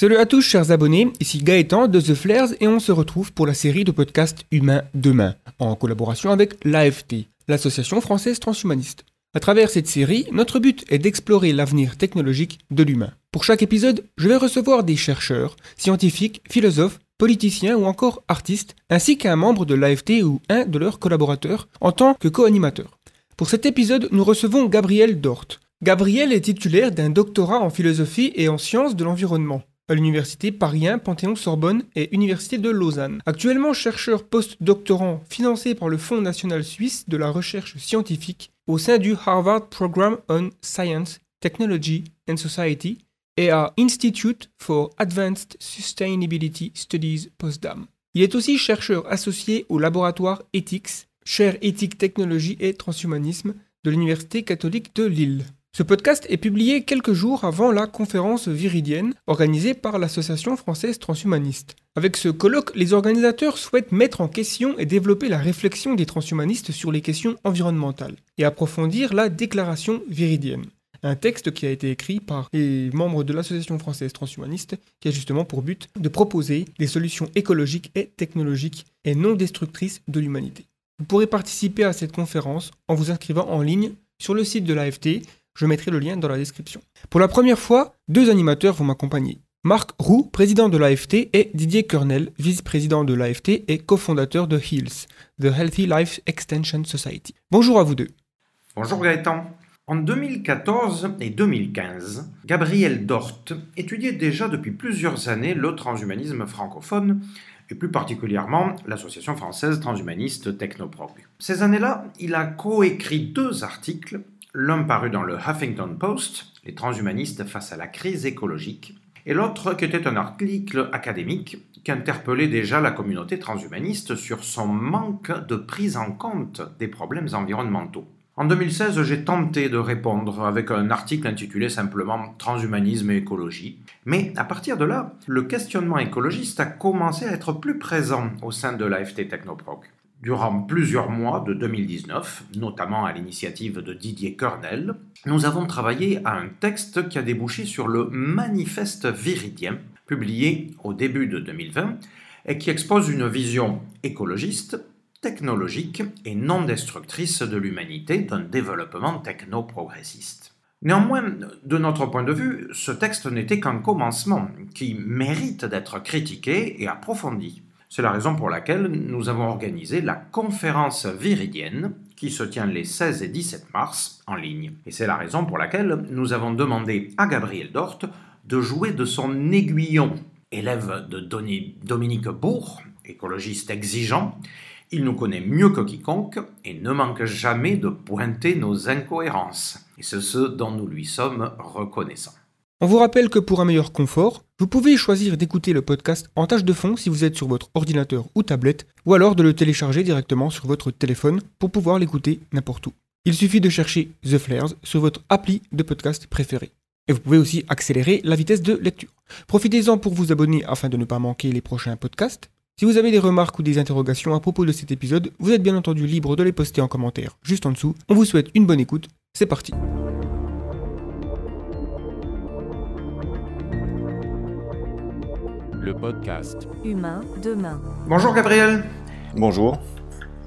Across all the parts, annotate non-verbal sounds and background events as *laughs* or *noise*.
Salut à tous chers abonnés, ici Gaëtan de The Flares et on se retrouve pour la série de podcasts Humains Demain, en collaboration avec l'AFT, l'Association française transhumaniste. À travers cette série, notre but est d'explorer l'avenir technologique de l'humain. Pour chaque épisode, je vais recevoir des chercheurs, scientifiques, philosophes, politiciens ou encore artistes, ainsi qu'un membre de l'AFT ou un de leurs collaborateurs en tant que co-animateur. Pour cet épisode, nous recevons Gabriel Dort. Gabriel est titulaire d'un doctorat en philosophie et en sciences de l'environnement à l'université Paris 1, Panthéon-Sorbonne et Université de Lausanne. Actuellement chercheur post-doctorant financé par le Fonds national suisse de la recherche scientifique au sein du Harvard Program on Science, Technology and Society et à Institute for Advanced Sustainability Studies Postdam. Il est aussi chercheur associé au laboratoire Ethics, chaire éthique, technologie et transhumanisme de l'Université catholique de Lille. Ce podcast est publié quelques jours avant la conférence viridienne organisée par l'Association française transhumaniste. Avec ce colloque, les organisateurs souhaitent mettre en question et développer la réflexion des transhumanistes sur les questions environnementales et approfondir la déclaration viridienne. Un texte qui a été écrit par les membres de l'Association française transhumaniste qui a justement pour but de proposer des solutions écologiques et technologiques et non destructrices de l'humanité. Vous pourrez participer à cette conférence en vous inscrivant en ligne sur le site de l'AFT je mettrai le lien dans la description. Pour la première fois, deux animateurs vont m'accompagner. Marc Roux, président de l'AFT, et Didier Kernel, vice-président de l'AFT et cofondateur de HEALS, The Healthy Life Extension Society. Bonjour à vous deux. Bonjour Gaëtan. En 2014 et 2015, Gabriel Dort étudiait déjà depuis plusieurs années le transhumanisme francophone et plus particulièrement l'Association française transhumaniste Technoprog. Ces années-là, il a coécrit deux articles l'un paru dans le Huffington Post, Les transhumanistes face à la crise écologique, et l'autre qui était un article académique qui interpellait déjà la communauté transhumaniste sur son manque de prise en compte des problèmes environnementaux. En 2016, j'ai tenté de répondre avec un article intitulé simplement Transhumanisme et écologie. Mais à partir de là, le questionnement écologiste a commencé à être plus présent au sein de l'AFT Technoproc. Durant plusieurs mois de 2019, notamment à l'initiative de Didier Kernel, nous avons travaillé à un texte qui a débouché sur le Manifeste viridien, publié au début de 2020, et qui expose une vision écologiste, technologique et non destructrice de l'humanité d'un développement techno-progressiste. Néanmoins, de notre point de vue, ce texte n'était qu'un commencement qui mérite d'être critiqué et approfondi. C'est la raison pour laquelle nous avons organisé la conférence viridienne qui se tient les 16 et 17 mars en ligne. Et c'est la raison pour laquelle nous avons demandé à Gabriel Dort de jouer de son aiguillon. Élève de Dominique Bourg, écologiste exigeant, il nous connaît mieux que quiconque et ne manque jamais de pointer nos incohérences. Et c'est ce dont nous lui sommes reconnaissants. On vous rappelle que pour un meilleur confort, vous pouvez choisir d'écouter le podcast en tâche de fond si vous êtes sur votre ordinateur ou tablette, ou alors de le télécharger directement sur votre téléphone pour pouvoir l'écouter n'importe où. Il suffit de chercher The Flares sur votre appli de podcast préféré. Et vous pouvez aussi accélérer la vitesse de lecture. Profitez-en pour vous abonner afin de ne pas manquer les prochains podcasts. Si vous avez des remarques ou des interrogations à propos de cet épisode, vous êtes bien entendu libre de les poster en commentaire juste en dessous. On vous souhaite une bonne écoute. C'est parti. Le podcast Humain demain. Bonjour Gabriel. Bonjour.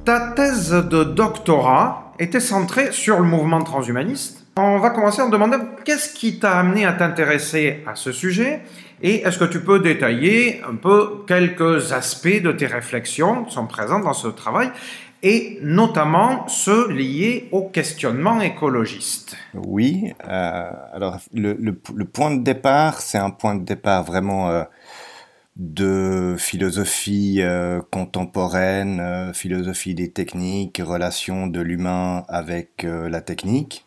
Ta thèse de doctorat était centrée sur le mouvement transhumaniste. On va commencer en demandant qu'est-ce qui t'a amené à t'intéresser à ce sujet? Et est-ce que tu peux détailler un peu quelques aspects de tes réflexions qui sont présents dans ce travail et notamment ceux liés au questionnement écologiste? Oui, euh, alors le, point de départ, c'est un point de départ vraiment euh, de philosophie euh, contemporaine, euh, philosophie des techniques, relation de l'humain avec euh, la technique.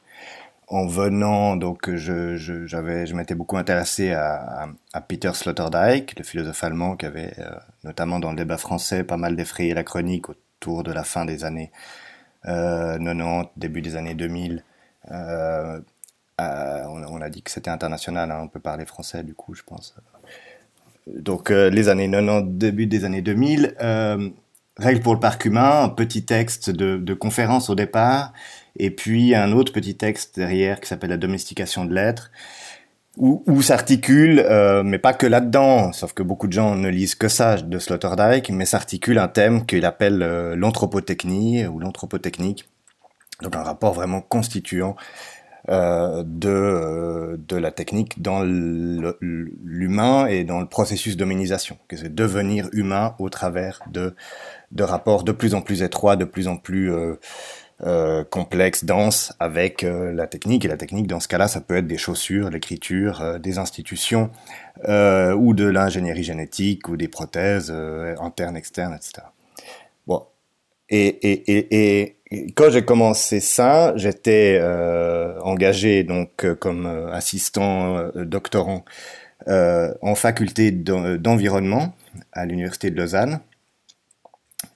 En venant, donc, je, j'avais, je m'étais beaucoup intéressé à, Peter Sloterdijk, le philosophe allemand qui avait, notamment dans le débat français, pas mal défrayé la chronique autour de la fin des années 90, début des années 2000. On, on, a dit que c'était international, hein, on peut parler français du coup, je pense donc euh, les années 90, début des années 2000. Euh, Règle pour le parc humain, un petit texte de, conférence au départ, et puis un autre petit texte derrière qui s'appelle La domestication de l'être. où, s'articule, euh, mais pas que là-dedans, sauf que beaucoup de gens ne lisent que ça de Sloterdijk, mais s'articule un thème qu'il appelle l'anthropotechnie ou l'anthropotechnique, donc un rapport vraiment constituant euh, de, euh, de la technique dans l'humain et dans le processus d'hominisation, que c'est devenir humain au travers de, de rapports de plus en plus étroits, de plus en plus euh, euh, complexe, dense avec la technique. Et la technique, dans ce cas-là, ça peut être des chaussures, l'écriture, des institutions, ou de l'ingénierie génétique, ou des prothèses internes, externes, etc. Bon. Et, et, et, et quand j'ai commencé ça, j'étais engagé donc comme assistant doctorant en faculté d'environnement à l'université de Lausanne.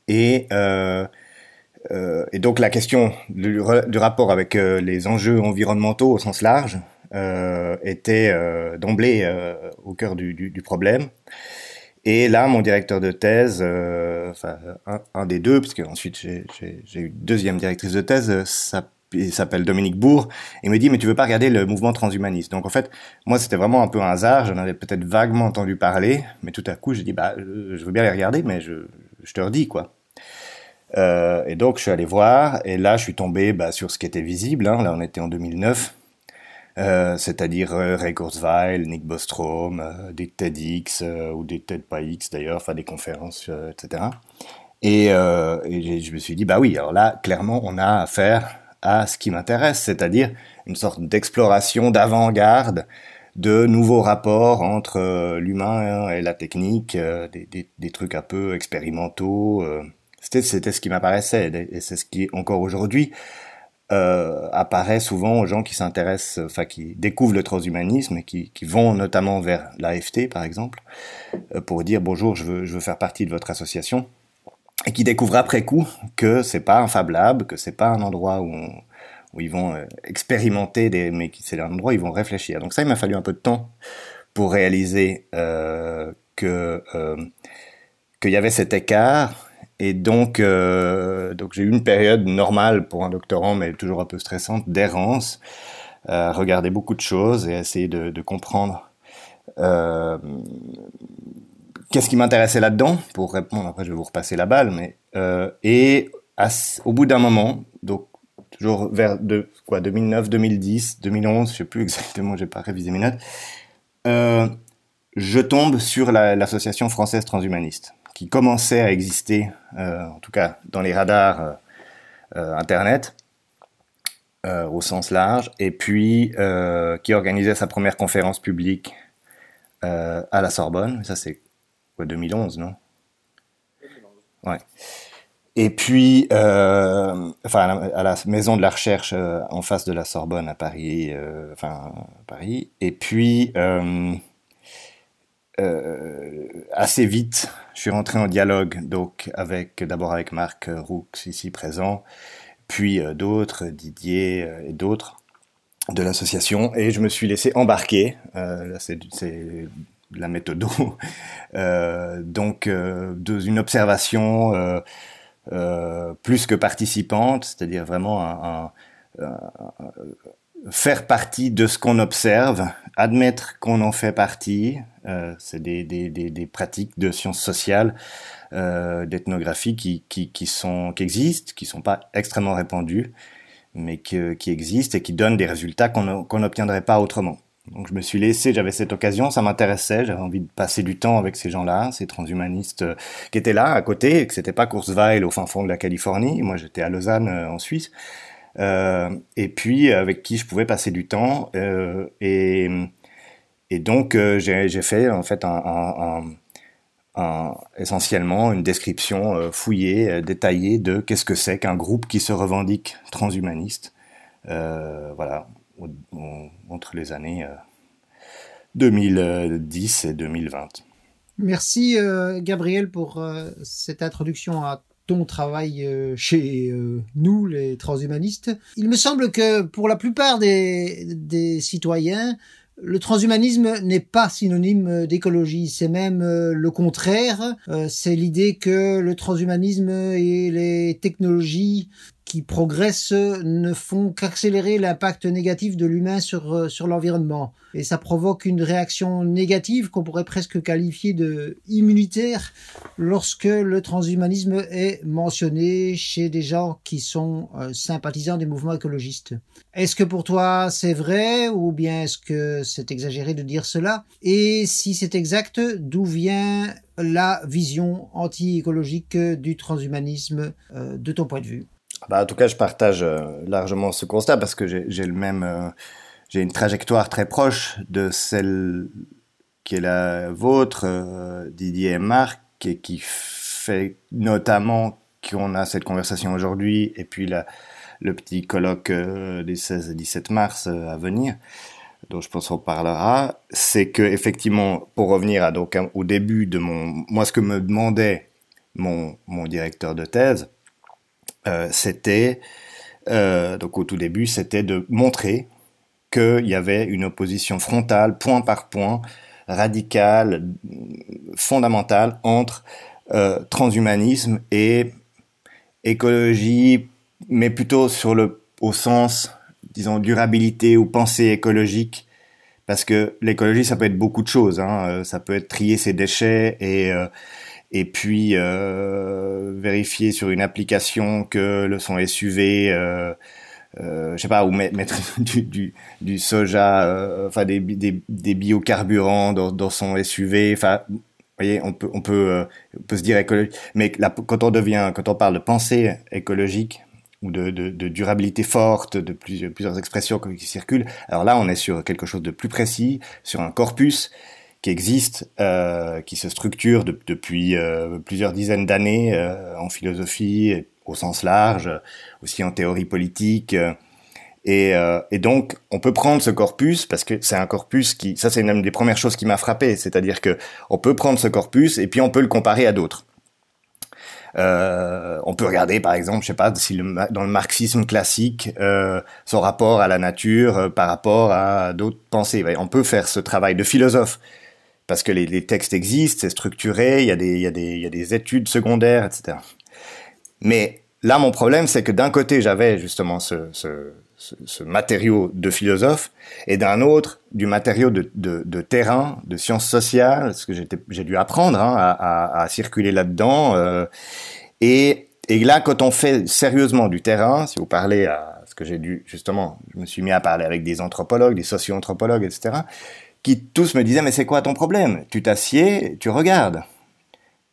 Et euh, euh, et donc la question du, rapport avec euh, les enjeux environnementaux au sens large euh, était euh, d'emblée euh, au cœur du, du, du, problème. Et là, mon directeur de thèse, enfin un, des deux, parce qu'ensuite j'ai eu deuxième directrice de thèse, il s'appelle Dominique Bourg, il me dit mais tu veux pas regarder le mouvement transhumaniste? Donc en fait, moi c'était vraiment un peu un hasard, j'en avais peut-être vaguement entendu parler, mais tout à coup j'ai dit bah je veux bien les regarder, mais je, je te redis quoi. Euh, et donc je suis allé voir, et là je suis tombé bah, sur ce qui était visible. Hein. Là on était en 2009, euh, c'est-à-dire euh, Ray Kurzweil, Nick Bostrom, euh, des TEDx ou des TED pas X d'ailleurs, enfin des conférences, etc. Et, je me suis dit bah oui, alors là clairement on a affaire à ce qui m'intéresse, c'est-à-dire une sorte d'exploration d'avant-garde de nouveaux rapports entre l'humain et la technique, des, trucs un peu expérimentaux. C'était, c'était ce qui m'apparaissait, et c'est ce qui, encore aujourd'hui, euh, apparaît souvent aux gens qui s'intéressent, enfin qui découvrent le transhumanisme et qui, vont notamment vers l'AFT, par exemple, euh, pour dire bonjour, je veux, je veux faire partie de votre association, et qui découvrent après coup que c'est pas un Fab Lab, que c'est pas un endroit où, ils vont euh, expérimenter, des, mais c'est un endroit où ils vont réfléchir. Donc ça, il m'a fallu un peu de temps pour réaliser que qu'il y avait cet écart et donc, euh, donc j'ai eu une période normale pour un doctorant, mais toujours un peu stressante, d'errance, euh, regarder beaucoup de choses et essayer de, comprendre euh, qu'est-ce qui m'intéressait là-dedans pour répondre. Après, je vais vous repasser la balle, mais euh, et au bout d'un moment, donc toujours vers quoi 2009, 2010, 2011, je sais plus exactement, j'ai pas révisé mes notes. Je tombe sur l'association la, française transhumaniste qui commençait à exister, euh, en tout cas dans les radars euh, euh Internet, au sens large, et puis qui organisait sa première conférence publique à la Sorbonne. Ça, c'est quoi, 2011, non? Ouais. Et puis, euh, enfin, à la, à la, maison de la recherche euh, en face de la Sorbonne à Paris, euh, enfin, à Paris. Et puis, assez vite, je suis rentré en dialogue donc avec d'abord avec Marc Roux ici présent, puis euh, d'autres, Didier euh, et d'autres de l'association, et je me suis laissé embarquer. Euh, c'est la méthode *laughs* euh, donc euh, une observation euh, plus que participante, c'est-à-dire vraiment faire partie de ce qu'on observe, admettre qu'on en fait partie, euh, c'est des, des, des, pratiques de sciences sociales, euh, d'ethnographie qui, qui, qui, sont, qui existent, qui sont pas extrêmement répandues, mais que, qui existent et qui donnent des résultats qu'on n'obtiendrait pas autrement. Donc je me suis laissé, j'avais cette occasion, ça m'intéressait, j'avais envie de passer du temps avec ces gens-là, ces transhumanistes euh, qui étaient là à côté, que c'était pas Kurzweil au fin fond de la Californie, moi j'étais à Lausanne euh, en Suisse, et puis avec qui je pouvais passer du temps. Euh, et, donc euh, j'ai fait en fait essentiellement une description euh, fouillée, euh, détaillée de qu'est-ce que c'est qu'un groupe qui se revendique transhumaniste. voilà, entre les années 2010 et 2020. Merci Gabriel pour cette introduction à ton travail euh, chez euh, nous, les transhumanistes. Il me semble que pour la plupart des, des citoyens, le transhumanisme n'est pas synonyme d'écologie, c'est même euh, le contraire. c'est l'idée que le transhumanisme et les technologies qui progressent ne font qu'accélérer l'impact négatif de l'humain sur, euh, sur l'environnement. Et ça provoque une réaction négative qu'on pourrait presque qualifier de immunitaire lorsque le transhumanisme est mentionné chez des gens qui sont euh, sympathisants des mouvements écologistes. Est-ce que pour toi c'est vrai ou bien est-ce que c'est exagéré de dire cela? Et si c'est exact, d'où vient la vision anti-écologique du transhumanisme euh, de ton point de vue? Bah, en tout cas, je partage euh, largement ce constat parce que j'ai le même, euh, j'ai une trajectoire très proche de celle qui est la vôtre, euh, Didier et Marc, et qui fait notamment qu'on a cette conversation aujourd'hui et puis le petit colloque des 16 et 17 mars à venir, dont je pense qu'on parlera, c'est que effectivement, pour revenir à, donc, au début de mon, moi, ce que me demandait mon, mon directeur de thèse, c'était, euh, donc au tout début, c'était de montrer qu'il y avait une opposition frontale, point par point, radicale, fondamentale entre euh, transhumanisme et écologie, mais plutôt sur le, au sens, disons, durabilité ou pensée écologique, parce que l'écologie, ça peut être beaucoup de choses. Hein. Ça peut être trier ses déchets et et puis euh, vérifier sur une application que le son SUV, euh, euh, je sais pas, ou mettre *laughs* du, du, soja, euh, enfin des, des, des, biocarburants dans, son SUV, enfin vous voyez, on peut, on peut, euh, on peut se dire écologique, mais quand on devient, quand on parle de pensée écologique ou de, durabilité forte, de plusieurs expressions qui circulent, alors là, on est sur quelque chose de plus précis, sur un corpus qui existe, euh, qui se structure depuis euh, plusieurs dizaines d'années euh, en philosophie au sens large, aussi en théorie politique. Et, donc, on peut prendre ce corpus parce que c'est un corpus qui, ça c'est une des premières choses qui m'a frappé, c'est-à-dire que on peut prendre ce corpus et puis on peut le comparer à d'autres. On peut regarder par exemple, je sais pas, si dans le marxisme classique, son rapport à la nature par rapport à d'autres pensées. On peut faire ce travail de philosophe parce que les, textes existent, c'est structuré, il y, a des, il, y a des, il y a des études secondaires, etc. Mais là, mon problème, c'est que d'un côté, j'avais justement ce, ce, matériau de philosophe, et d'un autre, du matériau de, terrain, de sciences sociales, ce que j'ai dû apprendre hein, à, circuler là-dedans. Euh, et, et là, quand on fait sérieusement du terrain, si vous parlez à ce que j'ai dû, justement, je me suis mis à parler avec des anthropologues, des socio-anthropologues, etc., qui tous me disaient mais c'est quoi ton problème? Tu t'assieds, tu regardes.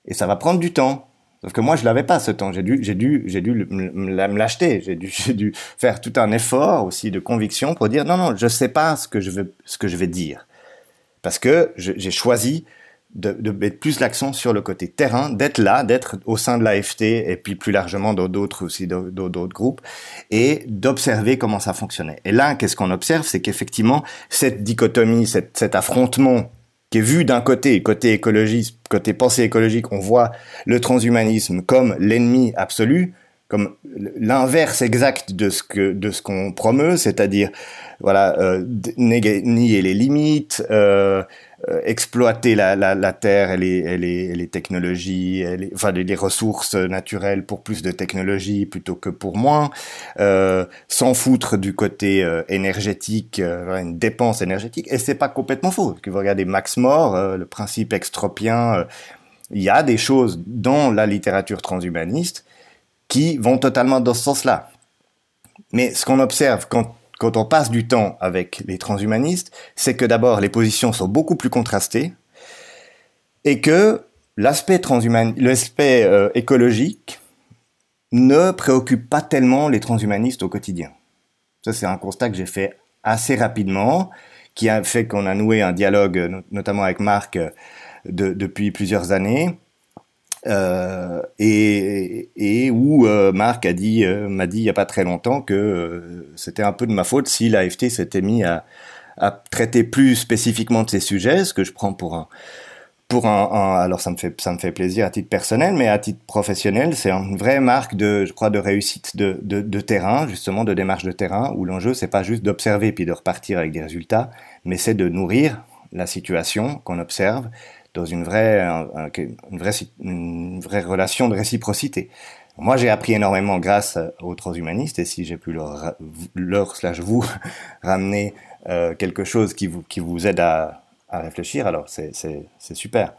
Et ça va prendre du temps. Sauf que moi je l'avais pas ce temps. J'ai dû, j'ai dû, j'ai dû me l'acheter. *laughs* J'ai dû, faire tout un effort aussi de conviction pour dire non non, je sais pas ce que je veux, ce que je vais dire, parce que j'ai choisi de, mettre plus l'accent sur le côté terrain, d'être là, d'être au sein de l'AFT et puis plus largement dans d'autres aussi d'autres groupes et d'observer comment ça fonctionnait. Et là, qu'est-ce qu'on observe, c'est qu'effectivement cette dichotomie, cette, cet affrontement qui est vu d'un côté, côté écologiste, côté pensée écologique, on voit le transhumanisme comme l'ennemi absolu, comme l'inverse exact de ce que de ce qu'on promeut, c'est-à-dire voilà euh, nier les limites, euh, exploiter la, terre et les, technologies, les, enfin les, ressources naturelles pour plus de technologie plutôt que pour moins, euh, s'en foutre du côté euh, énergétique, euh, une dépense énergétique. Et c'est pas complètement faux. Que vous regardez Max More, le principe extropien, il y a des choses dans la littérature transhumaniste qui vont totalement dans ce sens-là. Mais ce qu'on observe quand quand on passe du temps avec les transhumanistes, c'est que d'abord les positions sont beaucoup plus contrastées et que l'aspect euh, écologique ne préoccupe pas tellement les transhumanistes au quotidien. Ça, c'est un constat que j'ai fait assez rapidement, qui a fait qu'on a noué un dialogue, notamment avec Marc, euh, depuis plusieurs années. Euh, et, où euh, Marc a dit, euh, m'a dit il y a pas très longtemps que c'était un peu de ma faute si l'AFT s'était mis à, traiter plus spécifiquement de ces sujets, ce que je prends pour un, pour un, alors ça me fait ça me fait plaisir à titre personnel, mais à titre professionnel, c'est une vraie marque de, je crois, de réussite de, de, de terrain, justement, de démarche de terrain, où l'enjeu c'est pas juste d'observer puis de repartir avec des résultats, mais c'est de nourrir la situation qu'on observe dans une vraie, une vraie, une vraie relation de réciprocité. Moi, j'ai appris énormément grâce aux transhumanistes, et si j'ai pu leur, leur slash vous *laughs* ramener euh, quelque chose qui vous, qui vous aide à, à réfléchir, alors c'est super.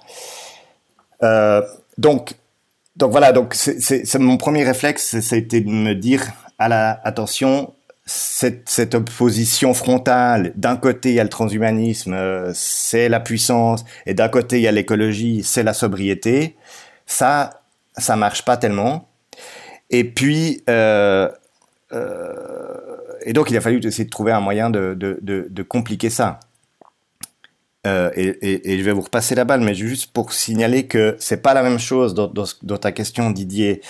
Euh, donc, donc voilà, donc c'est mon premier réflexe, c'était de me dire à la attention, cette, opposition frontale, d'un côté il y a le transhumanisme, euh, c'est la puissance, et d'un côté il y a l'écologie, c'est la sobriété. Ça, ça marche pas tellement. Et puis, euh, euh, et donc il a fallu essayer de trouver un moyen de, de, compliquer ça. Et, je vais vous repasser la balle, mais juste pour signaler que c'est pas la même chose dans, ta question, Didier,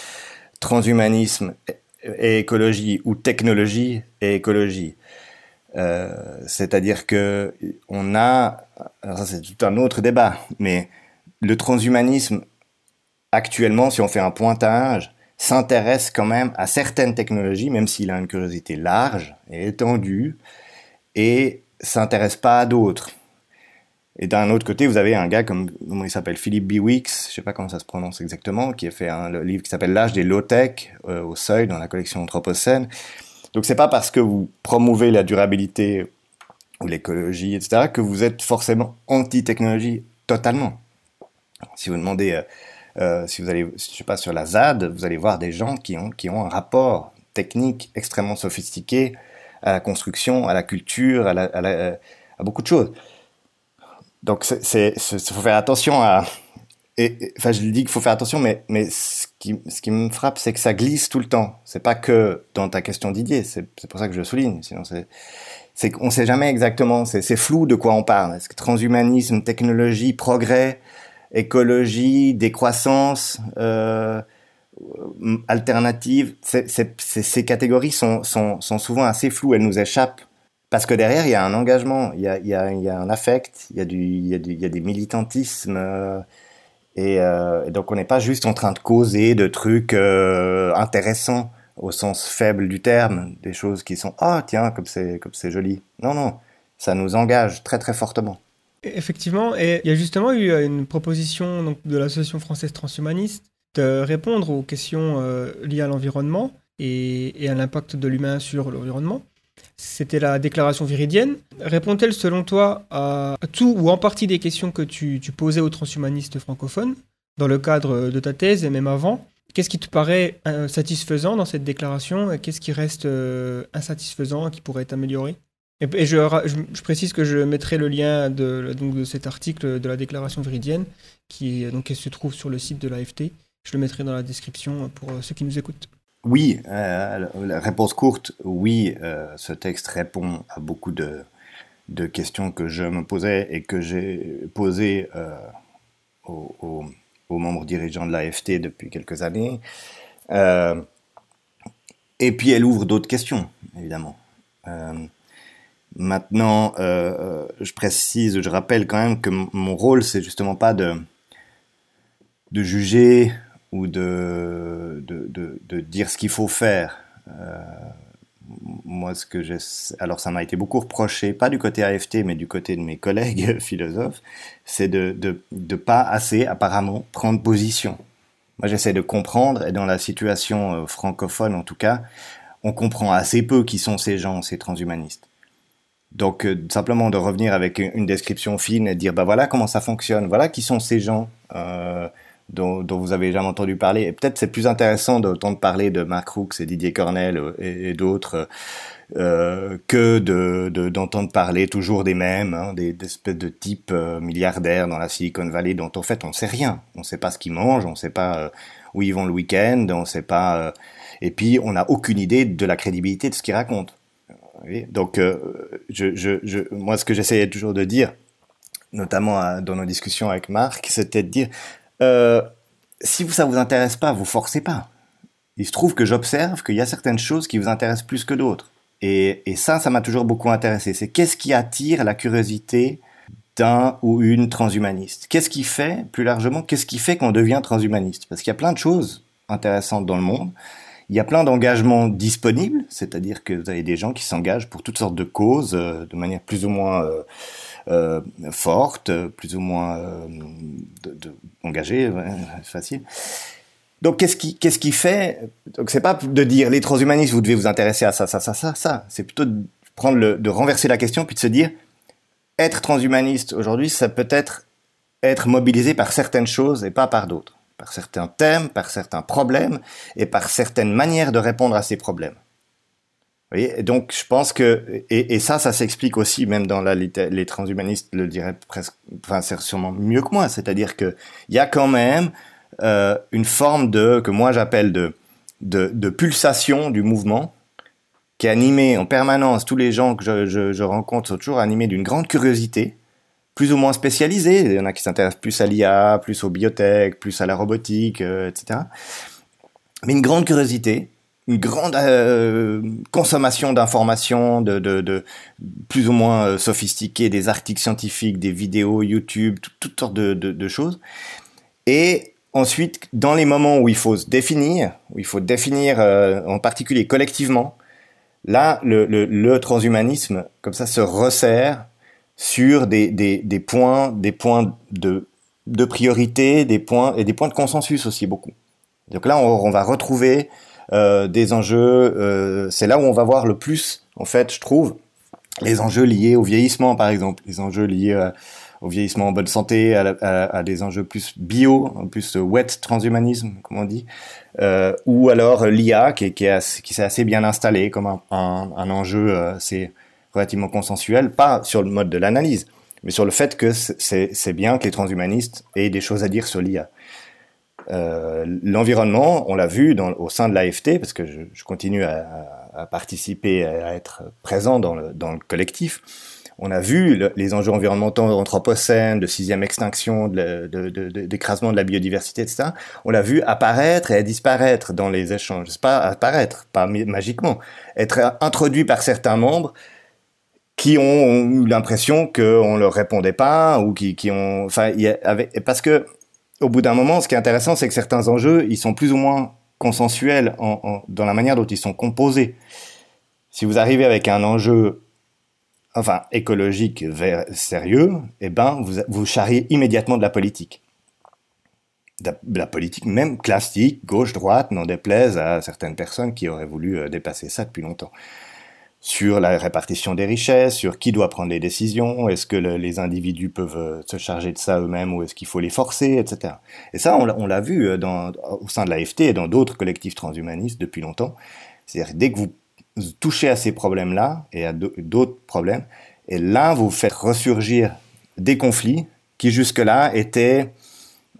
transhumanisme et écologie ou technologie et écologie. Euh, C'est-à-dire que on a, alors ça c'est tout un autre débat, mais le transhumanisme actuellement, si on fait un pointage, s'intéresse quand même à certaines technologies, même s'il a une curiosité large et étendue, et s'intéresse pas à d'autres. Et d'un autre côté, vous avez un gars comme, il s'appelle, Philippe Biwix, je sais pas comment ça se prononce exactement, qui a fait un livre qui s'appelle L'âge des low-tech euh, au seuil dans la collection Anthropocène. Donc c'est pas parce que vous promouvez la durabilité ou l'écologie, etc., que vous êtes forcément anti-technologie totalement. Si vous demandez, euh, euh, si vous allez, je sais pas, sur la ZAD, vous allez voir des gens qui ont, qui ont un rapport technique extrêmement sophistiqué à la construction, à la culture, à, à beaucoup de choses. Donc, c'est, faut faire attention à. Et, enfin, je dis qu'il faut faire attention, mais, mais ce, qui, ce qui me frappe, c'est que ça glisse tout le temps. C'est pas que dans ta question Didier, c'est, pour ça que je souligne. Sinon, c'est, c'est qu'on sait jamais exactement. C'est, flou de quoi on parle. Est-ce que transhumanisme, technologie, progrès, écologie, décroissance, euh, alternative, ces catégories sont, sont, sont souvent assez floues. Elles nous échappent parce que derrière, il y a un engagement, il y a, un affect, il y a, du, des militantismes. Euh, et, euh, et, donc, on n'est pas juste en train de causer de trucs euh, intéressants au sens faible du terme, des choses qui sont ah tiens comme c'est comme c'est joli. Non non, ça nous engage très très fortement. Effectivement, et il y a justement eu une proposition donc, de l'association française transhumaniste de répondre aux questions liées à l'environnement et à l'impact de l'humain sur l'environnement. C'était la déclaration viridienne. Répond-elle selon toi à tout ou en partie des questions que tu, posais aux transhumanistes francophones dans le cadre de ta thèse et même avant? Qu'est-ce qui te paraît euh, satisfaisant dans cette déclaration et qu'est-ce qui reste euh, insatisfaisant et qui pourrait être amélioré? Et, je, précise que je mettrai le lien de, cet article de la déclaration viridienne qui, se trouve sur le site de l'AFT. Je le mettrai dans la description pour ceux qui nous écoutent. Oui, euh, la réponse courte, oui, euh, ce texte répond à beaucoup de, de, questions que je me posais et que j'ai posées euh, aux, aux, membres dirigeants de l'AFT depuis quelques années. Et puis elle ouvre d'autres questions, évidemment. Maintenant, je précise, je rappelle quand même que mon rôle, c'est justement pas de, de juger ou de, de, de, dire ce qu'il faut faire. Euh, moi, ce que alors ça m'a été beaucoup reproché, pas du côté AFT, mais du côté de mes collègues *laughs* philosophes, c'est de, de, de pas assez, apparemment, prendre position. Moi, j'essaie de comprendre, et dans la situation euh, francophone, en tout cas, on comprend assez peu qui sont ces gens, ces transhumanistes. Donc, euh, simplement de revenir avec une description fine et dire, bah voilà comment ça fonctionne, voilà qui sont ces gens. Dont, vous avez jamais entendu parler. Et peut-être c'est plus intéressant d'entendre parler de Mark Crooks et Didier Cornell et, et d'autres euh, que d'entendre de, parler toujours des mêmes, hein, des, espèces de types euh, milliardaires dans la Silicon Valley dont en fait on sait rien. On sait pas ce qu'ils mangent, on sait pas euh, où ils vont le week-end, on sait pas. Euh, et puis on n'a aucune idée de la crédibilité de ce qu'ils racontent. Donc euh, je, je, moi ce que j'essayais toujours de dire, notamment dans nos discussions avec Marc, c'était de dire euh, si ça vous intéresse pas, vous forcez pas. Il se trouve que j'observe qu'il y a certaines choses qui vous intéressent plus que d'autres. Et, ça, ça m'a toujours beaucoup intéressé. C'est qu'est-ce qui attire la curiosité d'un ou une transhumaniste? Qu'est-ce qui fait, plus largement, qu'est-ce qui fait qu'on devient transhumaniste? Parce qu'il y a plein de choses intéressantes dans le monde. Il y a plein d'engagements disponibles, c'est-à-dire que vous avez des gens qui s'engagent pour toutes sortes de causes, euh, de manière plus ou moins euh, euh, forte, plus ou moins euh, de, engagée, *laughs* facile. Donc qu'est-ce qui, qu'est-ce qui fait Donc c'est pas de dire les transhumanistes, vous devez vous intéresser à ça, ça, ça, ça, ça. C'est plutôt de prendre le, de renverser la question puis de se dire être transhumaniste aujourd'hui, ça peut être être mobilisé par certaines choses et pas par d'autres, par certains thèmes, par certains problèmes et par certaines manières de répondre à ces problèmes. Donc je pense que et, ça, ça s'explique aussi même dans la les transhumanistes le diraient presque, enfin c'est sûrement mieux que moi, c'est-à-dire que il y a quand même euh, une forme de que moi j'appelle de, de, pulsation du mouvement qui est animé en permanence. Tous les gens que je rencontre sont toujours animés d'une grande curiosité, plus ou moins spécialisée. Il y en a qui s'intéressent plus à l'IA, plus aux biotech, plus à la robotique, euh, etc. Mais une grande curiosité, une grande euh, consommation d'informations, de, plus ou moins euh, sophistiquées, des articles scientifiques, des vidéos YouTube, toutes sortes de, choses. Et ensuite, dans les moments où il faut se définir, où il faut définir euh, en particulier collectivement, là, le, transhumanisme, comme ça, se resserre sur des, points, des points de, de priorité, des points et des points de consensus aussi beaucoup. Donc là, on, va retrouver des enjeux. Euh, c'est là où on va voir le plus, en fait, je trouve, les enjeux liés au vieillissement, par exemple, les enjeux liés euh, au vieillissement en bonne santé, à, des enjeux plus bio, plus wet transhumanisme, comme on dit, euh, ou alors l'IA qui, qui, s'est assez bien installé comme un, un, enjeu c'est relativement consensuel, pas sur le mode de l'analyse, mais sur le fait que c'est bien que les transhumanistes aient des choses à dire sur l'IA. Euh, L'environnement, on l'a vu au sein de l'AFT, parce que je, continue à, participer, à être présent dans le, collectif. On a vu le, les enjeux environnementaux anthropocènes, de sixième extinction, d'écrasement de, la biodiversité, etc. On l'a vu apparaître et disparaître dans les échanges. C'est pas apparaître, pas magiquement, être introduit par certains membres qui ont eu l'impression qu'on leur répondait pas ou qui, ont, enfin, y parce que au bout d'un moment, ce qui est intéressant, c'est que certains enjeux, ils sont plus ou moins consensuels en, en, dans la manière dont ils sont composés. Si vous arrivez avec un enjeu, enfin écologique sérieux, eh ben vous vous charriez immédiatement de la politique, de la, de la politique même classique, gauche-droite, n'en déplaise à certaines personnes qui auraient voulu euh, dépasser ça depuis longtemps sur la répartition des richesses, sur qui doit prendre les décisions, est-ce que le, les individus peuvent euh, se charger de ça eux-mêmes ou est-ce qu'il faut les forcer, etc. Et ça, on l'a vu euh, au sein de l'AFT et dans d'autres collectifs transhumanistes depuis longtemps. C'est-à-dire dès que vous touchez à ces problèmes-là et à d'autres problèmes, et là, vous faites ressurgir des conflits qui jusque-là étaient,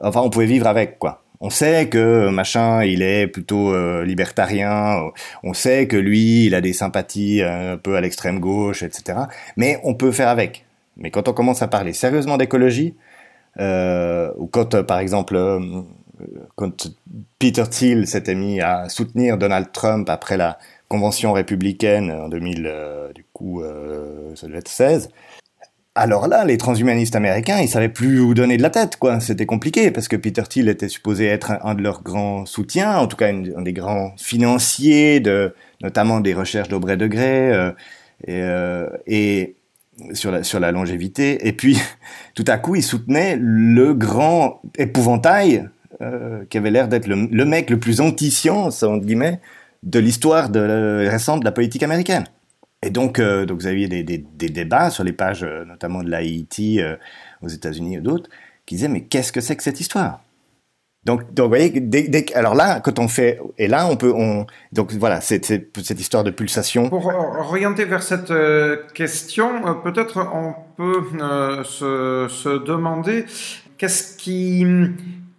enfin, on pouvait vivre avec, quoi. On sait que machin, il est plutôt euh, libertarien. On sait que lui, il a des sympathies un peu à l'extrême gauche, etc. Mais on peut faire avec. Mais quand on commence à parler sérieusement d'écologie, euh, ou quand, euh, par exemple, euh, quand Peter Thiel s'était mis à soutenir Donald Trump après la convention républicaine en 2000, euh, du coup, ça devait être 16, alors là, les transhumanistes américains, ils savaient plus où donner de la tête, quoi. C'était compliqué parce que Peter Thiel était supposé être un, de leurs grands soutiens, en tout cas un des grands financiers de, notamment des recherches d'au degré euh, et, euh, et sur la sur la longévité. Et puis, *laughs* tout à coup, il soutenait le grand épouvantail euh, qui avait l'air d'être le, mec le plus anti-science, entre guillemets, de l'histoire de, récente de la politique américaine. Et donc, euh, donc vous aviez des, des, débats sur les pages, euh, notamment de l'AIT euh, aux États-Unis et d'autres, qui disaient mais qu'est-ce que c'est que cette histoire? Donc, vous voyez, dès, dès, alors là, quand on fait, et là, on peut, on, donc voilà, c'est cette histoire de pulsation. Pour orienter vers cette question, peut-être on peut se, se, demander qu'est-ce qui,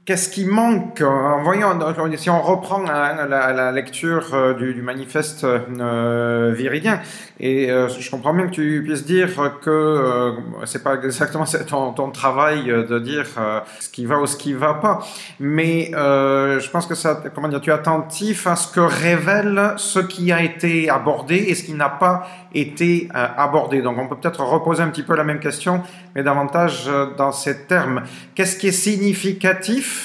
Qu'est-ce qui manque en voyant, si on reprend la, la, lecture euh, du, manifeste euh, viridien, et euh, je comprends bien que tu puisses dire que euh, c'est pas exactement ton, ton, travail de dire euh, ce qui va ou ce qui va pas, mais euh, je pense que ça, comment dire, tu es attentif à ce que révèle ce qui a été abordé et ce qui n'a pas été abordé. Donc on peut peut-être reposer un petit peu la même question, mais davantage dans ces termes. Qu'est-ce qui est significatif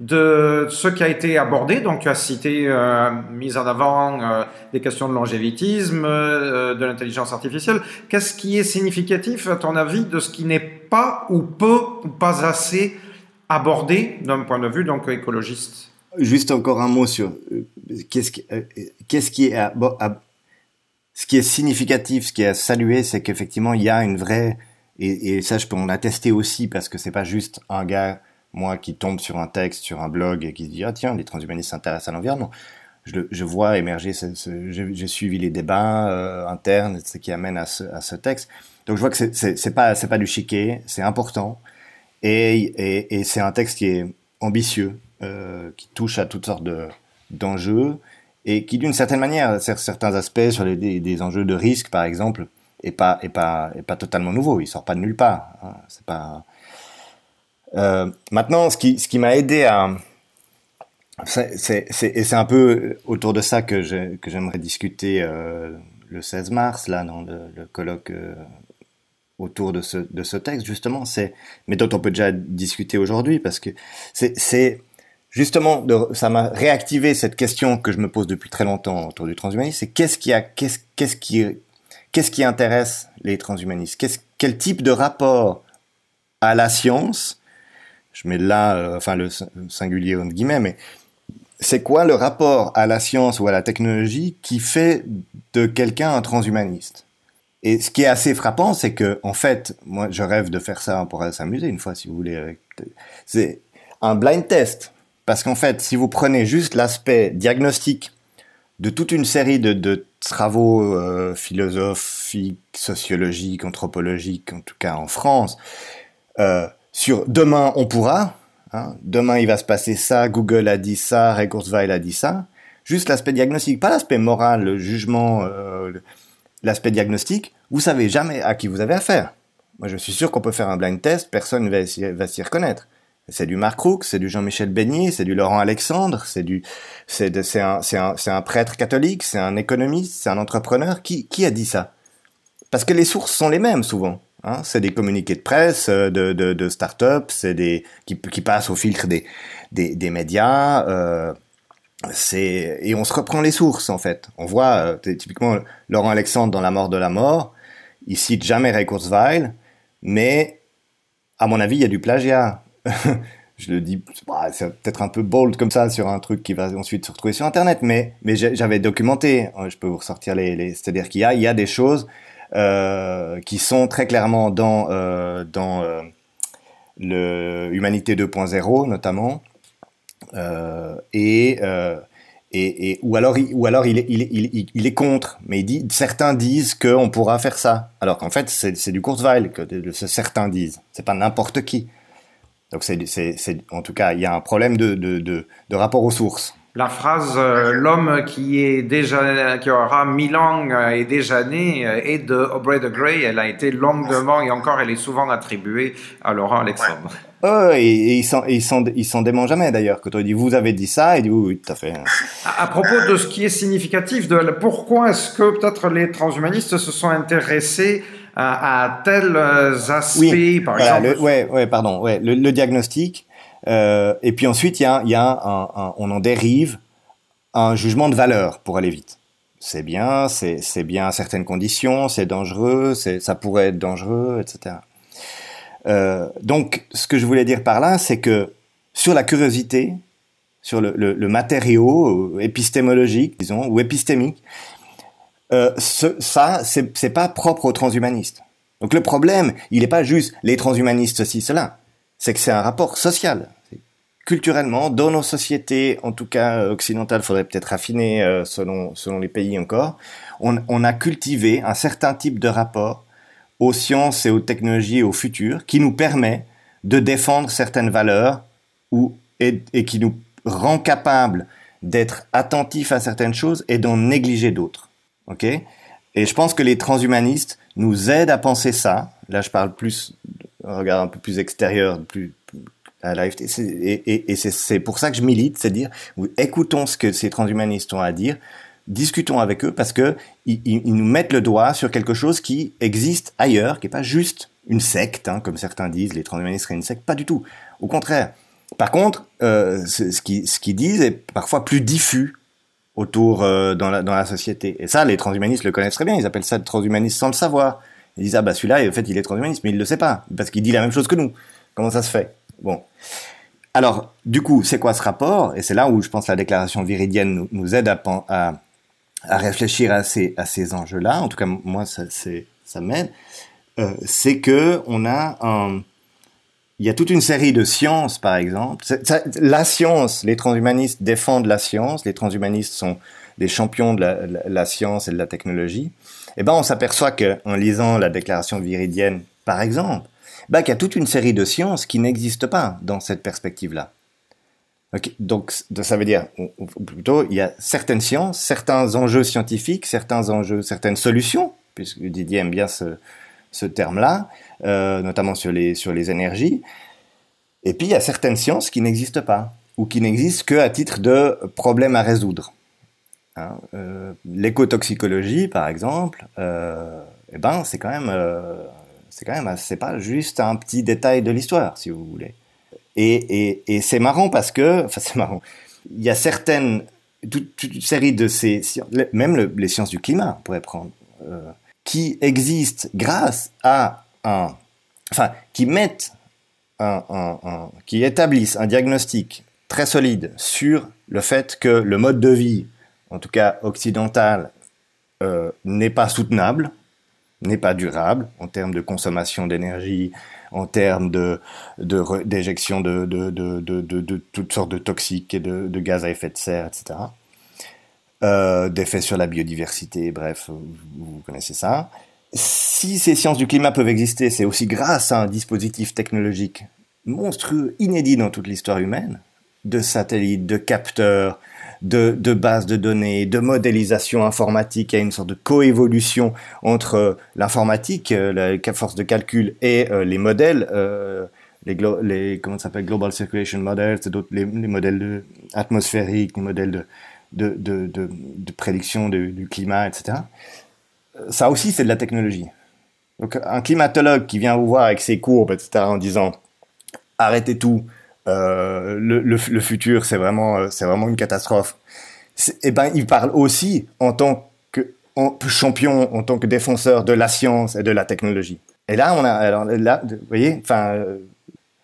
de ce qui a été abordé. Donc, tu as cité euh, mise en avant euh, des questions de longévitisme, euh, de l'intelligence artificielle. Qu'est-ce qui est significatif, à ton avis, de ce qui n'est pas ou peu ou pas assez abordé d'un point de vue donc écologiste? Juste encore un mot sur euh, qu'est-ce qui, est, ce qui est significatif, ce qui est à saluer, c'est qu'effectivement il y a une vraie et, ça je peux en aussi parce que c'est pas juste un gars moi qui tombe sur un texte, sur un blog et qui se dit ah tiens les transhumanistes s'intéressent à l'environnement. Je, vois émerger, j'ai suivi les débats euh, internes, qui amène à ce, texte. Donc je vois que c'est pas c'est pas du chiquet, c'est important et, et, c'est un texte qui est ambitieux, euh, qui touche à toutes sortes d'enjeux et qui, d'une certaine manière, certains aspects sur les, des, enjeux de risque, par exemple, est pas est pas est pas totalement nouveau. Il sort pas de nulle part. Hein. Euh, maintenant, ce qui ce qui m'a aidé à c'est et c'est un peu autour de ça que j'aimerais discuter euh, le 16 mars là dans le, colloque euh, autour de ce de ce texte justement. C'est mais dont on peut déjà discuter aujourd'hui parce que c'est c'est justement, ça m'a réactivé cette question que je me pose depuis très longtemps autour du transhumanisme, c'est qu'est-ce qui a, qu'est-ce, qu'est-ce qui, qu'est-ce qui intéresse les transhumanistes? Qu'est-ce, Quel type de rapport à la science Je mets là, euh, enfin le singulier entre guillemets, mais c'est quoi le rapport à la science ou à la technologie qui fait de quelqu'un un transhumaniste? Et ce qui est assez frappant, c'est que, en fait, moi, je rêve de faire ça, on pourrait s'amuser une fois, si vous voulez. C'est un blind test. Parce qu'en fait, si vous prenez juste l'aspect diagnostique de toute une série de, travaux euh, philosophiques, sociologiques, anthropologiques, en tout cas en France, euh, sur demain on pourra, hein, demain il va se passer ça, Google a dit ça, Ray Kurzweil a dit ça, juste l'aspect diagnostique, pas l'aspect moral, le jugement, euh, l'aspect diagnostique, vous savez jamais à qui vous avez affaire. Moi je suis sûr qu'on peut faire un blind test, personne ne va s'y reconnaître. C'est du Marc Roux, c'est du Jean-Michel Beignet, c'est du Laurent Alexandre, c'est du, c'est, un, un, prêtre catholique, c'est un économiste, c'est un entrepreneur. Qui a dit ça? Parce que les sources sont les mêmes souvent. Hein c'est des communiqués de presse, euh, de, start-up, c'est des qui, passent au filtre des, médias. Euh, et on se reprend les sources en fait. On voit euh, typiquement Laurent Alexandre dans La mort de la mort. Il cite jamais Ray Kurzweil, mais à mon avis, il y a du plagiat. *laughs* je le dis, bah, c'est peut-être un peu bold comme ça sur un truc qui va ensuite se retrouver sur Internet, mais, j'avais documenté, euh, je peux vous ressortir les, c'est-à-dire qu'il y a, des choses qui sont très clairement dans, euh, dans euh, le Humanité 2.0 notamment, euh, et, euh, et, ou alors, ou alors il, il, il, il est contre, mais certains disent qu'on pourra faire ça, alors qu'en fait c'est du Kurzweil que de, certains disent, c'est pas n'importe qui. Donc c'est, en tout cas, il y a un problème de, de, de rapport aux sources. La phrase euh, l'homme qui est déjà qui aura mille ans euh, est déjà né euh, est de Aubrey de Grey. Elle a été longuement et encore elle est souvent attribuée à Laurent Alexandre. Ouais. Et, et, ils s'en ils ils dément jamais d'ailleurs. Quand on dit vous avez dit ça, il dit oui, oui tout à fait. À, à propos de ce qui est significatif de pourquoi est-ce que peut-être les transhumanistes se sont intéressés à, à tels aspects, oui, par voilà, exemple? Le, ouais, ouais, pardon, ouais, le, le diagnostic. Euh, et puis ensuite, il y a, on en dérive un jugement de valeur pour aller vite. C'est bien, c'est bien à certaines conditions, c'est dangereux, ça pourrait être dangereux, etc. Euh, donc, ce que je voulais dire par là, c'est que sur la curiosité, sur le matériau euh, épistémologique, disons, ou épistémique, euh, ce, ça, c'est pas propre aux transhumanistes. Donc le problème, il n'est pas juste les transhumanistes ceci, cela c'est que c'est un rapport social. Culturellement, dans nos sociétés, en tout cas occidentales, faudrait peut-être affiner euh, selon, selon les pays encore, on, a cultivé un certain type de rapport aux sciences et aux technologies et au futur qui nous permet de défendre certaines valeurs ou, et, et qui nous rend capables d'être attentifs à certaines choses et d'en négliger d'autres. Et je pense que les transhumanistes nous aident à penser ça. Là, je parle plus un un peu plus extérieur, plus à l'AFT. Et, et, et c'est pour ça que je milite, c'est dire, écoutons ce que ces transhumanistes ont à dire, discutons avec eux parce que ils, nous mettent le doigt sur quelque chose qui existe ailleurs, qui est pas juste une secte, hein, comme certains disent, les transhumanistes seraient une secte, pas du tout. Au contraire. Par contre, euh, ce qu'ils ce qu'ils disent est parfois plus diffus autour euh, dans, la, dans la société. Et ça, les transhumanistes le connaissent très bien. Ils appellent ça transhumanisme sans le savoir. Ils disent ah bah celui-là en fait il est transhumaniste mais il le sait pas parce qu'il dit la même chose que nous. Comment ça se fait? Bon. Alors, du coup, c'est quoi ce rapport? Et c'est là où je pense que la déclaration viridienne nous, aide à, à, à, réfléchir à ces, à ces enjeux-là. En tout cas, moi, ça, ça m'aide. Euh, c'est que on a un, il y a toute une série de sciences, par exemple. la science, les transhumanistes défendent la science. Les transhumanistes sont des champions de la, science et de la technologie. Eh ben, on s'aperçoit qu'en lisant la déclaration viridienne, par exemple, bah, qu'il y a toute une série de sciences qui n'existent pas dans cette perspective-là. donc, ça veut dire, ou, plutôt, il y a certaines sciences, certains enjeux scientifiques, certains enjeux, certaines solutions, puisque Didier aime bien ce, ce terme-là, euh, notamment sur les, sur les énergies. Et puis, il y a certaines sciences qui n'existent pas, ou qui n'existent qu'à titre de problème à résoudre. Hein, euh, l'écotoxicologie, par exemple, euh, eh ben, c'est quand même c'est quand même, c'est pas juste un petit détail de l'histoire, si vous voulez. Et, et, c'est marrant parce que, enfin c'est marrant, il y a certaines, toute, une série de ces, même les sciences du climat, on pourrait prendre, euh, qui existent grâce à un, enfin, qui mettent un, qui établissent un diagnostic très solide sur le fait que le mode de vie, en tout cas occidental, euh, n'est pas soutenable, n'est pas durable en termes de consommation d'énergie, en termes de d'éjection de de, de, toutes sortes de toxiques et de, gaz à effet de serre, etc. Euh, d'effets sur la biodiversité, bref, vous connaissez ça. Si ces sciences du climat peuvent exister, c'est aussi grâce à un dispositif technologique monstrueux, inédit dans toute l'histoire humaine, de satellites, de capteurs, de, de bases de données, de modélisation informatique. Il y a une sorte de coévolution entre euh, l'informatique, euh, la force de calcul et euh, les modèles. les, comment s'appelle global circulation models, les, les modèles de, atmosphériques, les modèles de, de, de, de, prédiction du climat, etc. Ça aussi, c'est de la technologie. Donc, un climatologue qui vient vous voir avec ses courbes, etc., en disant arrêtez tout, euh, le, futur, c'est vraiment, euh, c'est vraiment une catastrophe. Eh ben, il parle aussi en tant que champion, en tant que défenseur de la science et de la technologie. Et là, on a, alors là, vous voyez, enfin, euh,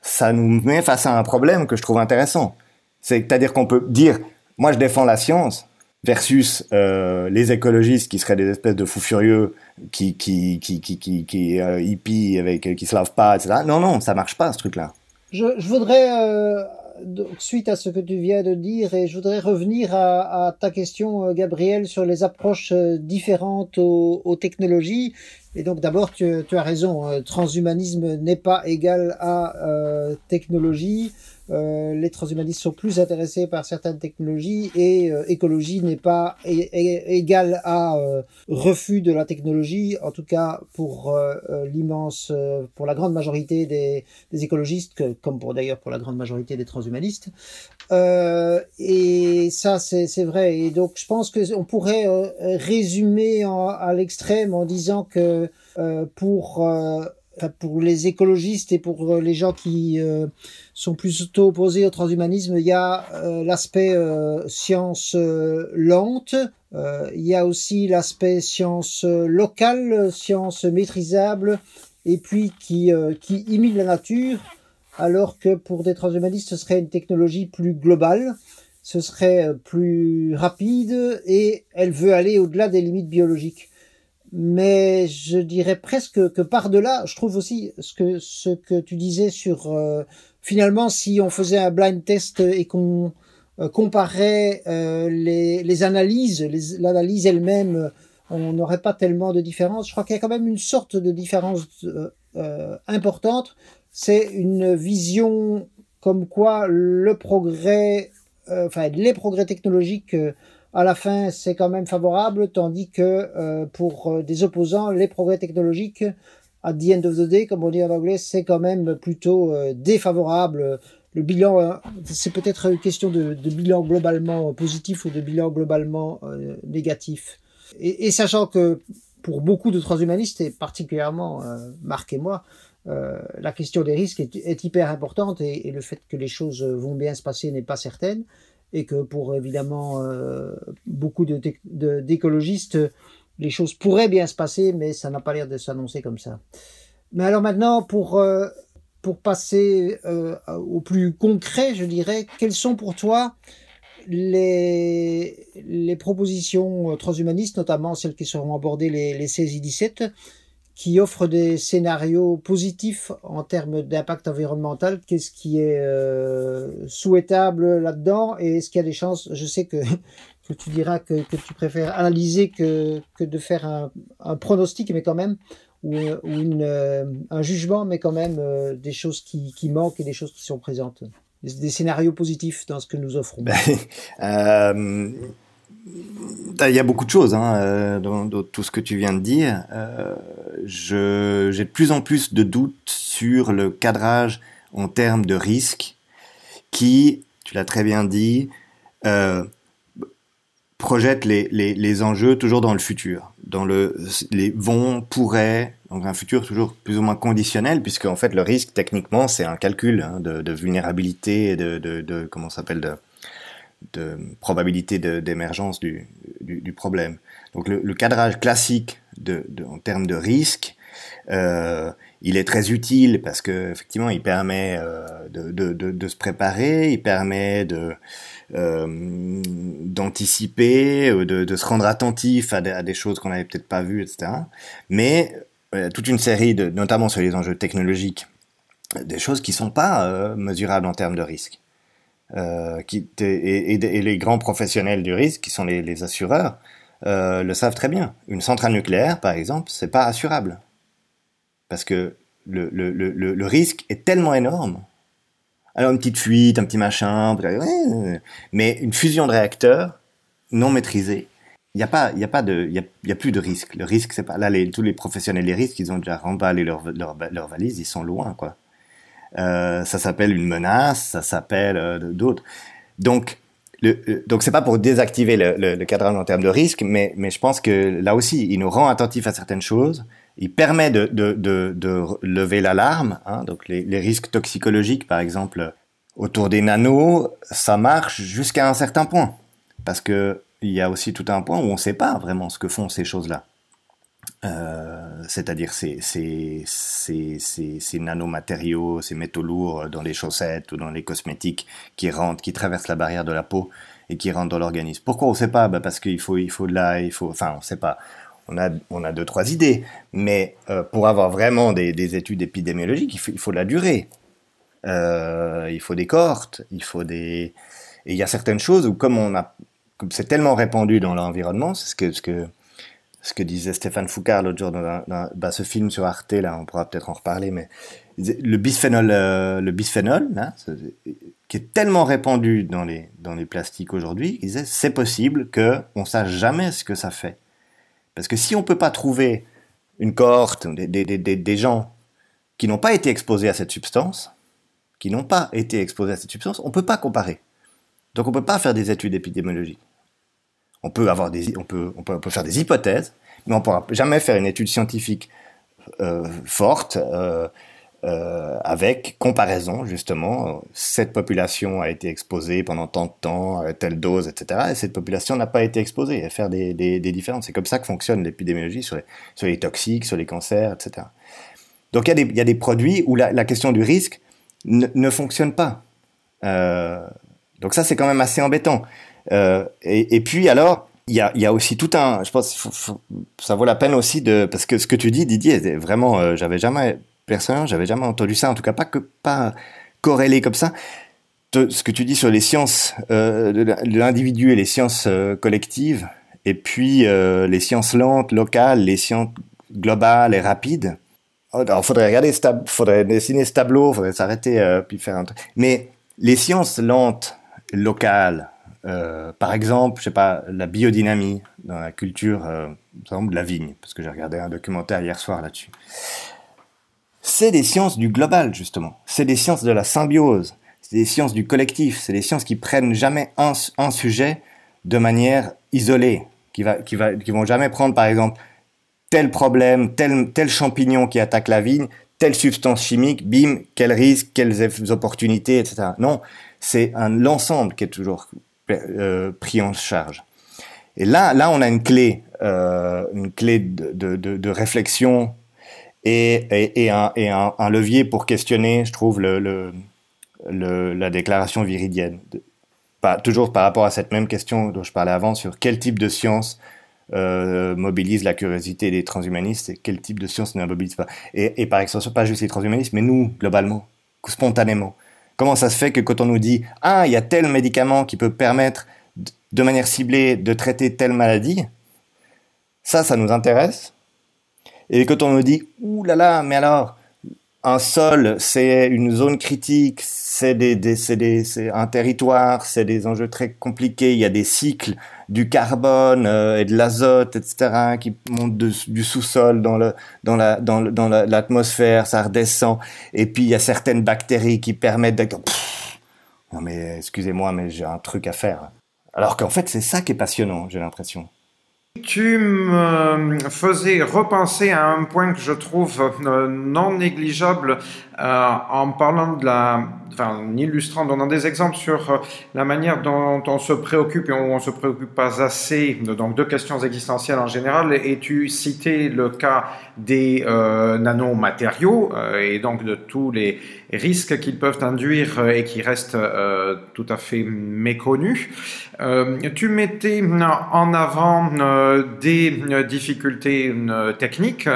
ça nous met face à un problème que je trouve intéressant. C'est-à-dire qu'on peut dire, moi, je défends la science versus les écologistes qui seraient des espèces de fous furieux qui qui qui qui qui, hippies avec qui se lavent pas, etc. Non, non, ça marche pas ce truc-là. Je, je voudrais, euh, suite à ce que tu viens de dire, et je voudrais revenir à, à ta question, euh, Gabriel, sur les approches euh, différentes aux, aux technologies. Et donc d'abord, tu, tu, as raison, euh, transhumanisme n'est pas égal à euh, technologie. Euh, les transhumanistes sont plus intéressés par certaines technologies et euh, écologie n'est pas égal à euh, refus de la technologie, en tout cas pour l'immense, pour la grande majorité des, écologistes, que, comme pour d'ailleurs pour la grande majorité des transhumanistes. et ça, c'est vrai. Et donc, je pense que on pourrait résumer à l'extrême en disant que pour pour les écologistes et pour euh, les gens qui euh, sont plutôt opposés au transhumanisme, il y a euh, l'aspect science lente, il y a aussi l'aspect science locale, science maîtrisable, et puis qui, qui imite la nature, alors que pour des transhumanistes, ce serait une technologie plus globale, ce serait plus rapide, et elle veut aller au-delà des limites biologiques mais je dirais presque que par-delà, je trouve aussi ce que, tu disais sur euh, finalement si on faisait un blind test et qu'on euh, comparait euh, les, les, analyses, l'analyse elle-même, on n'aurait pas tellement de différence. Je crois qu'il y a quand même une sorte de différence importante. C'est une vision comme quoi le progrès, enfin les progrès technologiques à la fin, c'est quand même favorable, tandis que euh, pour euh, des opposants, les progrès technologiques, à the end of the day, comme on dit en anglais, c'est quand même plutôt euh, défavorable. Le bilan, c'est peut-être une question de, bilan globalement positif ou de bilan globalement négatif. Et, sachant que pour beaucoup de transhumanistes, et particulièrement Marc et moi, la question des risques est, hyper importante et, et, le fait que les choses vont bien se passer n'est pas certaine et que pour évidemment euh, beaucoup d'écologistes, les choses pourraient bien se passer, mais ça n'a pas l'air de s'annoncer comme ça. Mais alors maintenant, pour, euh, pour passer euh, au plus concret, je dirais, quelles sont pour toi les, les propositions transhumanistes, notamment celles qui seront abordées les, les 16 et 17, qui offrent des scénarios positifs en termes d'impact environnemental. Qu'est-ce qui est euh, souhaitable là-dedans? Et est-ce qu'il y a des chances? Je sais que, *laughs* que tu diras que, que tu préfères analyser que, que de faire un, un pronostic, mais quand même, ou, ou une, euh, un jugement, mais quand même euh, des choses qui, qui manquent et des choses qui sont présentes. Des, des scénarios positifs dans ce que nous offrons. *laughs* Il y a beaucoup de choses hein, euh, dans, tout ce que tu viens de dire. Euh, j'ai de plus en plus de doutes sur le cadrage en termes de risque qui, tu l'as très bien dit, euh, projette les, les, les, enjeux toujours dans le futur, dans le les vont, pourraient, donc un futur toujours plus ou moins conditionnel, puisque en fait le risque techniquement c'est un calcul hein, de, de, vulnérabilité et de, de, de comment s'appelle de de probabilité d'émergence du, du, problème. Donc le, cadrage classique de, en termes de risque, euh, il est très utile parce que effectivement il permet euh, de, de, se préparer, il permet de euh, d'anticiper, de, se rendre attentif à, des choses qu'on n'avait peut-être pas vues, etc. Mais toute une série de, notamment sur les enjeux technologiques, des choses qui sont pas mesurables en termes de risque. Euh, qui, et, les grands professionnels du risque, qui sont les, assureurs, euh, le savent très bien. Une centrale nucléaire, par exemple, c'est pas assurable parce que le, le, le, le, risque est tellement énorme. Alors une petite fuite, un petit machin, mais une fusion de réacteurs non maîtrisée, il n'y a a y a, y a, plus de risque. Le risque, c'est pas là les, tous les professionnels des risques, ils ont déjà remballé leur, leur, leur valise, ils sont loin quoi. Euh, ça s'appelle une menace, ça s'appelle euh, d'autres. Donc, le, donc c'est pas pour désactiver le, le, cadrage en termes de risque, mais, je pense que là aussi, il nous rend attentifs à certaines choses. Il permet de lever l'alarme. Hein, donc les, les, risques toxicologiques, par exemple, autour des nanos, ça marche jusqu'à un certain point, parce que il y a aussi tout un point où on ne sait pas vraiment ce que font ces choses-là. Euh, c'est-à-dire ces, ces, ces, ces, nanomatériaux, ces métaux lourds dans les chaussettes ou dans les cosmétiques qui qui traversent la barrière de la peau et qui rentrent dans l'organisme. Pourquoi on ne sait pas? Bah Parce qu'il faut, il faut de là, il faut, enfin, on ne sait pas. On a, on a deux, trois idées, mais euh, pour avoir vraiment des, des études épidémiologiques, il faut, il faut de la durée. Euh, il faut des cohortes, il faut des... Et il y a certaines choses où, comme on a, c'est tellement répandu dans l'environnement, c'est ce que, ce que disait Stéphane Foucard l'autre jour dans, bah, ce film sur Arte, là, on pourra peut-être en reparler, mais le bisphénol, euh, le bisphénol, qui est tellement répandu dans les, dans les plastiques aujourd'hui, il disait c'est possible que on sache jamais ce que ça fait. Parce que si on peut pas trouver une cohorte, des, des, des, des gens qui n'ont pas été exposés à cette substance, qui n'ont pas été exposés à cette substance, on peut pas comparer. Donc on peut pas faire des études épidémiologiques. On peut, avoir des, on, peut, on, peut, on peut faire des hypothèses, mais on pourra jamais faire une étude scientifique euh, forte euh, euh, avec comparaison, justement. Cette population a été exposée pendant tant de temps, à telle dose, etc. Et cette population n'a pas été exposée à faire des, des, des différences. C'est comme ça que fonctionne l'épidémiologie sur les, sur les toxiques, sur les cancers, etc. Donc il y, a des, y a des produits où la, question du risque ne, ne fonctionne pas. Donc ça, c'est quand même assez embêtant. Euh, et, puis alors, il y a, aussi tout un, je pense, faut, ça vaut la peine aussi de, parce que ce que tu dis, Didier, vraiment, euh, j'avais jamais, personnellement, j'avais jamais entendu ça, en tout cas pas que pas corrélé comme ça. ce que tu dis sur les sciences euh, de l'individu et les sciences collectives, et puis les sciences lentes, locales, les sciences globales et rapides. Oh, alors, faudrait regarder, faudrait dessiner ce tableau, faudrait s'arrêter puis faire un truc. Mais les sciences lentes, locales, euh, par exemple, je sais pas, la biodynamie dans la culture, euh, par exemple, de la vigne, parce que j'ai regardé un documentaire hier soir là-dessus. C'est des sciences du global, justement. C'est des sciences de la symbiose. C'est des sciences du collectif. C'est des sciences qui prennent jamais un, sujet de manière isolée, qui va, vont jamais prendre, par exemple, tel problème, tel, tel champignon qui attaque la vigne, telle substance chimique, bim, quel risque, quelles opportunités, etc. Non, c'est l'ensemble qui est toujours euh, pris en charge. Et là, là, on a une clé, euh, une clé de, de, réflexion et, et, un, et un, levier pour questionner, je trouve, le, le, le la déclaration viridienne. Pas, toujours par rapport à cette même question dont je parlais avant sur quel type de science euh, mobilise la curiosité des transhumanistes et quel type de science ne la mobilise pas. Et, et par extension, pas juste les transhumanistes, mais nous, globalement, spontanément. Comment ça se fait que quand on nous dit Ah, il y a tel médicament qui peut permettre de manière ciblée de traiter telle maladie, ça, ça nous intéresse. Et quand on nous dit Ouh là là, mais alors, un sol, c'est une zone critique, c'est un territoire, c'est des enjeux très compliqués. Il y a des cycles du carbone euh, et de l'azote, etc., qui montent du sous-sol dans le dans la dans dans l'atmosphère, ça redescend. Et puis il y a certaines bactéries qui permettent de non mais excusez-moi, mais j'ai un truc à faire. Alors qu'en fait, c'est ça qui est passionnant, j'ai l'impression. Tu me faisais repenser à un point que je trouve euh, non négligeable euh, en parlant de la, enfin, en illustrant, donnant des exemples sur euh, la manière dont on se préoccupe et on, on se préoccupe pas assez donc de questions existentielles en général. Et tu citais le cas des euh, nanomatériaux euh, et donc de tous les risques qu'ils peuvent induire et qui restent tout à fait méconnus. tu mettais en avant des difficultés techniques,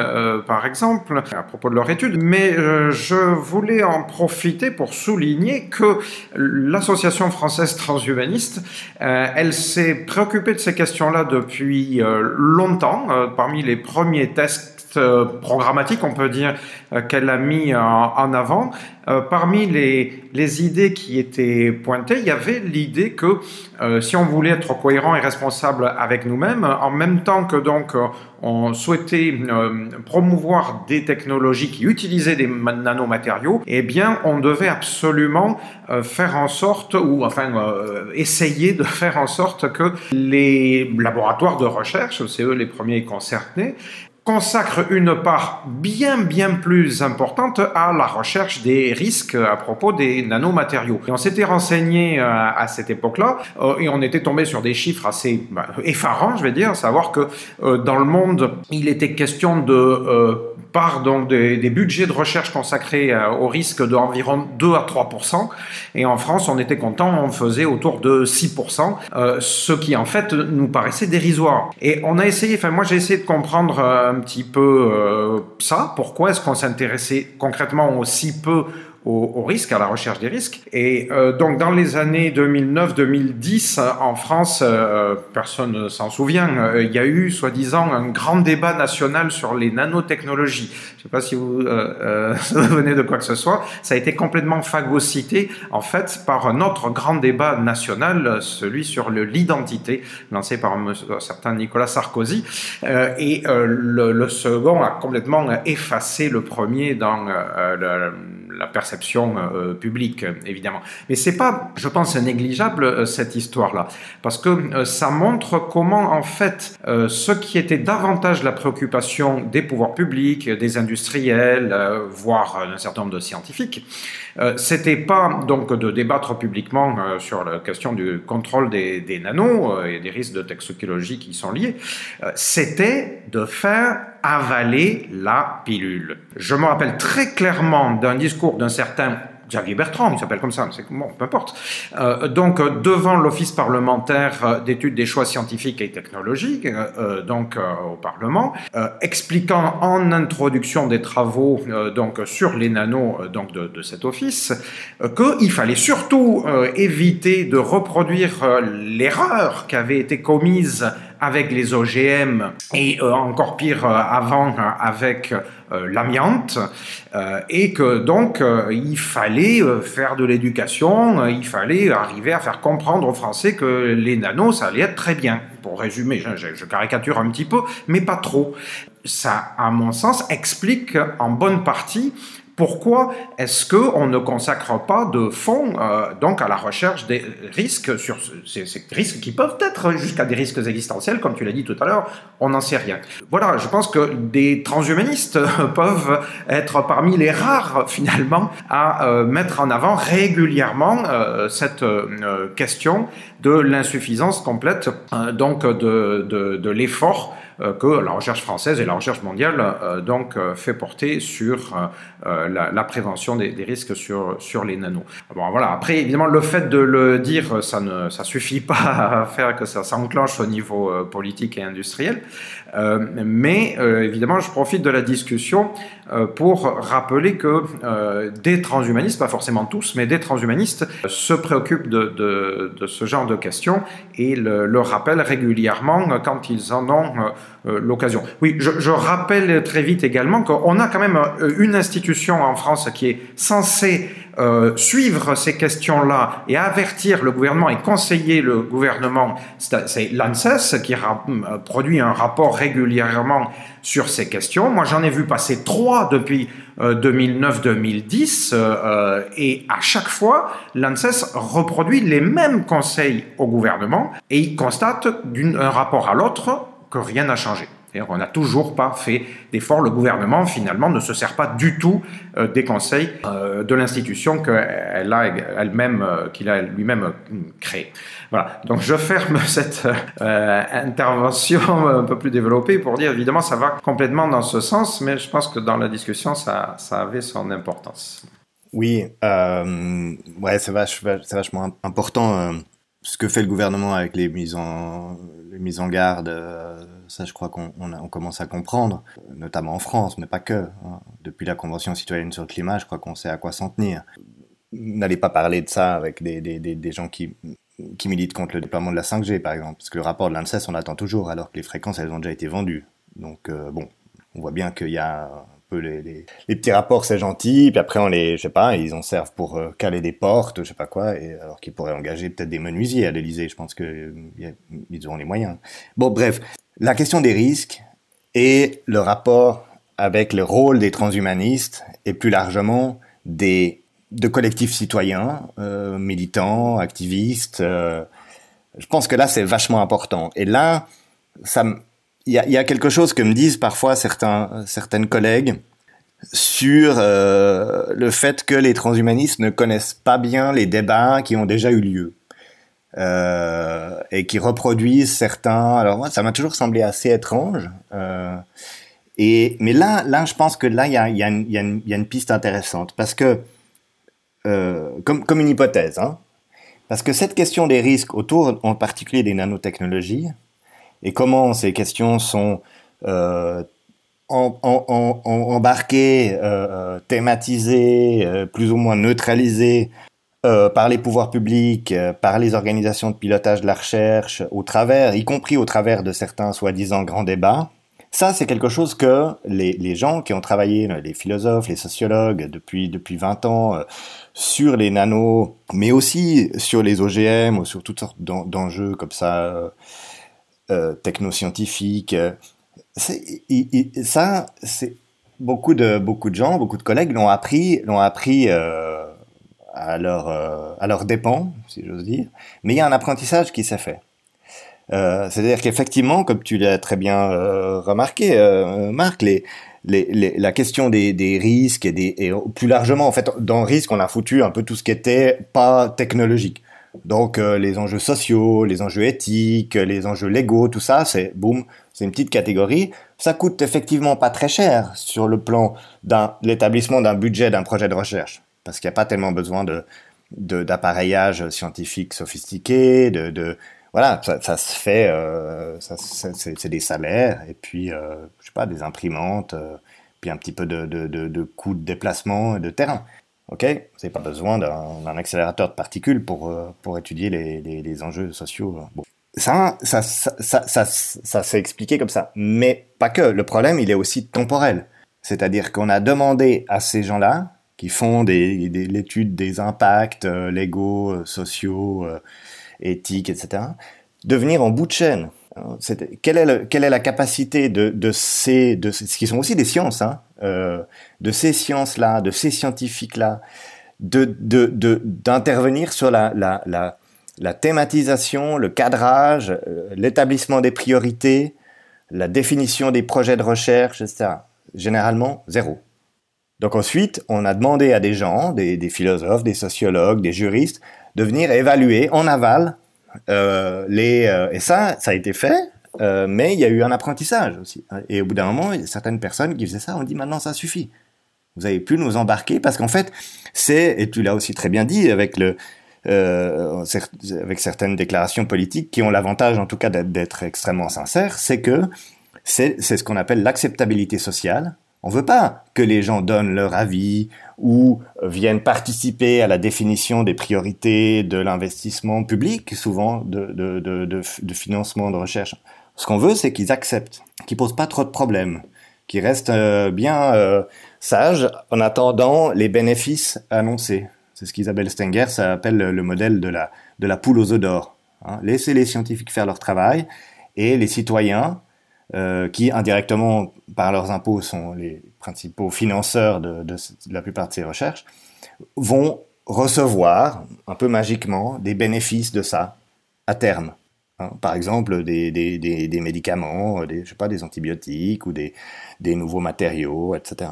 par exemple, à propos de leur étude, mais je voulais en profiter pour souligner que l'association française transhumaniste, elle s'est préoccupée de ces questions-là depuis longtemps. parmi les premiers tests euh, programmatique, on peut dire, euh, qu'elle a mis en, avant. Euh, parmi les, les, idées qui étaient pointées, il y avait l'idée que si on voulait être cohérent et responsable avec nous-mêmes, en même temps que donc on souhaitait promouvoir des technologies qui utilisaient des nanomatériaux, eh bien, on devait absolument faire en sorte, ou enfin essayer de faire en sorte que les laboratoires de recherche, c'est eux les premiers concernés, consacre une part bien bien plus importante à la recherche des risques à propos des nanomatériaux. Et on s'était renseigné euh, à cette époque-là euh, et on était tombé sur des chiffres assez bah, effarants, je vais dire, savoir que euh, dans le monde, il était question de part donc des, budgets de recherche consacrés au risque d'environ 2 à 3% et en France, on était content, on faisait autour de 6 ce qui en fait nous paraissait dérisoire. Et on a essayé, enfin moi j'ai essayé de comprendre un petit peu euh, ça. Pourquoi est-ce qu'on s'intéressait concrètement aussi peu au, risque, à la recherche des risques. Et euh, donc dans les années 2009-2010, en France, euh, personne ne s'en souvient, euh, il y a eu soi-disant un grand débat national sur les nanotechnologies. Je ne sais pas si *laughs* vous venez de quoi que ce soit. Ça a été complètement phagocyté en fait par un autre grand débat national, celui sur l'identité, lancé par un, certain Nicolas Sarkozy. et le, second a complètement effacé le premier dans la perception euh, publique, évidemment. Mais c'est pas, je pense, négligeable euh, cette histoire-là, parce que euh, ça montre comment, en fait, ce qui était davantage la préoccupation des pouvoirs publics, des industriels, voire d'un certain nombre de scientifiques, c'était pas donc de débattre publiquement sur la question du contrôle des, des nanos et des risques de toxicologie qui sont liés, c'était de faire avaler la pilule. Je me rappelle très clairement d'un discours d'un certain Xavier Bertrand, il s'appelle comme ça, c'est bon, peu importe. Euh, donc euh, devant l'office parlementaire euh, d'études des choix scientifiques et technologiques, euh, donc au Parlement, expliquant en introduction des travaux donc sur les nanos donc de, de cet office qu'il fallait surtout éviter de reproduire l'erreur qui avait été commise avec les OGM et euh, encore pire euh, avant euh, avec l'amiante et que donc il fallait faire de l'éducation, il fallait arriver à faire comprendre aux Français que les nanos ça allait être très bien. Pour résumer, je, je caricature un petit peu, mais pas trop. Ça, à mon sens, explique en bonne partie pourquoi est-ce qu'on ne consacre pas de fonds euh, donc à la recherche des risques sur ces, risques qui peuvent être jusqu'à des risques existentiels, comme tu l'as dit tout à l'heure, on n'en sait rien. Voilà, je pense que des transhumanistes *laughs* peuvent être parmi les rares finalement à euh, mettre en avant régulièrement euh, cette question de l'insuffisance complète donc de l'effort que la recherche française et la recherche mondiale donc fait porter sur la, prévention des, risques sur, sur les nanos. Bon, voilà. Après, évidemment, le fait de le dire, ça ne ça suffit pas *laughs* à faire que ça s'enclenche au niveau politique et industriel. Mais évidemment, je profite de la discussion pour rappeler que des transhumanistes, pas forcément tous, mais des transhumanistes se préoccupent de, ce genre de questions et le, le rappellent régulièrement quand ils en ont euh, l'occasion. Oui, je, rappelle très vite également qu'on a quand même euh, une institution en France qui est censée euh, suivre ces questions-là et avertir le gouvernement et conseiller le gouvernement, c'est l'ANSES qui produit un rapport régulièrement sur ces questions. Moi, j'en ai vu passer trois depuis 2009-2010 euh, et à chaque fois, l'ANSES reproduit les mêmes conseils au gouvernement et il constate d'un rapport à l'autre que rien n'a changé. On n'a toujours pas fait d'effort. Le gouvernement, finalement, ne se sert pas du tout euh, des conseils euh, de l'institution qu'elle a elle-même, euh, qu'il a lui-même créée. Voilà. Donc, je ferme *laughs* cette intervention *laughs* un peu plus développée pour dire, évidemment, ça va complètement dans ce sens, mais je pense que dans la discussion, ça, avait son importance. Oui, ouais, c'est vachement important ce que fait le gouvernement avec les mises en, les mises en garde, ça je crois qu'on on, commence à comprendre, notamment en France, mais pas que. Hein. Depuis la Convention citoyenne sur le climat, je crois qu'on sait à quoi s'en tenir. N'allez pas parler de ça avec des, des, des, des, gens qui, qui militent contre le déploiement de la 5G, par exemple, parce que le rapport de l'ANSES, on attend toujours, alors que les fréquences, elles ont déjà été vendues. Donc, euh, bon, on voit bien qu'il y a les, les, les, petits rapports, c'est gentil, puis après on les, je sais pas, ils en servent pour euh, caler des portes, je sais pas quoi, et alors qu'ils pourraient engager peut-être des menuisiers à l'Elysée, je pense que euh, ils auront les moyens. Bon, bref, la question des risques et le rapport avec le rôle des transhumanistes et plus largement des de collectifs citoyens, euh, militants, activistes. Euh, je pense que là c'est vachement important. Et là, il y a, y a, quelque chose que me disent parfois certains, certaines collègues sur euh, le fait que les transhumanistes ne connaissent pas bien les débats qui ont déjà eu lieu euh, et qui reproduisent certains. Alors moi, ça m'a toujours semblé assez étrange. Euh, et mais là, là, je pense que là, il y a, une, piste intéressante parce que euh, comme, une hypothèse, hein, parce que cette question des risques autour, en particulier des nanotechnologies, et comment ces questions sont embarquées, thématisées, plus ou moins neutralisées euh, par les pouvoirs publics, par les organisations de pilotage de la recherche, au travers, y compris au travers de certains soi-disant grands débats. Ça, c'est quelque chose que les, les, gens qui ont travaillé, les philosophes, les sociologues, depuis, depuis 20 ans, sur les nanos, mais aussi sur les OGM, ou sur toutes sortes d'enjeux comme ça, euh, technoscientifique. Euh, ça, c'est beaucoup de beaucoup de gens, beaucoup de collègues l'ont appris, l'ont appris euh, à leur leur dépens, si j'ose dire. Mais il y a un apprentissage qui s'est fait. C'est-à-dire qu'effectivement, comme tu l'as très bien remarqué, Marc, les, les, la question des, risques et, et plus largement, en fait, dans risque, on a foutu un peu tout ce qui était pas technologique. Donc euh, les enjeux sociaux, les enjeux éthiques, les enjeux légaux, tout ça, c'est boum, c'est une petite catégorie. Ça coûte effectivement pas très cher sur le plan d'un l'établissement d'un budget d'un projet de recherche, parce qu'il n'y a pas tellement besoin de d'appareillage scientifique sophistiqué, de, voilà, ça, se fait, euh, c'est des salaires et puis euh, je sais pas des imprimantes, euh, puis un petit peu de, de, de, coûts de déplacement et de terrain. Ok, n'avez pas besoin d'un accélérateur de particules pour, euh, pour étudier les, les, enjeux sociaux. Bon. Ça, ça, ça, ça s'est expliqué comme ça. Mais pas que. Le problème, il est aussi temporel. C'est-à-dire qu'on a demandé à ces gens-là, qui font l'étude des impacts euh, légaux, euh, sociaux, euh, éthiques, etc., de venir en bout de chaîne. Quelle est, le, quelle est la capacité de, ces, qui sont aussi des sciences, hein, de ces sciences-là, de ces scientifiques-là, d'intervenir sur la, la, thématisation, le cadrage, l'établissement des priorités, la définition des projets de recherche, etc. Généralement, zéro. Donc ensuite, on a demandé à des gens, des, philosophes, des sociologues, des juristes, de venir évaluer en aval euh, les, euh, et ça, ça a été fait Euh, mais il y a eu un apprentissage aussi. Et au bout d'un moment, certaines personnes qui faisaient ça, on dit maintenant ça suffit. Vous avez plus nous embarquer parce qu'en fait, c'est, et tu l'as aussi très bien dit avec le, avec certaines déclarations politiques qui ont l'avantage en tout cas d'être extrêmement sincères, c'est que c'est ce qu'on appelle l'acceptabilité sociale. On veut pas que les gens donnent leur avis ou viennent participer à la définition des priorités de l'investissement public, souvent de, de, de, de, financement de recherche. Ce qu'on veut, c'est qu'ils acceptent, qu'ils posent pas trop de problèmes, qu'ils restent euh, bien euh, sages en attendant les bénéfices annoncés. C'est ce qu'Isabelle Stenger ça appelle le modèle de la, de la poule aux œufs d'or. Hein. Laissez les scientifiques faire leur travail et les citoyens, euh, qui indirectement par leurs impôts sont les principaux financeurs de, la plupart de ces recherches, vont recevoir un peu magiquement des bénéfices de ça à terme. Hein. Par exemple, des, des, des, médicaments, des, je sais pas, des antibiotiques ou des, des nouveaux matériaux, etc.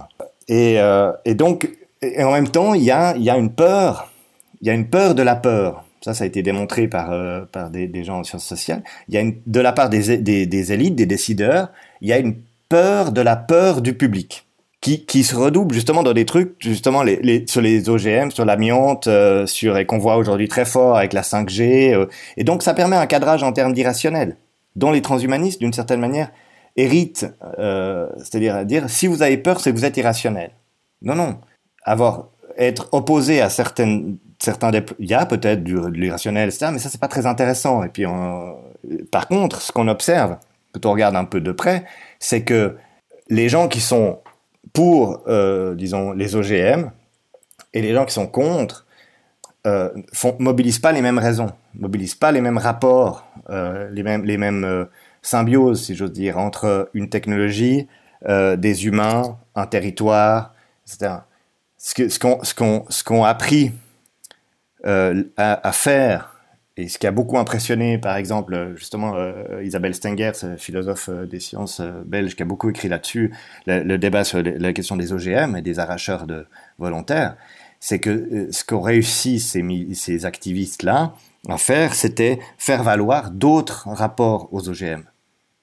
Et, euh, et donc, et en même temps, il y a, y a une peur, il y a une peur de la peur. Ça, a été démontré par, euh, par des, gens en sciences sociales. Il y a de la part des, élites, des décideurs, il y a une peur de la peur du public qui, qui se redouble justement dans des trucs, justement sur les OGM, sur l'amiante, euh, et qu'on voit aujourd'hui très fort avec la 5G. Euh, et donc, ça permet un cadrage en termes d'irrationnel, dont les transhumanistes, d'une certaine manière, héritent. C'est-à-dire dire, si vous avez peur, c'est que vous êtes irrationnel. Non, non avoir être opposé à certaines certains il y a peut-être du, de l'irrationnel etc. mais ça c'est pas très intéressant. Et puis par contre ce qu'on observe quand on regarde un peu de près c'est que les gens qui sont pour euh, disons les OGM et les gens qui sont contre euh, font, mobilisent pas les mêmes raisons mobilisent pas les mêmes rapports euh, les mêmes les mêmes euh, symbioses si j'ose dire entre une technologie des humains un territoire etc ce qu'on ce qu'on appris euh, à, faire et ce qui a beaucoup impressionné, par exemple, justement, euh, Isabelle Stenger, philosophe euh, des sciences belge, qui a beaucoup écrit là-dessus, le, débat sur la question des OGM et des arracheurs de volontaires, c'est que ce qu'ont réussi ces, activistes-là à faire, c'était faire valoir d'autres rapports aux OGM.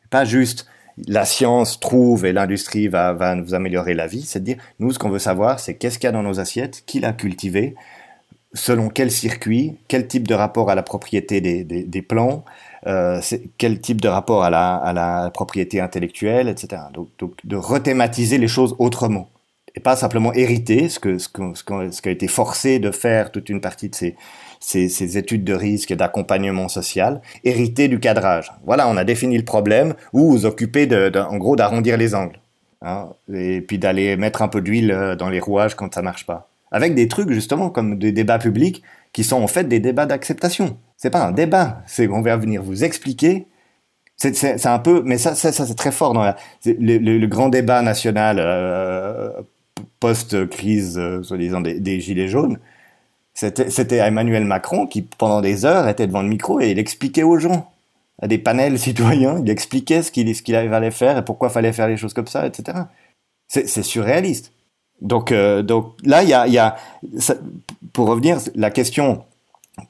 Pas juste la science trouve et l'industrie va, va vous améliorer la vie, c'est de dire, nous, ce qu'on veut savoir, c'est qu'est-ce qu'il y a dans nos assiettes, qui l'a cultivé, selon quel circuit, quel type de rapport à la propriété des, des, plants, euh, quel type de rapport à la, à la propriété intellectuelle, etc. Donc, donc, de rethématiser les choses autrement. Et pas simplement hériter ce que, ce, que, ce, été forcé de faire toute une partie de ces, ces, études de risque et d'accompagnement social, hérité du cadrage. Voilà, on a défini le problème, ou vous occupez de, de en gros d'arrondir les angles. Hein, et puis d'aller mettre un peu d'huile euh, dans les rouages quand ça marche pas. Avec des trucs justement comme des débats publics qui sont en fait des débats d'acceptation. C'est pas un débat, c'est qu'on va venir vous expliquer. C'est un peu, mais ça, ça, c'est très fort dans le, grand débat national euh, post-crise, euh, soi-disant des, gilets jaunes. C'était Emmanuel Macron qui, pendant des heures, était devant le micro et il expliquait aux gens, à des panels *laughs* citoyens, il expliquait ce qu'il qu'il allait faire et pourquoi fallait faire les choses comme ça, etc. C'est surréaliste. Donc, euh, donc là, il y a, pour revenir, la question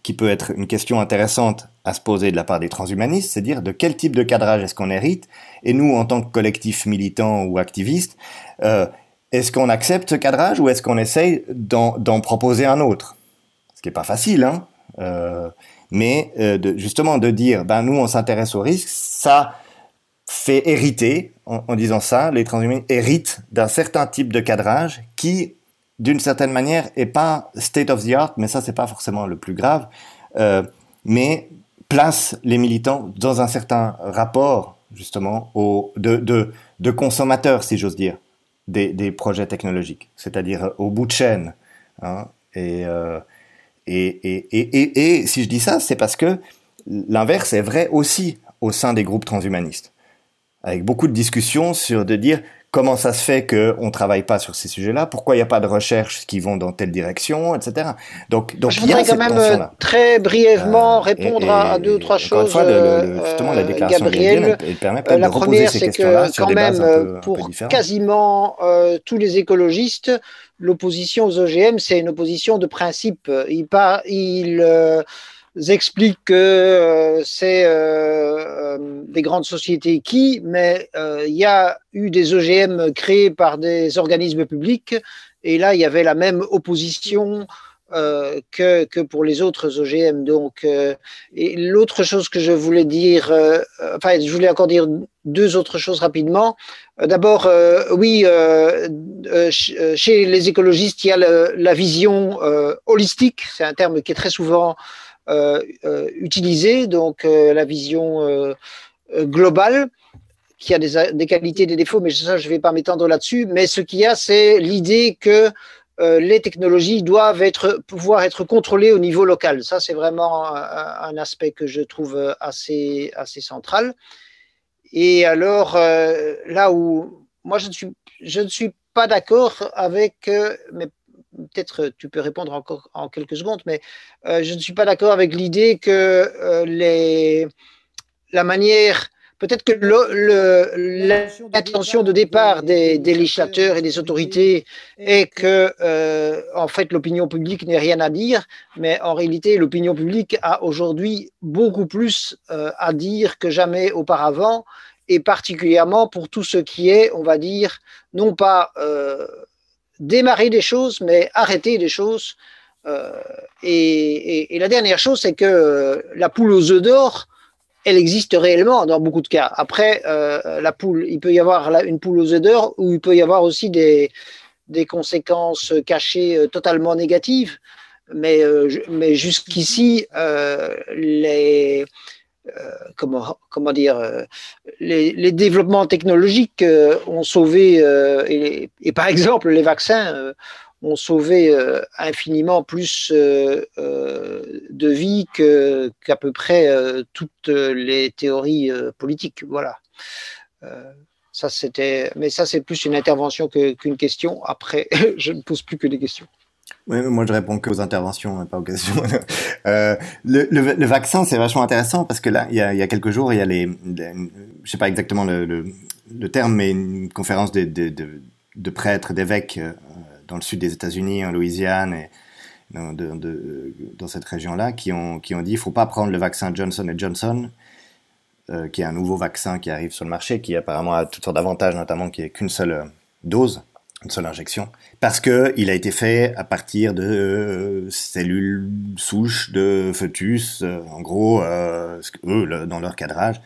qui peut être une question intéressante à se poser de la part des transhumanistes, c'est dire de quel type de cadrage est-ce qu'on hérite, et nous, en tant que collectif militant ou activiste, euh, est-ce qu'on accepte ce cadrage ou est-ce qu'on essaye d'en proposer un autre? Ce qui est pas facile, hein euh, mais justement de dire, ben nous, on s'intéresse au risque, ça fait hériter, en, disant ça, les transhumanistes héritent d'un certain type de cadrage qui d'une certaine manière, est pas state of the art, mais ça, c'est pas forcément le plus grave, euh, mais place les militants dans un certain rapport, justement, au, de, de, consommateurs, si j'ose dire, des, des projets technologiques, c'est-à-dire au bout de chaîne. Hein, euh, et, et, et, et si je dis ça, c'est parce que l'inverse est vrai aussi au sein des groupes transhumanistes, avec beaucoup de discussions sur de dire comment ça se fait qu'on ne travaille pas sur ces sujets-là, pourquoi il n'y a pas de recherches qui vont dans telle direction, etc. Donc, donc je voudrais quand même euh, très brièvement euh, répondre et, et, à deux ou trois choses. Fois, le, le, justement, la déclaration Gabriel, de elle, elle permet euh, la première, c'est que quand même, peu, pour quasiment euh, tous les écologistes, l'opposition aux OGM, c'est une opposition de principe. Il, pas, il expliquent que c'est des grandes sociétés qui, mais il y a eu des OGM créés par des organismes publics et là il y avait la même opposition euh, que, que, pour les autres OGM. Donc, euh, l'autre chose que je voulais dire, euh, enfin, je voulais encore dire deux autres choses rapidement. D'abord, oui, chez les écologistes, il y a la vision holistique. C'est un terme qui est très souvent utilisé. Donc, la vision globale qui a des, des, qualités, des défauts, mais ça, je ne vais pas m'étendre là-dessus. Mais ce qu'il y a, c'est l'idée que euh, les technologies doivent être, pouvoir être contrôlées au niveau local. Ça, c'est vraiment un, aspect que je trouve assez, assez central. Et alors, euh, là où moi, je ne suis, je ne suis pas d'accord avec, euh, mais peut-être tu peux répondre encore en quelques secondes, mais je ne suis pas d'accord avec l'idée que les, la manière Peut-être que l'intention de départ des, législateurs et des autorités est que, euh, en fait, l'opinion publique n'ait rien à dire, mais en réalité, l'opinion publique a aujourd'hui beaucoup plus euh, à dire que jamais auparavant, et particulièrement pour tout ce qui est, on va dire, non pas euh, démarrer des choses, mais arrêter des choses. Et, et, la dernière chose, c'est que la poule aux œufs d'or, elle existe réellement dans beaucoup de cas. Après, euh, la poule, il peut y avoir une poule aux œufs d'or ou il peut y avoir aussi des, des conséquences cachées euh, totalement négatives. Mais, euh, mais jusqu'ici, les, comment, comment dire, les, les développements technologiques ont sauvé, et, par exemple, les vaccins ont sauvé euh, infiniment plus euh, euh, de vies qu'à peu près toutes les théories politiques. Voilà. ça c'était, mais ça c'est plus une intervention qu'une question. Après, *laughs* je ne pose plus que des questions. Oui, moi je réponds que aux interventions, pas aux questions. *laughs* euh, le, vaccin, c'est vachement intéressant parce que là, il y a, il quelques jours, il y a les, je sais pas exactement le, terme, mais une conférence de, prêtres, d'évêques dans le sud des États-Unis, en Louisiane et dans, cette région-là, qui ont, qui ont dit ne faut pas prendre le vaccin Johnson Johnson, euh, qui est un nouveau vaccin qui arrive sur le marché, qui apparemment a toutes sortes d'avantages, notamment qui est qu'une seule euh, dose, une seule injection, parce que il a été fait à partir de euh, cellules souches de fœtus, en gros, eux, dans leur cadrage,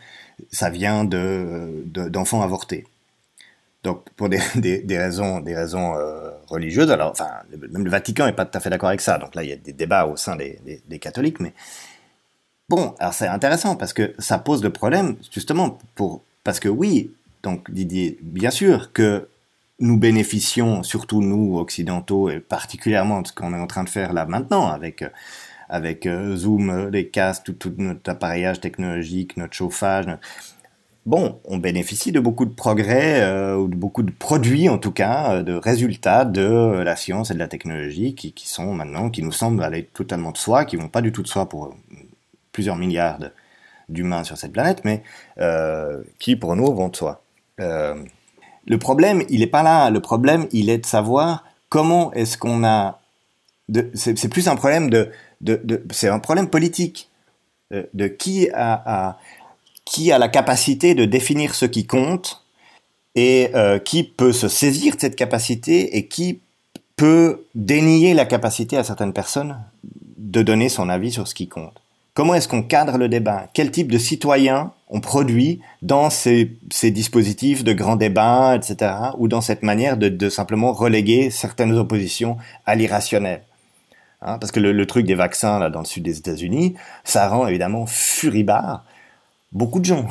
ça vient de d'enfants avortés. Donc pour *laughs* des, des, raisons, des raisons euh, religieuses, alors enfin même le Vatican n'est pas tout à fait d'accord avec ça. Donc là il y a des débats au sein des, des, des catholiques, mais bon, alors c'est intéressant parce que ça pose le problème justement pour parce que oui, donc Didier, bien sûr que nous bénéficions, surtout nous occidentaux et particulièrement de ce qu'on est en train de faire là maintenant avec avec euh, Zoom, les casques, tout, notre appareillage technologique, notre chauffage bon, on bénéficie de beaucoup de progrès, euh, ou de beaucoup de produits en tout cas, euh, de résultats de la science et de la technologie qui, sont maintenant, qui nous semblent aller totalement de soi, qui vont pas du tout de soi pour plusieurs milliards d'humains sur cette planète, mais euh, qui pour nous vont de soi. Euh, le problème, il n'est pas là. Le problème, il est de savoir comment est-ce qu'on a. C'est plus un problème de, c'est un problème politique de, de qui a, qui a la capacité de définir ce qui compte et euh, qui peut se saisir de cette capacité et qui peut dénier la capacité à certaines personnes de donner son avis sur ce qui compte. Comment est-ce qu'on cadre le débat? Quel type de citoyens on produit dans ces, dispositifs de grands débats, etc., ou dans cette manière de, simplement reléguer certaines oppositions à l'irrationnel hein, Parce que le, truc des vaccins là dans le sud des États-Unis, ça rend évidemment furibard beaucoup de gens.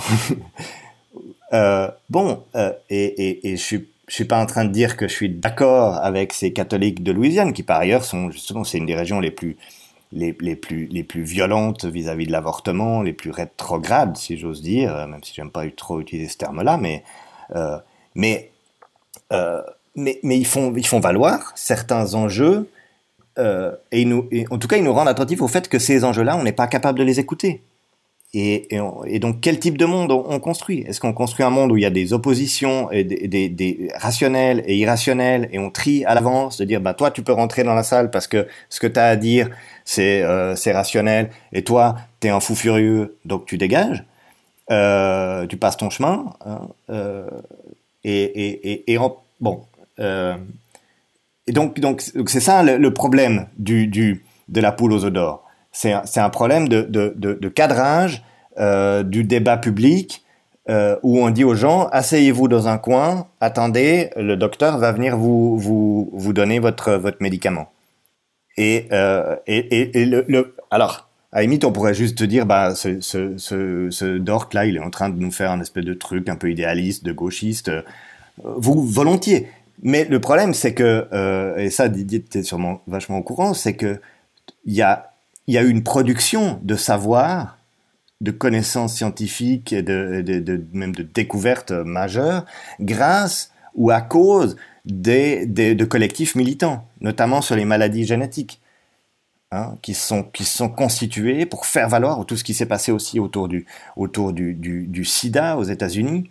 *laughs* euh, bon, euh, et, je suis je suis pas en train de dire que je suis d'accord avec ces catholiques de Louisiane qui par ailleurs sont justement c'est une des régions les plus les, plus les plus violentes vis-à-vis de l'avortement, les plus rétrogrades si j'ose dire, euh, même si j'aime pas trop utiliser ce terme-là, mais euh, mais euh, mais mais ils font ils font valoir certains enjeux et, nous, et en tout cas ils nous rendent attentifs au fait que ces enjeux-là on n'est pas capable de les écouter Et, donc, quel type de monde on, construit? Est-ce qu'on construit un monde où il y a des oppositions et des, rationnelles et irrationnelles et on trie à l'avance de dire, bah toi, tu peux rentrer dans la salle parce que ce que tu as à dire, c'est euh, rationnel et toi, tu es un fou furieux, donc tu dégages, euh, tu passes ton chemin. Hein, euh, et, bon. Euh, et donc, donc, c'est ça le, problème du, de la poule aux d'or c'est un, un, problème de, de, de, cadrage euh, du débat public euh, où on dit aux gens asseyez-vous dans un coin, attendez, le docteur va venir vous, vous, vous donner votre, votre médicament. Et, euh, et, et, le, alors, à on pourrait juste te dire, bah, ce, ce, ce, ce Dork là, il est en train de nous faire un espèce de truc un peu idéaliste, de gauchiste, vous volontiers. Mais le problème, c'est que, et ça, Didier, es sûrement vachement au courant, c'est que il y a il y a eu une production de savoir, de connaissances scientifiques et de, même de découvertes majeures grâce ou à cause des, de collectifs militants, notamment sur les maladies génétiques, hein, qui, sont, qui sont constitués pour faire valoir tout ce qui s'est passé aussi autour du, autour du, du, sida aux États-Unis,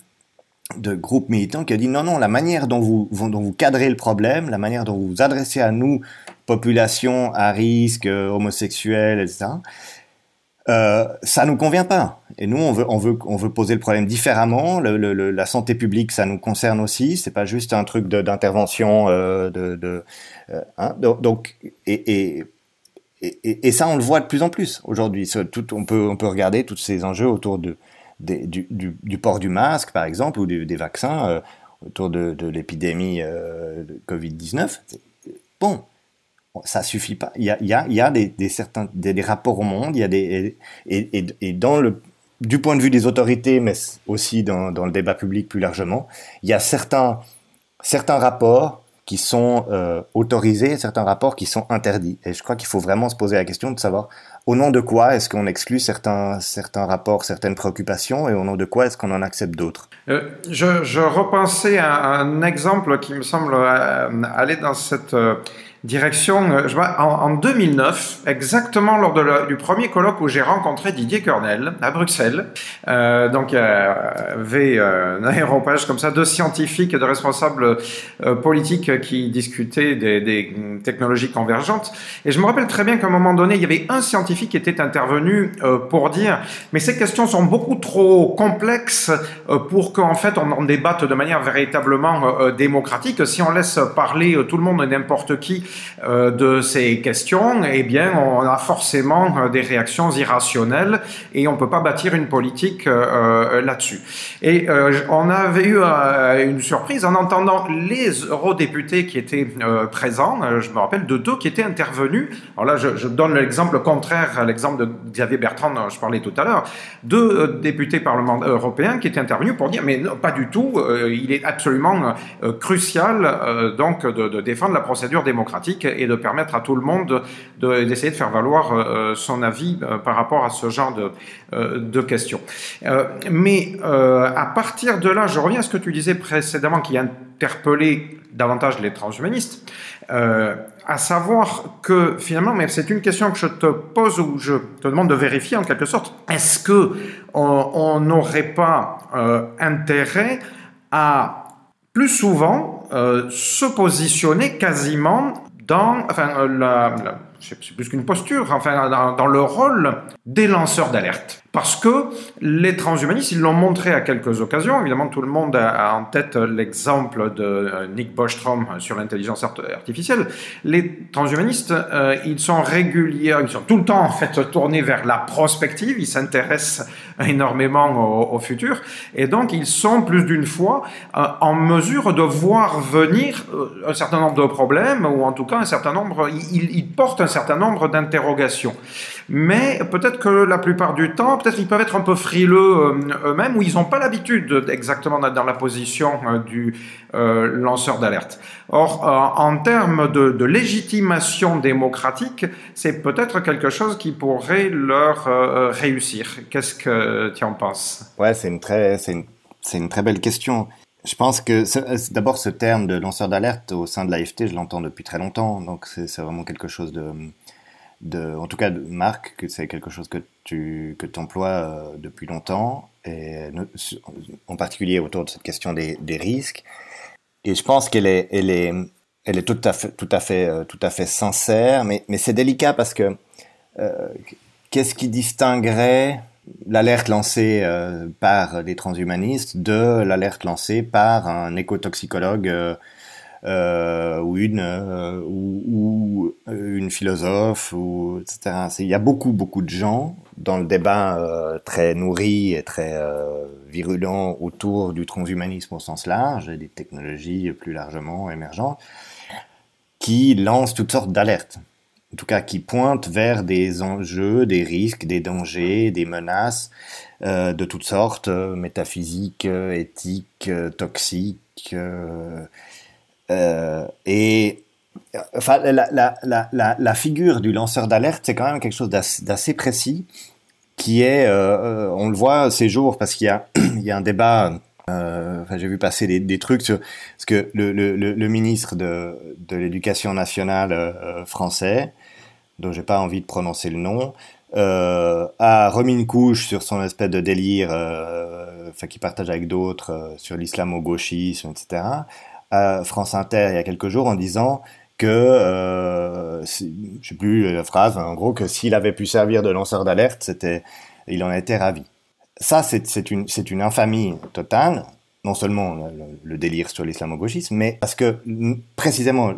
de groupes militants qui a dit non, non, la manière dont vous, dont vous cadrez le problème, la manière dont vous vous adressez à nous, population à risque, euh, homosexuels, etc. Euh, ça nous convient pas. Et nous, on veut, on veut, on veut poser le problème différemment. La santé publique, ça nous concerne aussi. C'est pas juste un truc d'intervention. Donc, et, ça, on le voit de plus en plus aujourd'hui. On peut, on peut regarder tous ces enjeux autour du, port du masque, par exemple, ou des, vaccins, euh, autour de, de l'épidémie euh, de Covid-19. Bon, ça suffit pas. Il y a, des, certains des, rapports au monde. Il y a et, dans le du point de vue des autorités, mais aussi dans, dans le débat public plus largement, il y a certains certains rapports qui sont euh, autorisés, certains rapports qui sont interdits. Et je crois qu'il faut vraiment se poser la question de savoir au nom de quoi est-ce qu'on exclut certains, certains rapports, certaines préoccupations, et au nom de quoi est-ce qu'on en accepte d'autres? Euh, je, je, repensais à un exemple qui me semble euh, aller dans cette euh, direction. Euh, je vois, en, en, 2009, exactement lors de la, du premier colloque où j'ai rencontré Didier Cornel à Bruxelles, euh, donc y avait euh, un aéropage comme ça de scientifiques et de responsables euh, politiques qui discutaient des, des, technologies convergentes. Et je me rappelle très bien qu'à un moment donné, il y avait un scientifique qui était intervenu euh, pour dire mais ces questions sont beaucoup trop complexes euh, pour qu'en fait on en débatte de manière véritablement démocratique. Si on laisse parler tout le monde et n'importe qui euh, de ces questions, eh bien, on a forcément euh, des réactions irrationnelles et on peut pas bâtir une politique euh, là-dessus. Et on avait eu une surprise en entendant les eurodéputés qui étaient présents. Je me rappelle de deux qui étaient intervenus. Alors là, je, donne l'exemple contraire à l'exemple de Xavier Bertrand dont je parlais tout à l'heure. Deux députés parlementaires européens qui étaient intervenus pour dire mais pas du tout. il est absolument crucial donc de défendre la procédure démocratique et de permettre à tout le monde d'essayer de, faire valoir euh, son avis euh, par rapport à ce genre de, euh, questions. mais à partir de là, je reviens à ce que tu disais précédemment qui interpellé davantage les transhumanistes, à savoir que finalement, mais c'est une question que je te pose ou je te demande de vérifier en quelque sorte, est-ce que on n'aurait pas intérêt à plus souvent euh, se positionner quasiment dans enfin, euh, la, la c'est plus qu'une posture, enfin, dans, dans, le rôle des lanceurs d'alerte. Parce que les transhumanistes, ils l'ont montré à quelques occasions. Évidemment, tout le monde a en tête l'exemple de euh, Nick Bostrom sur l'intelligence artificielle. Les transhumanistes, euh, ils sont réguliers, ils sont tout le temps en fait tournés vers la prospective. Ils s'intéressent énormément au, futur, et donc ils sont plus d'une fois euh, en mesure de voir venir euh, un certain nombre de problèmes, ou en tout cas un certain nombre. Ils portent un certain nombre d'interrogations. Mais peut-être que la plupart du temps, peut-être ils peuvent être un peu frileux euh, eux-mêmes ou ils n'ont pas l'habitude exactement d'être dans la position euh, du euh, lanceur d'alerte. Or, en termes de, légitimation démocratique, c'est peut-être quelque chose qui pourrait leur réussir. Qu'est-ce que tu en penses? Ouais, c'est une très, c'est une, c'est une très belle question. Je pense que d'abord ce terme de lanceur d'alerte au sein de l'AFT, je l'entends depuis très longtemps, donc c'est vraiment quelque chose de de, en tout cas, Marc, que c'est quelque chose que tu que emploies euh, depuis longtemps, et en particulier autour de cette question des, des risques. Et je pense qu'elle est, elle est, elle est tout à fait, tout à fait, euh, tout à fait sincère, mais, mais c'est délicat parce que euh, qu'est-ce qui distinguerait l'alerte lancée par des transhumanistes de l'alerte lancée par un écotoxicologue euh, ou une euh, ou, une philosophe ou etc. Il y a beaucoup beaucoup de gens dans le débat euh, très nourri et très virulent autour du transhumanisme au sens large et des technologies plus largement émergentes qui lancent toutes sortes d'alertes. En tout cas, qui pointent vers des enjeux, des risques, des dangers, des menaces de toutes sortes, métaphysiques, éthiques, toxiques, euh, et enfin, la, la, la, la, figure du lanceur d'alerte, c'est quand même quelque chose d'assez précis, qui est, euh, euh, on le voit ces jours, parce qu'il y a, *clears throat* y a un débat. Euh, j'ai vu passer des, des, trucs sur ce que le, le, le, ministre de, de l'Éducation nationale euh, français, dont j'ai pas envie de prononcer le nom, euh, a remis une couche sur son espèce de délire, enfin, qui partage avec d'autres sur l'islamo-gauchisme, etc à France Inter il y a quelques jours en disant que, euh, je sais plus la phrase, en gros, que s'il avait pu servir de lanceur d'alerte, c'était, il en était ravi. Ça, c'est une, une infamie totale, non seulement le, délire sur l'islamo-gauchisme, mais parce que précisément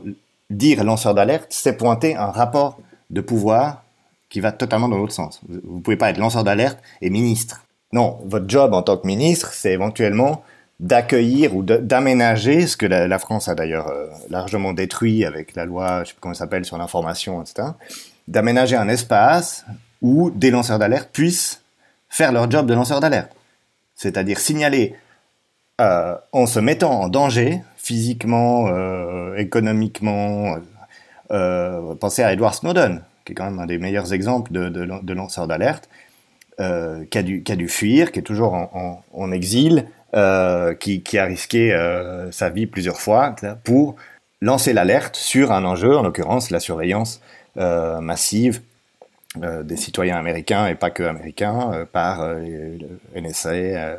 dire lanceur d'alerte, c'est pointer un rapport de pouvoir qui va totalement dans l'autre sens. Vous ne pouvez pas être lanceur d'alerte et ministre. Non, votre job en tant que ministre, c'est éventuellement d'accueillir ou d'aménager, ce que la, France a d'ailleurs euh, largement détruit avec la loi, je sais plus comment s'appelle, sur l'information, etc., d'aménager un espace où des lanceurs d'alerte puissent faire leur job de lanceur d'alerte. C'est-à-dire signaler euh, en se mettant en danger, physiquement, euh, économiquement. Pensez à Edward Snowden, qui est quand même un des meilleurs exemples de, de, de lanceur d'alerte, qui, qui a dû fuir, qui est toujours en exil, euh, qui, a risqué euh, sa vie plusieurs fois pour lancer l'alerte sur un enjeu, en l'occurrence la surveillance euh, massive des citoyens américains et pas que américains par le NSA,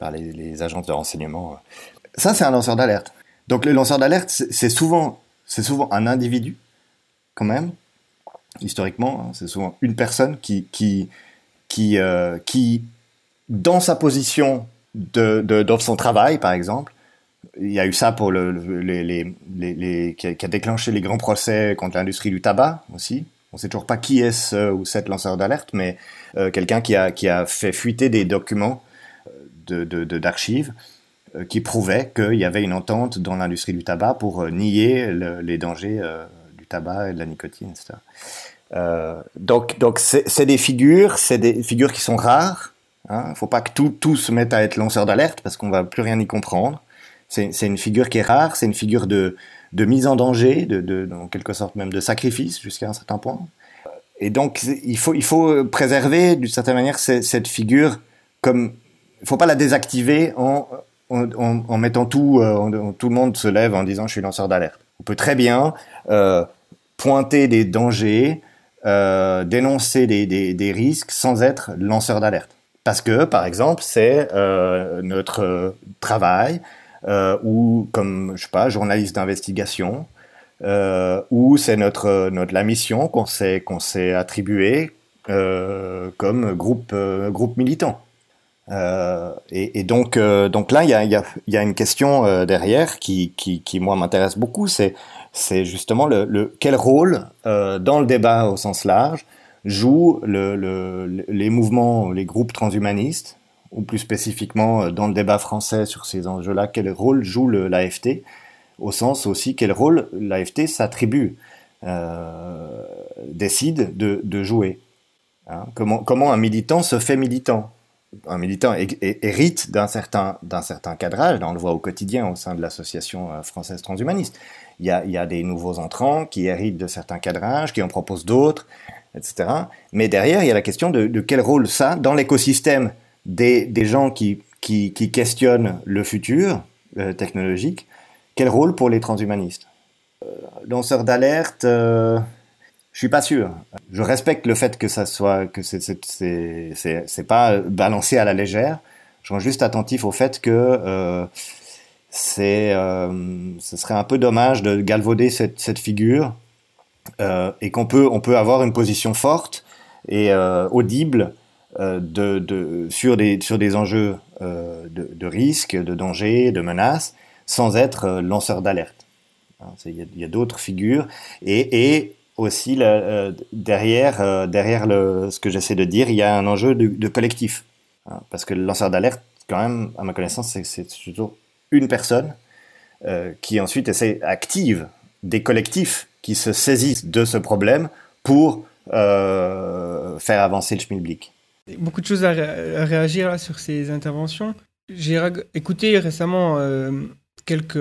par les, les, agences de renseignement. Ça, c'est un lanceur d'alerte. Donc le lanceur d'alerte, c'est souvent, souvent un individu, quand même, historiquement. Hein, c'est souvent une personne qui, qui, qui dans sa position de, de, son travail, par exemple. Il y a eu ça pour le, les, les, les, qui, a, déclenché les grands procès contre l'industrie du tabac aussi. On sait toujours pas qui est ce ou cette lanceur d'alerte, mais euh, quelqu'un qui a, qui a fait fuiter des documents euh, de, d'archives de, euh, qui prouvaient qu'il y avait une entente dans l'industrie du tabac pour nier le, les dangers du tabac et de la nicotine, etc. donc, donc c'est, des figures, c'est des figures qui sont rares, il hein, ne faut pas que tout, tout se mette à être lanceur d'alerte parce qu'on va plus rien y comprendre. C'est une figure qui est rare, c'est une figure de, de, mise en danger, de, de, en quelque sorte même de sacrifice jusqu'à un certain point. Et donc il faut, il faut préserver d'une certaine manière cette figure comme il faut pas la désactiver en, en, mettant tout, euh, tout le monde se lève en disant je suis lanceur d'alerte. On peut très bien euh, pointer des dangers, euh, dénoncer des, des risques sans être lanceur d'alerte. Parce que, par exemple, c'est euh, notre euh, travail, euh, ou comme, je sais pas, journaliste d'investigation, ou c'est notre, notre, la mission qu'on s'est, qu'on s'est attribuée comme groupe, groupe militant. Et, donc, donc là, il y a, y, y a, une question derrière qui, qui, qui moi, m'intéresse beaucoup, c'est, justement le, quel rôle dans le débat au sens large joue le, le, les mouvements, les groupes transhumanistes, ou plus spécifiquement euh, dans le débat français sur ces enjeux-là, quel rôle joue l'AFT, au sens aussi quel rôle l'AFT s'attribue, euh, décide de, jouer. Hein? Comment, un militant se fait militant? Un militant hérite d'un certain, d'un certain cadrage, on le voit au quotidien au sein de l'association euh, française transhumaniste. Il y a des nouveaux entrants qui héritent de certains cadrages, qui en proposent d'autres, etc. Mais derrière, il y a la question de, quel rôle ça, dans l'écosystème des, gens qui, qui, questionnent le futur euh, technologique, quel rôle pour les transhumanistes euh, Lanceur d'alerte, euh, Je suis pas sûr. Je respecte le fait que ça soit que c'est pas balancé à la légère. Je suis juste attentif au fait que euh, c'est ce serait un peu dommage de galvauder cette, cette figure et qu'on peut on peut avoir une position forte et euh, audible euh, de, de, sur des sur des enjeux euh, de, risques, de dangers, de menaces, sans être lanceur d'alerte. Hein, Il y a, d'autres figures et, et aussi euh, derrière, euh, derrière le, ce que j'essaie de dire, il y a un enjeu de, collectif. Hein, parce que le lanceur d'alerte, quand même, à ma connaissance, c'est- toujours une personne euh, qui ensuite essaie, active des collectifs qui se saisissent de ce problème pour euh, faire avancer le schmilblick. Beaucoup de choses à, ré- à réagir là, sur ces interventions. J'ai écouté récemment euh, quelques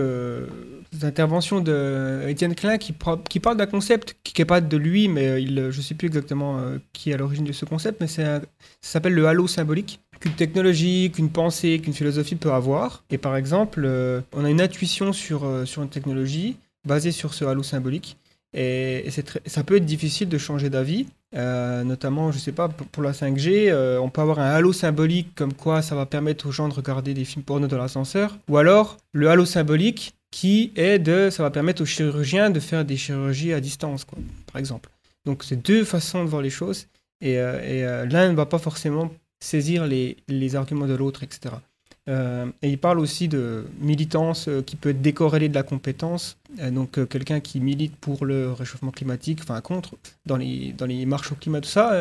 interventions de Étienne Klein qui, parle d'un concept qui n'est pas de lui, mais je ne sais plus exactement euh, qui est à l'origine de ce concept, mais ça s'appelle le halo symbolique qu'une technologie, qu'une pensée, qu'une philosophie peut avoir. Et par exemple, euh, on a une intuition euh, sur une technologie basée sur ce halo symbolique. Et, ça peut être difficile de changer d'avis. Euh, notamment, je sais pas, pour la 5G, euh, on peut avoir un halo symbolique comme quoi ça va permettre aux gens de regarder des films porno dans l'ascenseur. Ou alors, le halo symbolique qui est de, ça va permettre aux chirurgiens de faire des chirurgies à distance, quoi, par exemple. Donc, c'est deux façons de voir les choses. Et, euh, l'un ne va pas forcément saisir les arguments de l'autre, etc. Euh, et il parle aussi de militance euh, qui peut être décorrélée de la compétence. Euh, donc, quelqu'un qui milite pour le réchauffement climatique, enfin contre, dans les, dans les marches au climat, tout ça,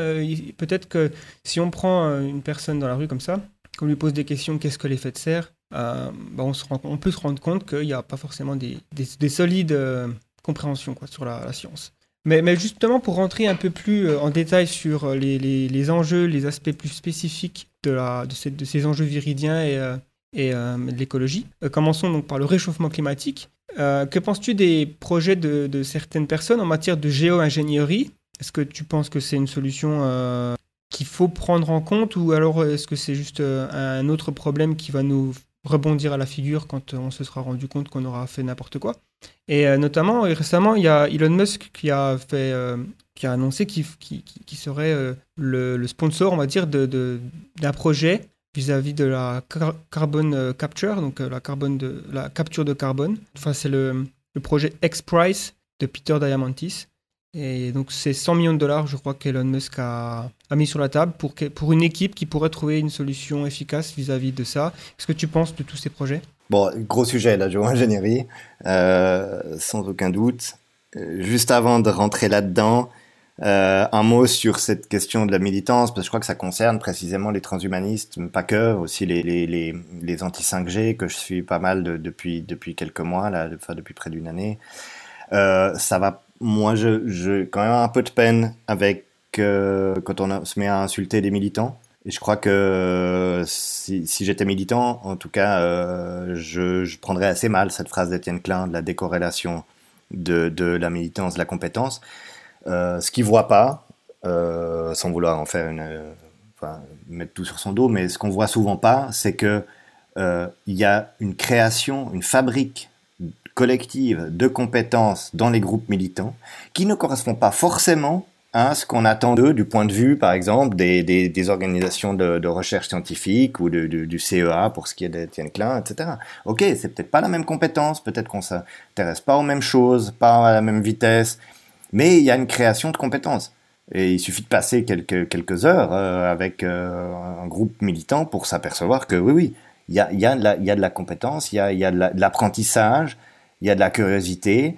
peut-être que si on prend une personne dans la rue comme ça, qu'on lui pose des questions, qu'est-ce que l'effet de serre, on, peut se rendre compte qu'il n'y a pas forcément des, des- des solides compréhensions sur la, science. Mais, justement, pour rentrer un peu plus en détail sur les enjeux, les aspects plus spécifiques de, ces, enjeux viridiens et, euh, euh, de l'écologie, euh, commençons donc par le réchauffement climatique. Que penses-tu des projets de, certaines personnes en matière de géo-ingénierie? Est-ce que tu penses que c'est une solution qu'il faut prendre en compte ou alors est-ce que c'est juste un autre problème qui va nous rebondir à la figure quand on se sera rendu compte qu'on aura fait n'importe quoi? Et notamment, récemment, il y a Elon Musk qui a fait, qui a annoncé qu'il qui, qui- qui serait euh, le, sponsor, on va dire, de- de- d'un projet vis-à-vis de la car- carbone euh, capture, donc euh, la, carbone de, la capture de carbone. Enfin, c'est le, le projet X-Prize de Peter Diamandis. Et donc, c'est 100 millions de dollars, je crois, qu'Elon Musk a, a mis sur la table pour, pour une équipe qui pourrait trouver une solution efficace vis-à-vis de ça. Qu'est-ce que tu penses de tous ces projets? Bon, gros sujet, la géo-ingénierie, sans aucun doute. Juste avant de rentrer là-dedans, euh, un mot sur cette question de la militance, parce que je crois que ça concerne précisément les transhumanistes, mais pas que, aussi les, les, les, les anti-5G, que je suis pas mal de- depuis, depuis quelques mois, là, enfin depuis près d'une année. Euh, ça va, moi, je, je, quand même un peu de peine avec euh, quand on se met à insulter des militants. Et je crois que si, j'étais militant, en tout cas, je, je prendrais assez mal cette phrase d'Étienne Klein de la décorrélation de, de la militance, de la compétence. Euh, ce qu'il voit pas, euh, sans vouloir en faire une, euh, mettre tout sur son dos, mais ce qu'on voit souvent pas, c'est que il y a une création, une fabrique collective de compétences dans les groupes militants qui ne correspond pas forcément à ce qu'on attend d'eux du point de vue, par exemple, des, des, organisations de, recherche scientifique ou du CEA pour ce qui est d'Étienne Klein, etc. Ok, c'est peut-être pas la même compétence, peut-être qu'on s'intéresse pas aux mêmes choses, pas à la même vitesse, mais il y a une création de compétences. Et il suffit de passer quelques, quelques heures euh, avec euh, un groupe militant pour s'apercevoir que oui, oui, il y a, y, a de la- compétence, il y a, y a de la- de l'apprentissage, il y a de la curiosité.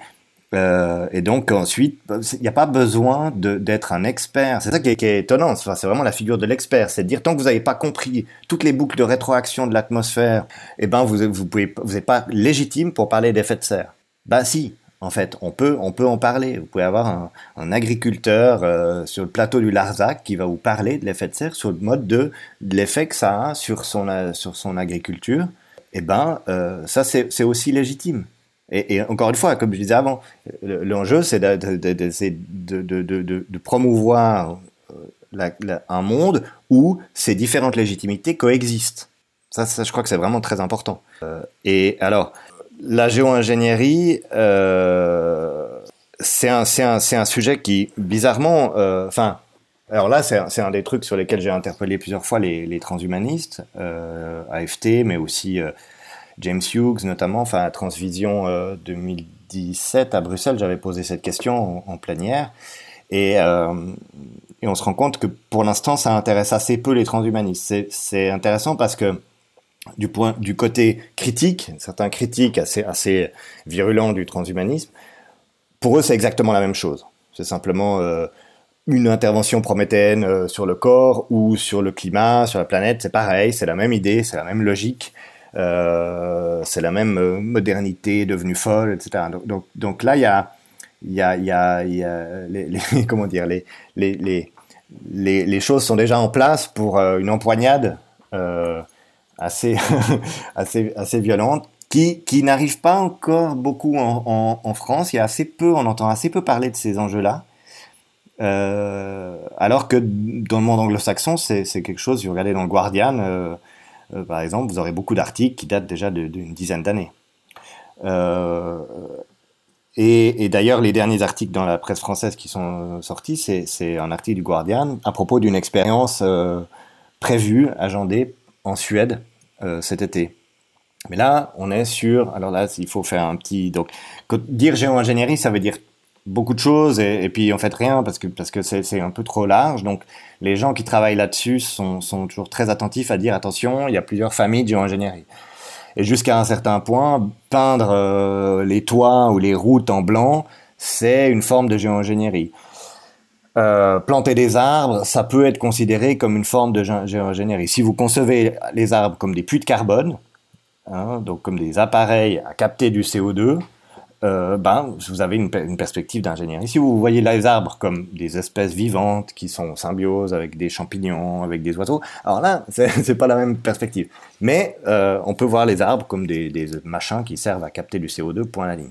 euh, et donc ensuite, il n'y a pas besoin d'être un expert. C'est ça qui est, étonnant. Enfin, c'est vraiment la figure de l'expert. C'est de dire tant que vous n'avez pas compris toutes les boucles de rétroaction de l'atmosphère, eh ben vous pouvez vous n'êtes pas légitime pour parler d'effet de serre. Ben si, en fait, on peut on peut en parler. Vous pouvez avoir un, agriculteur euh, sur le plateau du Larzac qui va vous parler de l'effet de serre sur le mode de, l'effet que ça a sur son euh, sur son agriculture. Eh ben euh, ça c'est aussi légitime. Et, encore une fois, comme je disais avant, le- l'enjeu c'est de, de, de, promouvoir euh, un monde où ces différentes légitimités coexistent. Ça, je crois que c'est vraiment très important. Et alors, la géo-ingénierie, euh, c'est un, un, un, sujet qui, bizarrement, enfin, alors là, c'est un des trucs sur lesquels j'ai interpellé plusieurs fois les, transhumanistes, AFT, mais aussi James Hughes notamment, enfin, Transvision 2017 à Bruxelles, j'avais posé cette question en, en plénière. Et, et on se rend compte que pour l'instant, ça intéresse assez peu les transhumanistes. C'est intéressant parce que du point, du côté critique, certains critiques assez, assez virulents du transhumanisme, pour eux, c'est exactement la même chose. C'est simplement euh, une intervention prométhéenne euh, sur le corps ou sur le climat, sur la planète. C'est pareil, c'est la même idée, c'est la même logique. Euh, c'est la même modernité devenue folle, etc. Donc, donc, là, il y a, il y a, y a, les, les, *laughs* comment dire, les, les, les, les, choses sont déjà en place pour une empoignade assez, *laughs* assez, assez violente qui, qui n'arrive pas encore beaucoup en, France. Il y a assez peu, on entend assez peu parler de ces enjeux-là. Euh, alors que dans le monde anglo-saxon, c'est quelque chose, si vous regardez dans le Guardian, par exemple, vous aurez beaucoup d'articles qui datent déjà d'une dizaine d'années. Et, et d'ailleurs, les derniers articles dans la presse française qui sont sortis, c'est un article du Guardian à propos d'une expérience euh, prévue, agendée en Suède euh, cet été. Mais là, on est sur. Alors là, il faut faire un petit. Donc, dire géo-ingénierie, ça veut dire beaucoup de choses et, puis en fait rien parce que parce que c'est un peu trop large. Donc, les gens qui travaillent là-dessus sont, sont toujours très attentifs à dire attention, il y a plusieurs familles de géo-ingénierie. Et jusqu'à un certain point, peindre euh, les toits ou les routes en blanc, c'est une forme de géo-ingénierie. Euh, planter des arbres, ça peut être considéré comme une forme de géo-ingénierie. Si vous concevez les arbres comme des puits de carbone, hein, donc comme des appareils à capter du CO2, euh, ben, vous avez une, perspective d'ingénierie. Si vous voyez les arbres comme des espèces vivantes qui sont en symbiose avec des champignons, avec des oiseaux, alors là, *laughs* c'est pas la même perspective. Mais euh, on peut voir les arbres comme des, machins qui servent à capter du CO2, point à la ligne.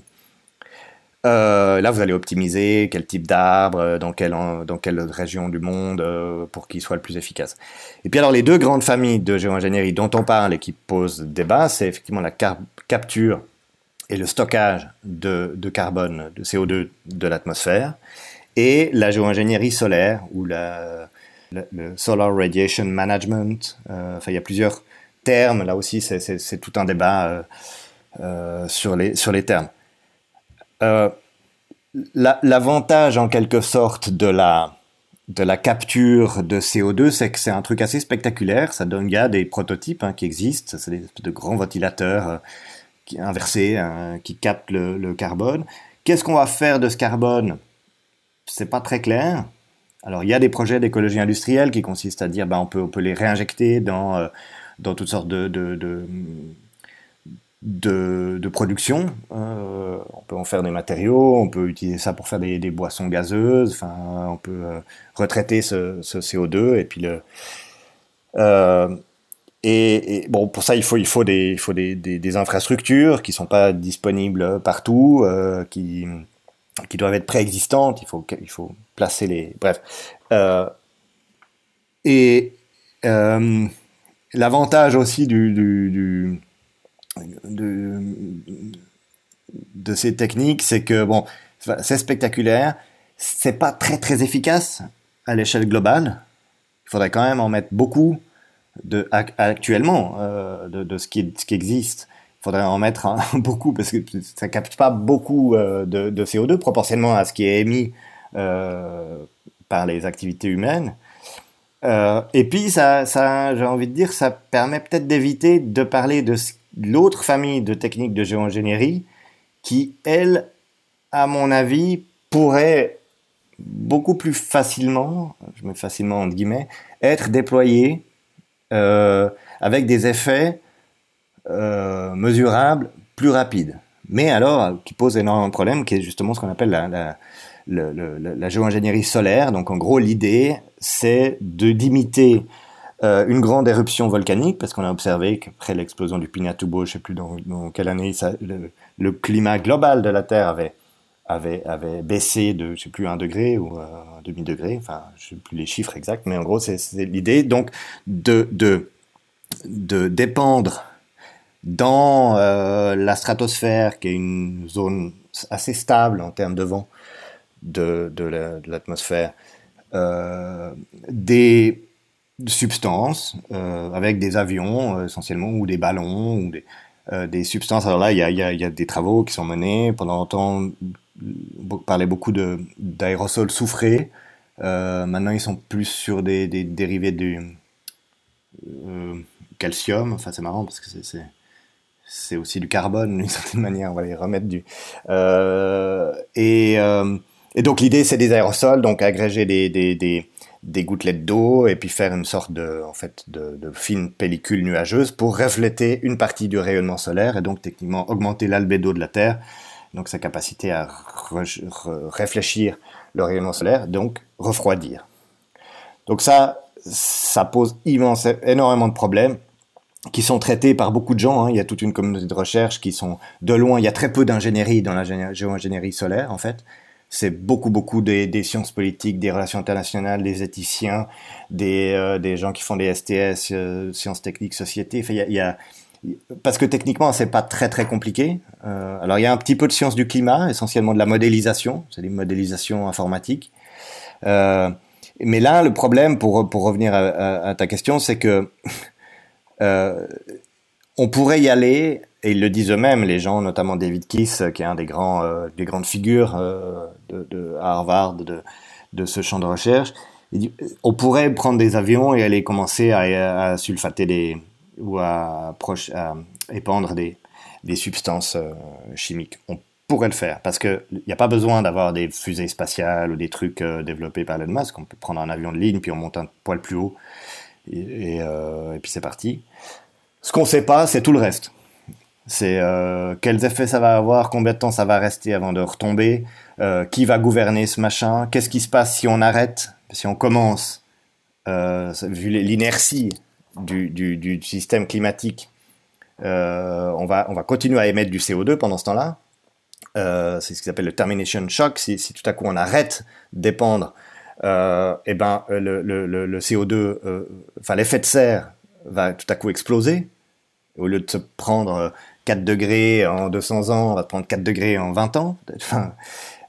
Euh, là, vous allez optimiser quel type d'arbre, dans quelle, dans quelle région du monde, pour qu'il soit le plus efficace. Et puis alors, les deux grandes familles de géo-ingénierie dont on parle et qui posent débat, c'est effectivement la capture et le stockage de, carbone, de CO2 de l'atmosphère, et la géo-ingénierie solaire, ou la, le, Solar Radiation Management. Euh, enfin, il y a plusieurs termes, là aussi, c'est tout un débat euh, euh, sur, les, sur les termes. L'avantage, en quelque sorte, de la, capture de CO2, c'est que c'est un truc assez spectaculaire. Ça donne, a des prototypes hein, qui existent, c'est des de grands ventilateurs qui inversé, hein, qui capte le, carbone. Qu'est-ce qu'on va faire de ce carbone? C'est pas très clair. Alors il y a des projets d'écologie industrielle qui consistent à dire ben, on, peut, les réinjecter dans, euh, dans toutes sortes de, de, production. Euh, on peut en faire des matériaux, on peut utiliser ça pour faire des, boissons gazeuses, enfin, on peut euh, retraiter ce, ce, CO2 et puis le. Et, bon, pour ça, il faut, il faut, des, il faut des, des, infrastructures qui sont pas disponibles partout, euh, qui, qui doivent être préexistantes. Il faut, il faut placer les. Bref. Euh, et euh, l'avantage aussi du, de ces techniques, c'est que bon, c'est spectaculaire, c'est pas très très efficace à l'échelle globale. Il faudrait quand même en mettre beaucoup de, actuellement euh, de, de, ce, qui, ce qui existe. Il faudrait en mettre *laughs* beaucoup parce que ça capte pas beaucoup euh, de, de, CO2 proportionnellement à ce qui est émis euh, par les activités humaines. Et puis, ça, ça j'ai envie de dire, ça permet peut-être d'éviter de parler de l'autre famille de techniques de géoingénierie qui, elle, à mon avis, pourrait beaucoup plus facilement, je mets facilement entre guillemets, être déployée euh, avec des effets euh, mesurables plus rapides. Mais alors, qui pose énormément de problèmes, qui est justement ce qu'on appelle la, la, géo-ingénierie solaire. Donc en gros, l'idée, c'est de d'imiter euh, une grande éruption volcanique, parce qu'on a observé qu'après l'explosion du Pinatubo, je ne sais plus dans, quelle année, le, climat global de la Terre avait, avait, avait baissé de, je sais plus, un degré ou un demi-degré, enfin, je sais plus les chiffres exacts, mais en gros, c'est l'idée, donc, de, de, de dépendre dans euh, la stratosphère, qui est une zone assez stable en termes de vent, de, de l'atmosphère des substances avec des avions essentiellement ou des ballons ou des, des substances. Alors là, il y a, y, y a, des travaux qui sont menés. Pendant longtemps, on parlait beaucoup d'aérosols soufrés. maintenant, ils sont plus sur des, des dérivés du calcium. Enfin, c'est marrant parce que c'est c'est aussi du carbone d'une *laughs* certaine manière, on va les remettre du. Euh, et, euh, et, donc l'idée c'est des aérosols, donc agréger des, des gouttelettes d'eau et puis faire une sorte de, en fait, de, fine pellicule nuageuse pour refléter une partie du rayonnement solaire et donc techniquement augmenter l'albédo de la Terre, donc sa capacité à réfléchir le rayonnement solaire, donc refroidir. Donc ça, ça pose immense, énormément de problèmes qui sont traités par beaucoup de gens. Hein. Il y a toute une communauté de recherche qui sont de loin. Il y a très peu d'ingénierie dans la géo-ingénierie solaire, en fait. C'est beaucoup, beaucoup des, sciences politiques, des relations internationales, des éthiciens, des, euh, des gens qui font des STS, euh, sciences techniques, société. Enfin, y a, parce que techniquement, c'est pas très très compliqué. Euh, alors, il y a un petit peu de sciences du climat, essentiellement de la modélisation, c'est des modélisations informatiques. Mais là, le problème, pour, pour revenir à, à, ta question, c'est que *laughs* on pourrait y aller, et ils le disent eux-mêmes, les gens, notamment David Kiss, qui est un des grands, euh, des grandes figures euh, de, Harvard de, de, ce champ de recherche. on pourrait prendre des avions et aller commencer à, sulfater des ou à, à épandre des, des substances chimiques. On pourrait le faire parce qu'il n'y a pas besoin d'avoir des fusées spatiales ou des trucs développés par Elon Musk. On peut prendre un avion de ligne puis on monte un poil plus haut et, et puis c'est parti. Ce qu'on ne sait pas, c'est tout le reste. C'est euh, quels effets ça va avoir, combien de temps ça va rester avant de retomber, euh, qui va gouverner ce machin, qu'est-ce qui se passe si on arrête, si on commence, euh, vu l'inertie du, du, du, système climatique, on, va, on va continuer à émettre du CO2 pendant ce temps-là. C'est ce qu'ils appellent le termination shock. Si, si, tout à coup on arrête d'épandre, eh ben le, le, le CO2, enfin l'effet de serre va tout à coup exploser au lieu de se prendre 4 euh, degrés en 200 ans, on va prendre 4 degrés en 20 ans.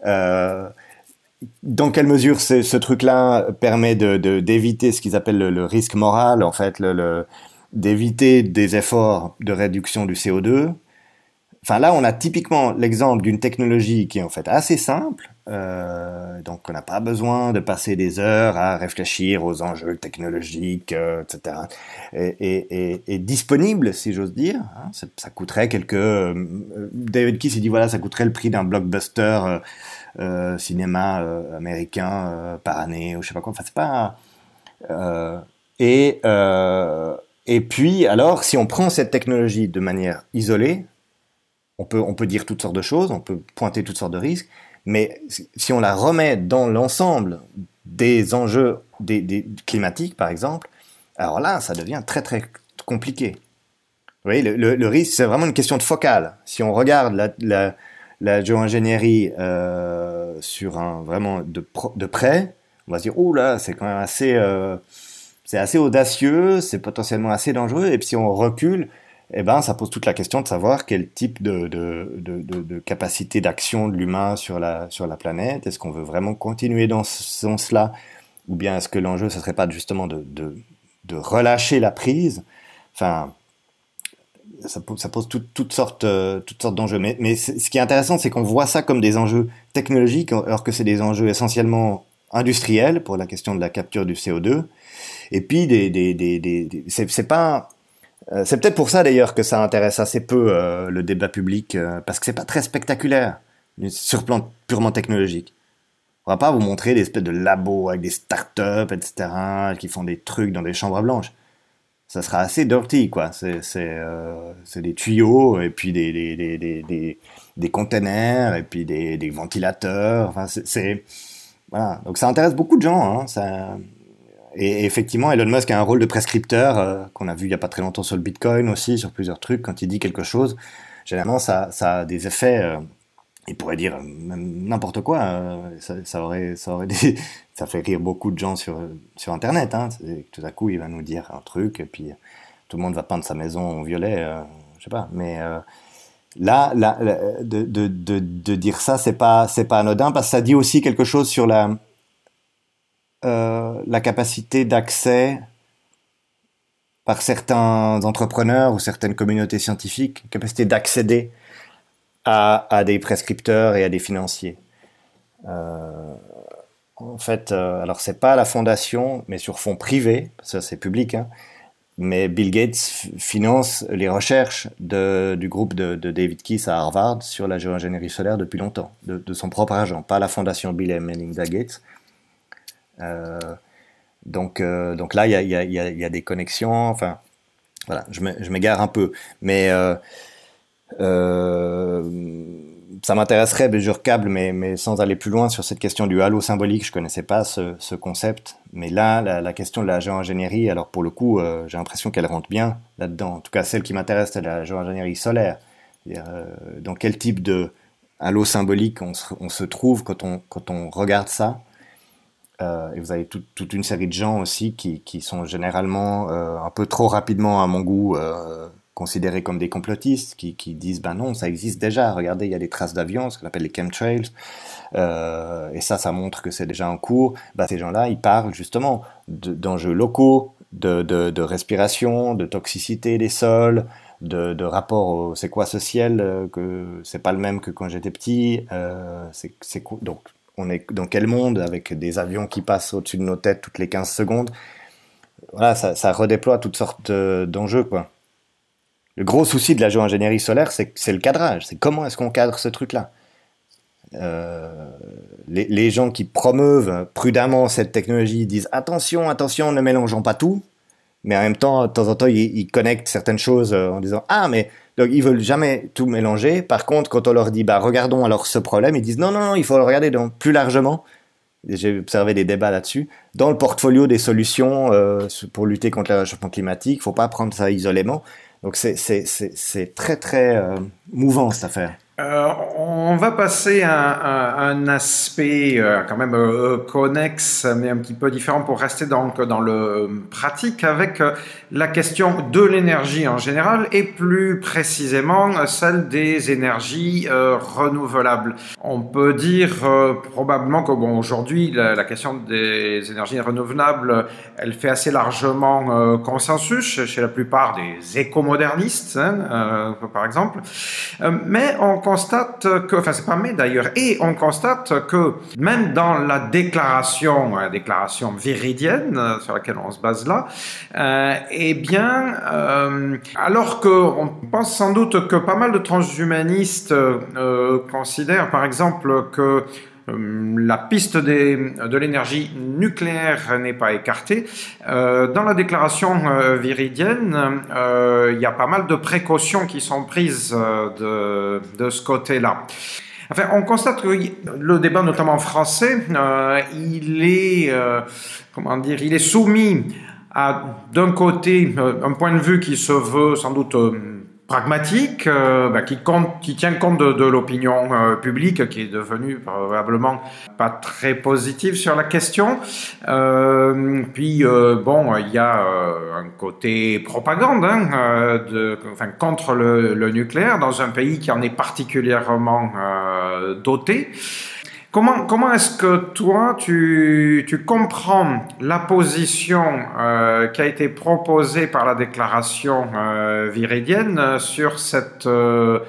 Euh, dans quelle mesure ce truc-là permet d'éviter de, ce qu'ils appellent le, risque moral, en fait, le, d'éviter des efforts de réduction du CO2 Enfin là, on a typiquement l'exemple d'une technologie qui est en fait assez simple, euh, donc on n'a pas besoin de passer des heures à réfléchir aux enjeux technologiques, euh, etc. Et, et, disponible, si j'ose dire. Hein, ça coûterait quelques... Euh, David Key s'est dit, voilà, ça coûterait le prix d'un blockbuster euh, cinéma américain par année, ou je sais pas quoi. Enfin, c'est pas... et, et puis, alors, si on prend cette technologie de manière isolée, on peut, on peut dire toutes sortes de choses, on peut pointer toutes sortes de risques, mais si on la remet dans l'ensemble des enjeux des, climatiques, par exemple, alors là, ça devient très très compliqué. Vous voyez, le, risque, c'est vraiment une question de focale. Si on regarde la, la, géo-ingénierie euh, sur un vraiment de, de près, on va se dire, oh là, c'est quand même assez, euh, c'est assez audacieux, c'est potentiellement assez dangereux. Et puis si on recule, eh ben, ça pose toute la question de savoir quel type de, de, de, capacité d'action de l'humain sur la, sur la planète. Est-ce qu'on veut vraiment continuer dans ce sens-là? Ou bien est-ce que l'enjeu, ce serait pas justement de, relâcher la prise? Enfin, ça, pose toutes sortes, euh, toutes sortes d'enjeux. Mais, mais ce qui est intéressant, c'est qu'on voit ça comme des enjeux technologiques, alors que c'est des enjeux essentiellement industriels pour la question de la capture du CO2. Et puis, des, des, des, des c'est pas c'est peut-être pour ça d'ailleurs que ça intéresse assez peu euh, le débat public, euh, parce que c'est pas très spectaculaire sur plan purement technologique. On va pas vous montrer des espèces de labos avec des startups, etc., qui font des trucs dans des chambres blanches. Ça sera assez dirty, quoi. C'est des tuyaux, et puis des, des, des, des, des containers, et puis des, des ventilateurs. Enfin, c'est... Voilà. Donc ça intéresse beaucoup de gens. Hein. Ça, et effectivement, Elon Musk a un rôle de prescripteur euh, qu'on a vu il n'y a pas très longtemps sur le Bitcoin aussi, sur plusieurs trucs. Quand il dit quelque chose, généralement, ça, a des effets. Euh, il pourrait dire n'importe quoi. Euh, ça, ça, ça, aurait *laughs* ça fait rire beaucoup de gens sur, sur Internet. Hein. Tout à coup, il va nous dire un truc, et puis tout le monde va peindre sa maison en violet. je sais pas. Mais là, là de, de, de, de, dire ça, c'est pas, pas anodin parce que ça dit aussi quelque chose sur la, euh, la capacité d'accès par certains entrepreneurs ou certaines communautés scientifiques, capacité d'accéder à, des prescripteurs et à des financiers. Euh, en fait, euh, alors c'est pas la fondation, mais sur fonds privés, ça c'est public, hein, mais Bill Gates finance les recherches du groupe de, David Keyes à Harvard sur la géoingénierie solaire depuis longtemps, de, de son propre argent, pas la fondation Bill et Melinda Gates. Euh, donc, euh, donc là, il y a, des connexions. Enfin, voilà, je m'égare un peu, mais euh, ça m'intéresserait, mais je recable, mais, mais sans aller plus loin sur cette question du halo symbolique. Je connaissais pas ce, ce concept, mais là, la, question de la géoingénierie, alors pour le coup, j'ai l'impression qu'elle rentre bien là-dedans. En tout cas, celle qui m'intéresse, c'est la géoingénierie solaire. Euh, dans quel type de halo symbolique on se, on se, trouve quand on, quand on regarde ça? Euh, et vous avez tout, toute une série de gens aussi qui, qui sont généralement euh, un peu trop rapidement, à mon goût, euh, considérés comme des complotistes, qui, qui, disent ben non, ça existe déjà. Regardez, il y a des traces d'avions, ce qu'on appelle les chemtrails, et ça, ça montre que c'est déjà en cours. Ben, ces gens-là, ils parlent justement d'enjeux locaux, de, de, respiration, de toxicité des sols, de, rapport au c'est quoi ce ciel, que c'est pas le même que quand j'étais petit. C'est donc on est dans quel monde avec des avions qui passent au-dessus de nos têtes toutes les 15 secondes. Voilà, ça, ça redéploie toutes sortes euh, d'enjeux, quoi. Le gros souci de la géo-ingénierie solaire, c'est le cadrage. C'est comment est-ce qu'on cadre ce truc-là? Euh, les, gens qui promeuvent prudemment cette technologie disent attention, attention, ne mélangeons pas tout. Mais en même temps, de temps en temps, ils, ils connectent certaines choses euh, en disant ah mais donc ils veulent jamais tout mélanger. Par contre, quand on leur dit bah regardons alors ce problème, ils disent non non non, il faut le regarder donc plus largement. J'ai observé des débats là-dessus. Dans le portfolio des solutions euh, pour lutter contre le réchauffement climatique, il faut pas prendre ça isolément. Donc c'est très très euh, mouvant cette affaire. Euh, on va passer à, un aspect euh, quand même euh, connexe, mais un petit peu différent pour rester donc dans le pratique avec la question de l'énergie en général et plus précisément celle des énergies renouvelables. On peut dire probablement que bon aujourd'hui la, question des énergies renouvelables, elle fait assez largement consensus chez la plupart des écomodernistes, hein, par exemple, mais constate que, enfin c'est pas mais d'ailleurs, et on constate que même dans la déclaration, la déclaration viridienne euh, sur laquelle on se base là, euh, eh bien, euh, alors qu'on pense sans doute que pas mal de transhumanistes euh, considèrent par exemple que euh, la piste de l'énergie nucléaire n'est pas écartée. Euh, dans la déclaration euh, viridienne, euh, il y a pas mal de précautions qui sont prises de, ce côté-là. Enfin, on constate que le débat, notamment français, euh, il est, euh, comment dire, il est soumis à, d'un côté, un point de vue qui se veut sans doute pragmatique, euh, bah, qui, compte, qui tient compte de, de l'opinion euh, publique, qui est devenue probablement pas très positive sur la question. Euh, puis euh, bon, il y a euh, un côté propagande, hein, de, enfin contre le, le, nucléaire dans un pays qui en est particulièrement doté. Comment, est-ce que toi, tu, comprends la position euh, qui a été proposée par la déclaration euh, viridienne sur cette euh,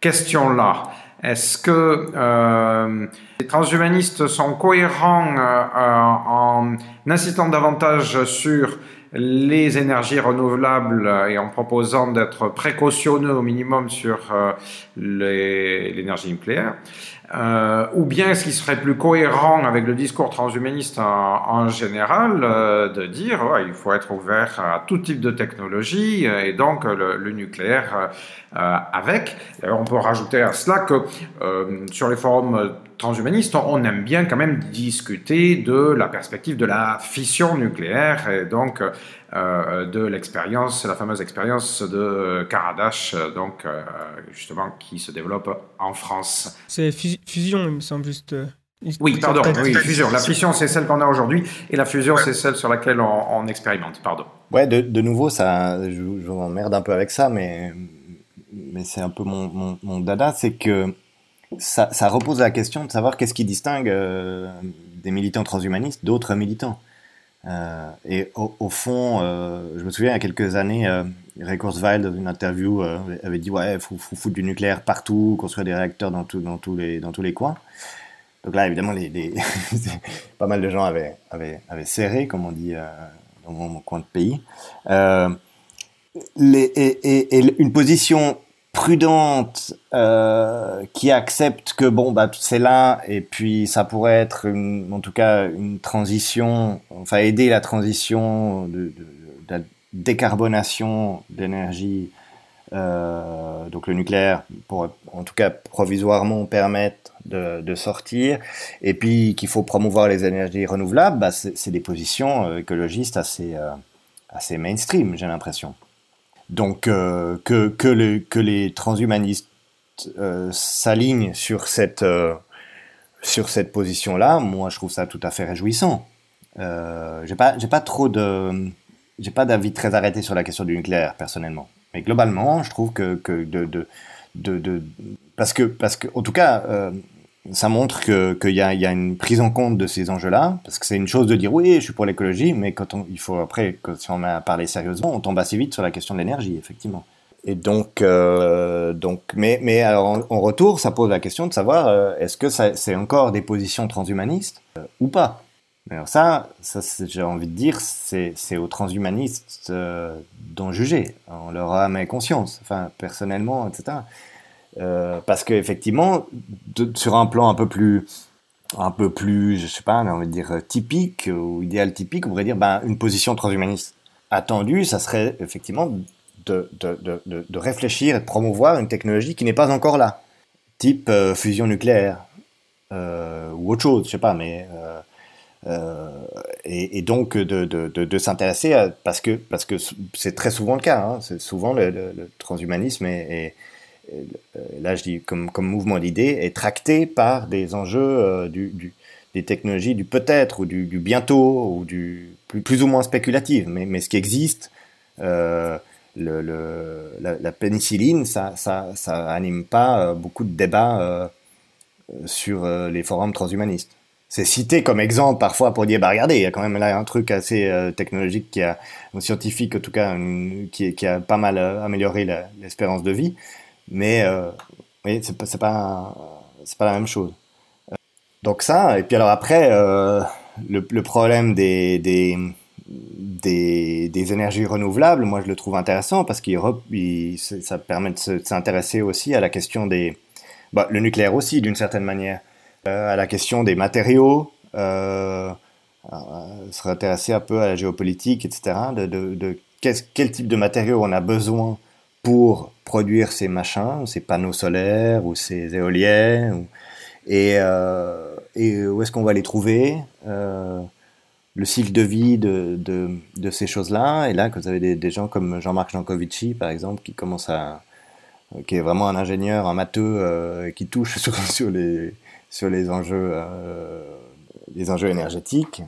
question-là? Est-ce que euh, les transhumanistes sont cohérents euh, en insistant davantage sur les énergies renouvelables et en proposant d'être précautionneux au minimum sur euh, l'énergie nucléaire euh, ou bien est-ce qu'il serait plus cohérent avec le discours transhumaniste en, général euh, de dire ouais, il faut être ouvert à tout type de technologie et donc le, nucléaire avec. on peut rajouter à cela que sur les forums transhumanistes, on aime bien quand même discuter de la perspective de la fission nucléaire et donc euh, de l'expérience, la fameuse expérience de Karadash, donc euh, justement qui se développe en France. C'est fusion, il me semble juste. Euh, oui, pardon, oui, fusion. La fission, c'est celle qu'on a aujourd'hui, et la fusion, ouais. c'est celle sur laquelle on, on, expérimente, pardon. Ouais, de, de nouveau, ça, je, je m'emmerde un peu avec ça, mais mais c'est un peu mon, mon, mon dada, c'est que ça, repose la question de savoir qu'est-ce qui distingue euh, des militants transhumanistes d'autres militants. Euh, et au, fond, euh, je me souviens il y a quelques années, Ray Kurzweil, dans une interview, avait dit ouais, faut, faut foutre du nucléaire partout, construire des réacteurs dans, tous, les, coins. Donc là, évidemment, *laughs* pas mal de gens avaient, serré, comme on dit dans mon coin de pays. Et, une position prudente euh, qui accepte que bon bah c'est là et puis ça pourrait être en tout cas une transition enfin aider la transition de, la décarbonation d'énergie euh, donc le nucléaire pour en tout cas provisoirement permettre de, sortir et puis qu'il faut promouvoir les énergies renouvelables bah c'est des positions euh, écologistes assez assez mainstream j'ai l'impression donc euh, que, que, le, que, les transhumanistes euh, s'alignent sur cette, euh, cette position-là, moi je trouve ça tout à fait réjouissant. J'ai pas, pas trop de, j'ai pas d'avis très arrêté sur la question du nucléaire personnellement. Mais globalement, je trouve que, que de, de, de, parce que, parce que, en tout cas, ça montre qu'il y, a, y a une prise en compte de ces enjeux-là, parce que c'est une chose de dire oui, je suis pour l'écologie, mais quand on, il faut après, si on à parler sérieusement, on tombe assez vite sur la question de l'énergie, effectivement. Et donc, euh, donc, mais, mais alors en, retour, ça pose la question de savoir euh, est-ce que c'est encore des positions transhumanistes euh, ou pas? Alors ça, ça j'ai envie de dire, c'est aux transhumanistes d'en juger. On leur a mis conscience, enfin personnellement, etc. Euh, parce que effectivement, sur un plan un peu plus, un peu plus, je sais pas, on va dire typique ou idéal typique, on pourrait dire, ben, une position transhumaniste attendue, ça serait effectivement de, de, de, réfléchir et de promouvoir une technologie qui n'est pas encore là, type euh, fusion nucléaire euh, ou autre chose, je sais pas, mais euh, euh et, donc de, de, de s'intéresser parce que parce que c'est très souvent le cas, hein, c'est souvent le, le, transhumanisme est là je dis comme, comme mouvement d'idées, est tracté par des enjeux euh, du, des technologies du peut-être ou du, bientôt ou du plus, ou moins spéculative, mais, mais ce qui existe, euh, la, pénicilline, ça, ça, ça anime pas beaucoup de débats euh, sur euh, les forums transhumanistes. C'est cité comme exemple parfois pour dire bah regardez il y a quand même là un truc assez euh, technologique qui a scientifique en tout cas qui a pas mal amélioré l'espérance de vie mais euh, oui, c'est pas, c'est pas, la même chose. Donc ça, et puis alors après, euh, le, problème des, des, des, des, énergies renouvelables, moi je le trouve intéressant parce qu'il ça permet de s'intéresser aussi à la question des, bah, le nucléaire aussi d'une certaine manière, euh, à la question des matériaux, euh, se intéresser un peu à la géopolitique, etc. De, de quel type de matériaux on a besoin pour produire ces machins, ces panneaux solaires ou ces éoliennes, euh, et où est-ce qu'on va les trouver, euh, le cycle de vie de, ces choses-là? Et là, que vous avez des, gens comme Jean-Marc Jancovici, par exemple, qui commence à, qui est vraiment un ingénieur, un matheux, euh, qui touche *laughs* sur, sur les enjeux, énergétiques.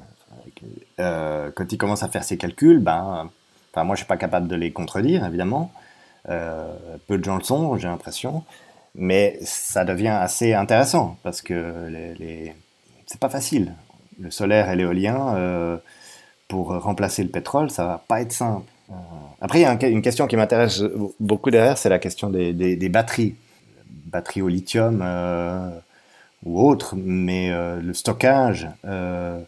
Quand il commence à faire ses calculs, ben, moi je suis pas capable de les contredire évidemment. Euh, peu de gens le sont, j'ai l'impression. Mais ça devient assez intéressant parce que les, les... c'est pas facile. Le solaire et l'éolien, euh, pour remplacer le pétrole, ça va pas être simple. Euh... Après, il y a un, une question qui m'intéresse beaucoup derrière, c'est la question des, batteries. Batteries au lithium ou autres, mais le stockage, le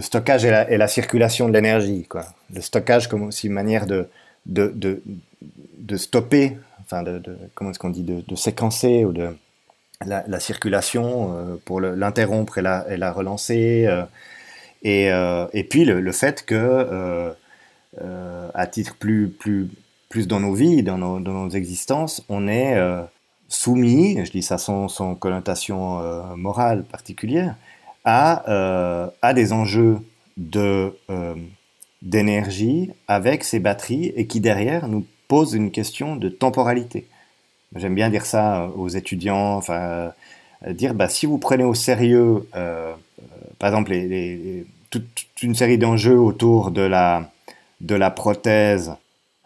stockage et la, et la circulation de l'énergie. Le stockage comme aussi une manière de, de, de, de stopper, enfin de, de comment est-ce qu'on dit, de, de, séquencer ou de la, la circulation euh, pour l'interrompre et la, relancer. Euh, et, euh, et puis le, le fait que, à titre plus, plus, plus dans nos vies, dans nos, dans nos existences, on est soumis, je dis ça sans, sans connotation morale particulière, à, à des enjeux de d'énergie avec ces batteries et qui derrière nous pose une question de temporalité. J'aime bien dire ça aux étudiants, enfin euh, dire bah, si vous prenez au sérieux, euh, par exemple, toute, une série d'enjeux autour de la, de la prothèse,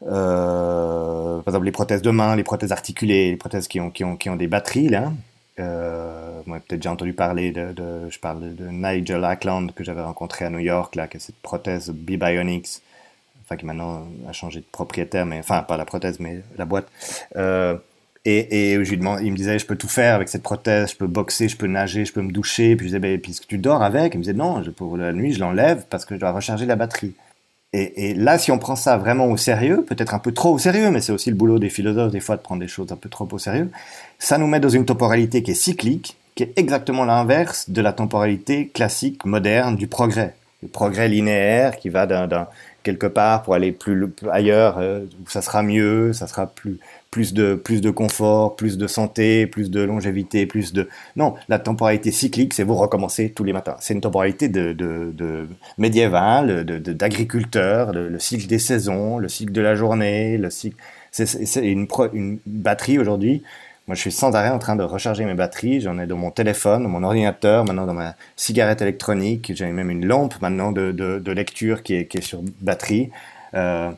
euh, par exemple, les prothèses de main, les prothèses articulées, les prothèses qui ont, qui ont, qui ont des batteries, là. Euh, moi, peut-être déjà entendu parler de, je parle de Nigel Ackland que j'avais rencontré à New York, là, qui a cette prothèse B-Bionics, enfin qui maintenant a changé de propriétaire, mais enfin pas la prothèse, mais la boîte. Euh, et, et je lui il me disait, je peux tout faire avec cette prothèse, je peux boxer, je peux nager, je peux me doucher. Puis je disais, ben, puisque tu dors avec? Il me disait, non, pour la nuit, je l'enlève parce que je dois recharger la batterie. Et, là, si on prend ça vraiment au sérieux, peut-être un peu trop au sérieux, mais c'est aussi le boulot des philosophes des fois de prendre des choses un peu trop au sérieux, ça nous met dans une temporalité qui est cyclique, qui est exactement l'inverse de la temporalité classique, moderne, du progrès. Le progrès linéaire qui va d'un quelque part pour aller plus ailleurs, euh, où ça sera mieux, ça sera plus plus de, plus de confort, plus de santé, plus de longévité, plus de... Non, la temporalité cyclique, c'est vous recommencer tous les matins. C'est une temporalité de, de, de médiévale, d'agriculteur, le cycle des saisons, le cycle de la journée, le cycle... C'est une, une batterie aujourd'hui. Moi, je suis sans arrêt en train de recharger mes batteries. J'en ai dans mon téléphone, dans mon ordinateur, maintenant dans ma cigarette électronique. J'ai même une lampe maintenant de, de, lecture qui est, qui est sur batterie. Euh,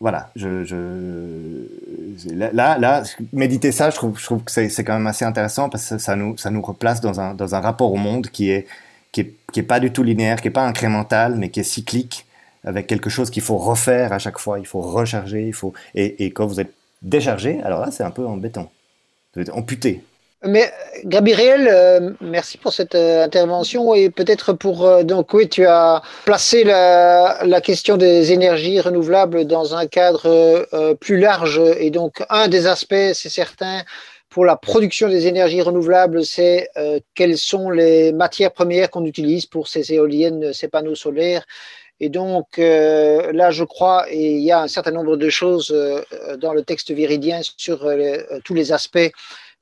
voilà, je, je, là, là, méditer ça, je trouve, je trouve que c'est quand même assez intéressant parce que ça nous, ça nous replace dans un, dans un rapport au monde qui est, qui est, qui est pas du tout linéaire, qui est pas incrémental, mais qui est cyclique, avec quelque chose qu'il faut refaire à chaque fois, il faut recharger, il faut, et, et quand vous êtes déchargé, alors là, c'est un peu embêtant. Êtes amputé. Mais Gabriel, euh, merci pour cette euh, intervention et peut-être pour euh, donc oui, tu as placé la, la, question des énergies renouvelables dans un cadre plus large et donc un des aspects, c'est certain, pour la production des énergies renouvelables, c'est quelles sont les matières premières qu'on utilise pour ces éoliennes, ces panneaux solaires. Et donc là, je crois, et il y a un certain nombre de choses dans le texte viridien sur tous les aspects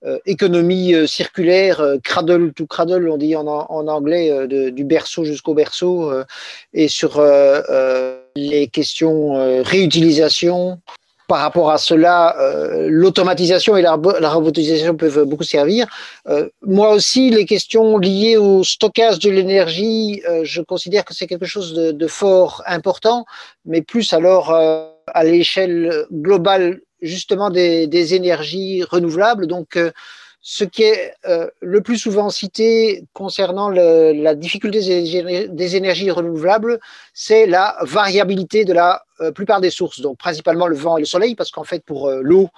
euh, économie euh, circulaire, euh, cradle to cradle, on dit en, anglais, du berceau jusqu'au berceau, et sur les questions réutilisation. Par rapport à cela, l'automatisation et la, la, robotisation peuvent beaucoup servir. moi aussi, les questions liées au stockage de l'énergie, je considère que c'est quelque chose de, de, fort important, mais plus alors à l'échelle globale justement des, des énergies renouvelables. Donc, euh, ce qui est euh, le plus souvent cité concernant la difficulté des, énergies renouvelables, c'est la variabilité de la euh, plupart des sources, donc principalement le vent et le soleil, parce qu'en fait, pour l'eau,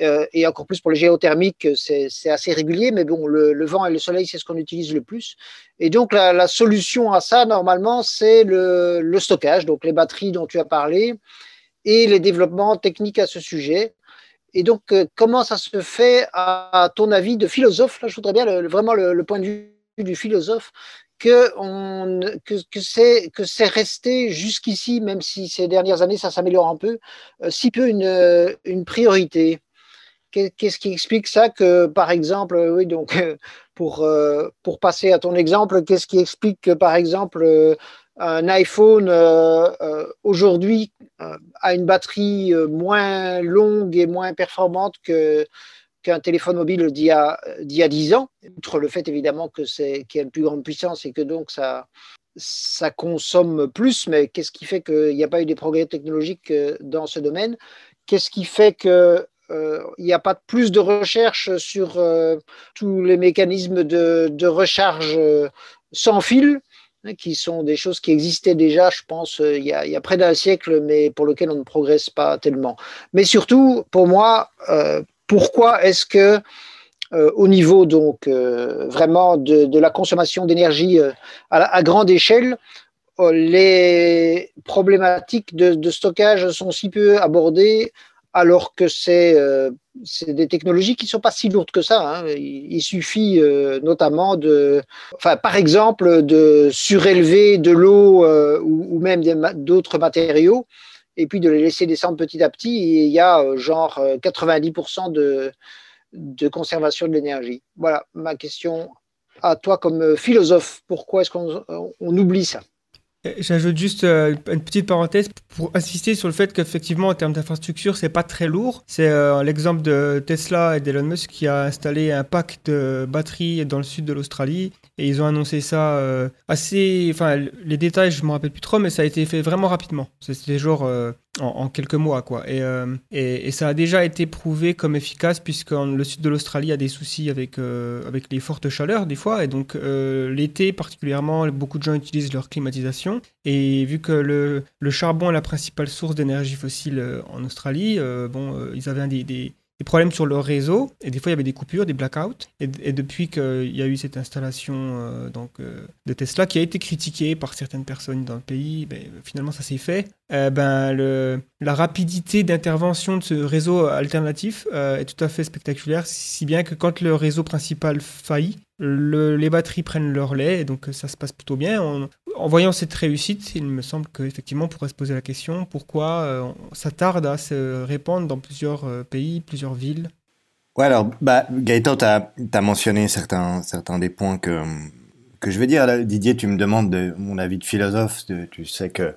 et encore plus pour le géothermique, c'est assez régulier, mais bon, le, vent et le soleil, c'est ce qu'on utilise le plus. Et donc, la, solution à ça, normalement, c'est le, stockage, donc les batteries dont tu as parlé, et les développements techniques à ce sujet. Et donc, euh, comment ça se fait, à, ton avis de philosophe Là, je voudrais bien vraiment le, point de vue du philosophe que, c'est resté jusqu'ici, même si ces dernières années ça s'améliore un peu, euh, si peu une, une priorité? Qu'est-ce qui explique ça que, par exemple, euh, oui, donc pour pour passer à ton exemple, qu'est-ce qui explique que, par exemple, un iPhone euh, euh, aujourd'hui euh, a une batterie moins longue et moins performante que qu'un téléphone mobile d'il y, a, d'il y a 10 ans, outre le fait évidemment que c'est, qu'il y a une plus grande puissance et que donc ça, consomme plus, mais qu'est-ce qui fait qu'il n'y a pas eu des progrès technologiques dans ce domaine? Qu'est-ce qui fait que il n'y a pas plus de recherche sur tous les mécanismes de, recharge sans fil? Qui sont des choses qui existaient déjà, je pense, euh, il y a, près d'un siècle, mais pour lesquelles on ne progresse pas tellement. Mais surtout, pour moi, euh, pourquoi est-ce que euh, au niveau donc vraiment de, la consommation d'énergie à, grande échelle, les problématiques de, stockage sont si peu abordées alors que c'est euh, des technologies qui ne sont pas si lourdes que ça. Hein. Il, suffit euh, notamment de, enfin, par exemple, de surélever de l'eau euh, ou, même d'autres matériaux et puis de les laisser descendre petit à petit. Et il y a euh, genre 90% de, de conservation de l'énergie. Voilà ma question à toi comme philosophe. Pourquoi est-ce qu'on on oublie ça? J'ajoute juste euh, une petite parenthèse pour insister sur le fait qu'effectivement, en termes d'infrastructure, c'est pas très lourd. C'est euh, l'exemple de Tesla et d'Elon Musk qui a installé un pack de batteries dans le sud de l'Australie Et ils ont annoncé ça euh, assez. Enfin, les détails, je me rappelle plus trop, mais ça a été fait vraiment rapidement. C'était genre euh, en, quelques mois, quoi. Euh, et, ça a déjà été prouvé comme efficace, puisque le sud de l'Australie a des soucis avec, avec les fortes chaleurs, des fois. Et donc, l'été, particulièrement, beaucoup de gens utilisent leur climatisation. Et vu que le, le charbon est la principale source d'énergie fossile en Australie, bon, ils avaient des problèmes sur leur réseau et des fois il y avait des coupures, des blackouts. Et, depuis qu'il y a eu cette installation euh, donc, euh, de Tesla qui a été critiquée par certaines personnes dans le pays, ben, finalement ça s'est fait. Euh, ben, la rapidité d'intervention de ce réseau alternatif est tout à fait spectaculaire, si bien que quand le réseau principal faillit, les batteries prennent leur lait et donc ça se passe plutôt bien. en voyant cette réussite, il me semble qu'effectivement on pourrait se poser la question pourquoi euh, ça tarde à se répandre dans plusieurs euh, pays, plusieurs villes? Ouais, alors bah, Gaëtan, tu as, mentionné certains, certains des points que, que je vais dire. Didier, tu me demandes de mon avis de philosophe. tu sais que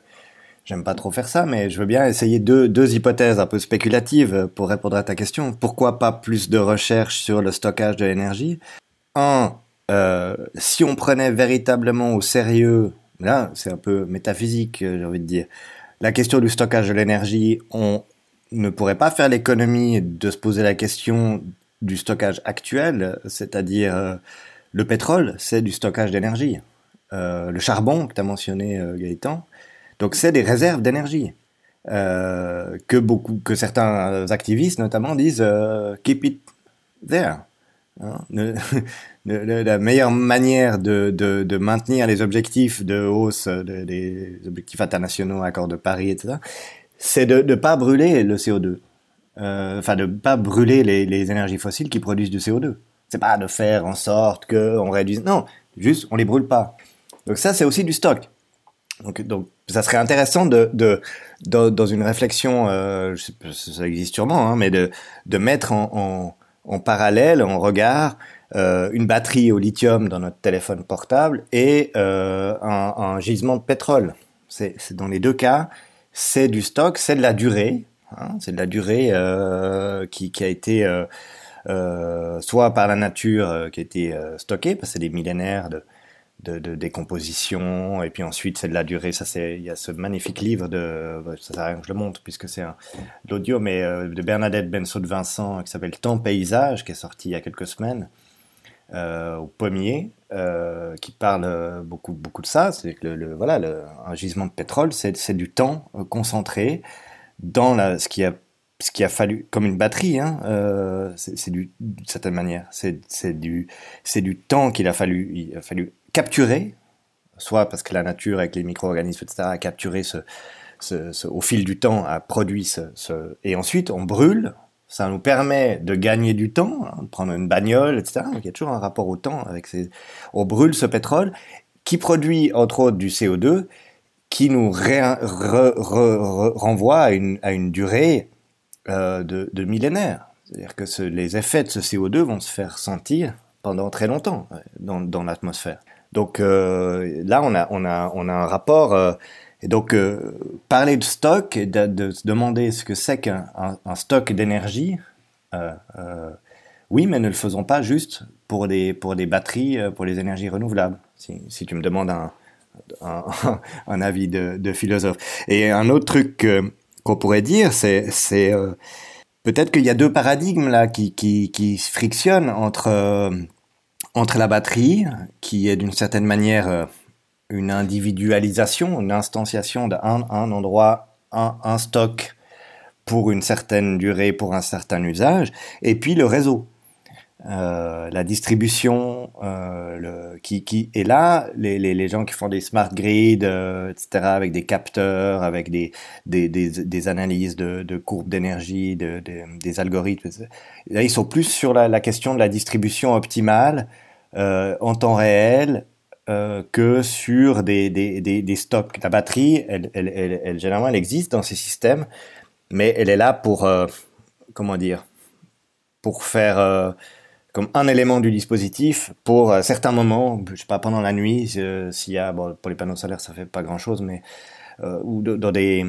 j'aime pas trop faire ça, mais je veux bien essayer deux, deux hypothèses un peu spéculatives pour répondre à ta question. Pourquoi pas plus de recherche sur le stockage de l'énergie? Un, euh, si on prenait véritablement au sérieux, là c'est un peu métaphysique, euh, j'ai envie de dire, la question du stockage de l'énergie, on ne pourrait pas faire l'économie de se poser la question du stockage actuel, c'est-à-dire euh, le pétrole, c'est du stockage d'énergie. le charbon que tu as mentionné Gaëtan, donc c'est des réserves d'énergie. que beaucoup, que certains activistes notamment disent keep it there. Hein, *laughs* la meilleure manière de, de, maintenir les objectifs de hausse des objectifs internationaux, accords de Paris, etc., c'est de ne pas brûler le CO2. Euh, enfin, de ne pas brûler les, énergies fossiles qui produisent du CO2. C'est pas de faire en sorte qu'on réduise. Non, juste on les brûle pas. Donc ça, c'est aussi du stock. Donc, donc ça serait intéressant de, de, dans une réflexion, euh, ça existe sûrement, hein, mais de, de mettre en en parallèle, en regard, euh, une batterie au lithium dans notre téléphone portable et euh, un, gisement de pétrole. C'est dans les deux cas, c'est du stock, c'est de la durée, hein, c'est de la durée euh, qui, qui, a été soit par la nature qui a été stockée, parce que c'est des millénaires de, de, décomposition, et puis ensuite c'est de la durée. Ça, c'est il y a ce magnifique livre de, ça sert à rien que je le montre puisque c'est l'audio, mais euh, de Bernadette Bensaud de Vincent qui s'appelle Temps paysage, qui est sorti il y a quelques semaines euh, au Pommier, euh, qui parle beaucoup beaucoup de ça. C'est que le, voilà, le, un gisement de pétrole, c'est du temps concentré dans la, ce qui a ce qui a fallu, comme une batterie, hein, c'est du, d'une certaine manière, c'est du, c'est du temps qu'il a fallu, il a fallu capturer, soit parce que la nature avec les micro-organismes, etc., a capturé ce, au fil du temps, a produit ce, et ensuite on brûle. Ça nous permet de gagner du temps, hein, de prendre une bagnole, etc. Il y a toujours un rapport au temps avec ces. On brûle ce pétrole qui produit entre autres du CO2, qui nous renvoie à une, à une durée euh, de, de millénaires. C'est-à-dire que les effets de ce CO2 vont se faire sentir pendant très longtemps euh, dans, dans l'atmosphère. Donc euh, là, on a, on, a, on a un rapport. Euh, et donc, euh, parler de stock et de, se demander ce que c'est qu'un un, stock d'énergie, oui, mais ne le faisons pas juste pour des, pour des batteries, pour les énergies renouvelables, si, tu me demandes un, *laughs* un, avis de, de, philosophe. Et un autre truc qu'on pourrait dire, c'est, c'est peut-être qu'il y a deux paradigmes là qui, qui, qui frictionnent entre entre la batterie, qui est d'une certaine manière euh, une individualisation, une instanciation d'un un endroit, un, un stock pour une certaine durée, pour un certain usage, et puis le réseau. Euh, la distribution euh, qui, qui est là, les, les, les, gens qui font des smart grids, euh, etc., avec des capteurs, avec des, des, des, analyses de, de courbes d'énergie, de, des algorithmes, là, ils sont plus sur la question de la distribution optimale euh, en temps réel euh, que sur des, stocks. La batterie, elle, elle, elle, généralement, elle existe dans ces systèmes, mais elle est là pour, euh, comment dire, pour faire euh, comme un élément du dispositif pour certains moments, je sais pas, pendant la nuit, s'il y a, pour les panneaux solaires, ça fait pas grand chose, mais ou dans des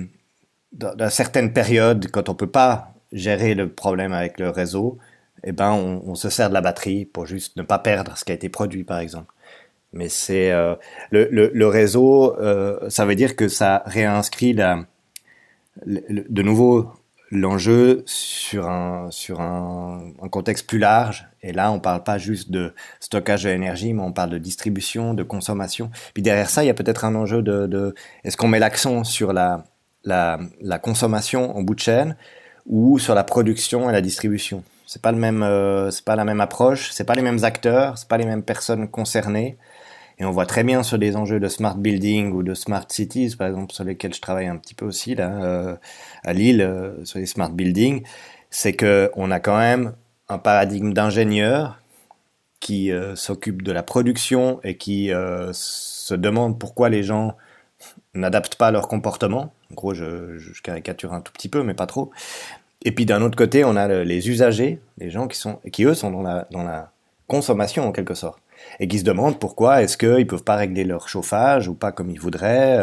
dans, dans, certaines périodes, quand on peut pas gérer le problème avec le réseau, eh ben, on, se sert de la batterie pour juste ne pas perdre ce qui a été produit, par exemple. Mais c'est euh, le, réseau, euh, ça veut dire que ça réinscrit de nouveau l'enjeu sur un contexte plus large. Et là, on parle pas juste de stockage de l'énergie, mais on parle de distribution, de consommation. Puis derrière ça, il y a peut-être un enjeu de, est-ce qu'on met l'accent sur la, la consommation en bout de chaîne ou sur la production et la distribution? C'est pas euh, pas la même approche, c'est pas les mêmes acteurs, c'est pas les mêmes personnes concernées. Et on voit très bien sur des enjeux de smart building ou de smart cities, par exemple, sur lesquels je travaille un petit peu aussi là euh, à Lille, euh, sur les smart buildings, c'est que on a quand même un paradigme d'ingénieur qui s'occupe de la production et qui se demande pourquoi les gens n'adaptent pas leur comportement. En gros, je, caricature un tout petit peu, mais pas trop. Et puis d'un autre côté, on a les usagers, les gens qui sont, qui eux sont dans la, dans la consommation en quelque sorte, et qui se demandent pourquoi est-ce qu'ils peuvent pas régler leur chauffage ou pas comme ils voudraient.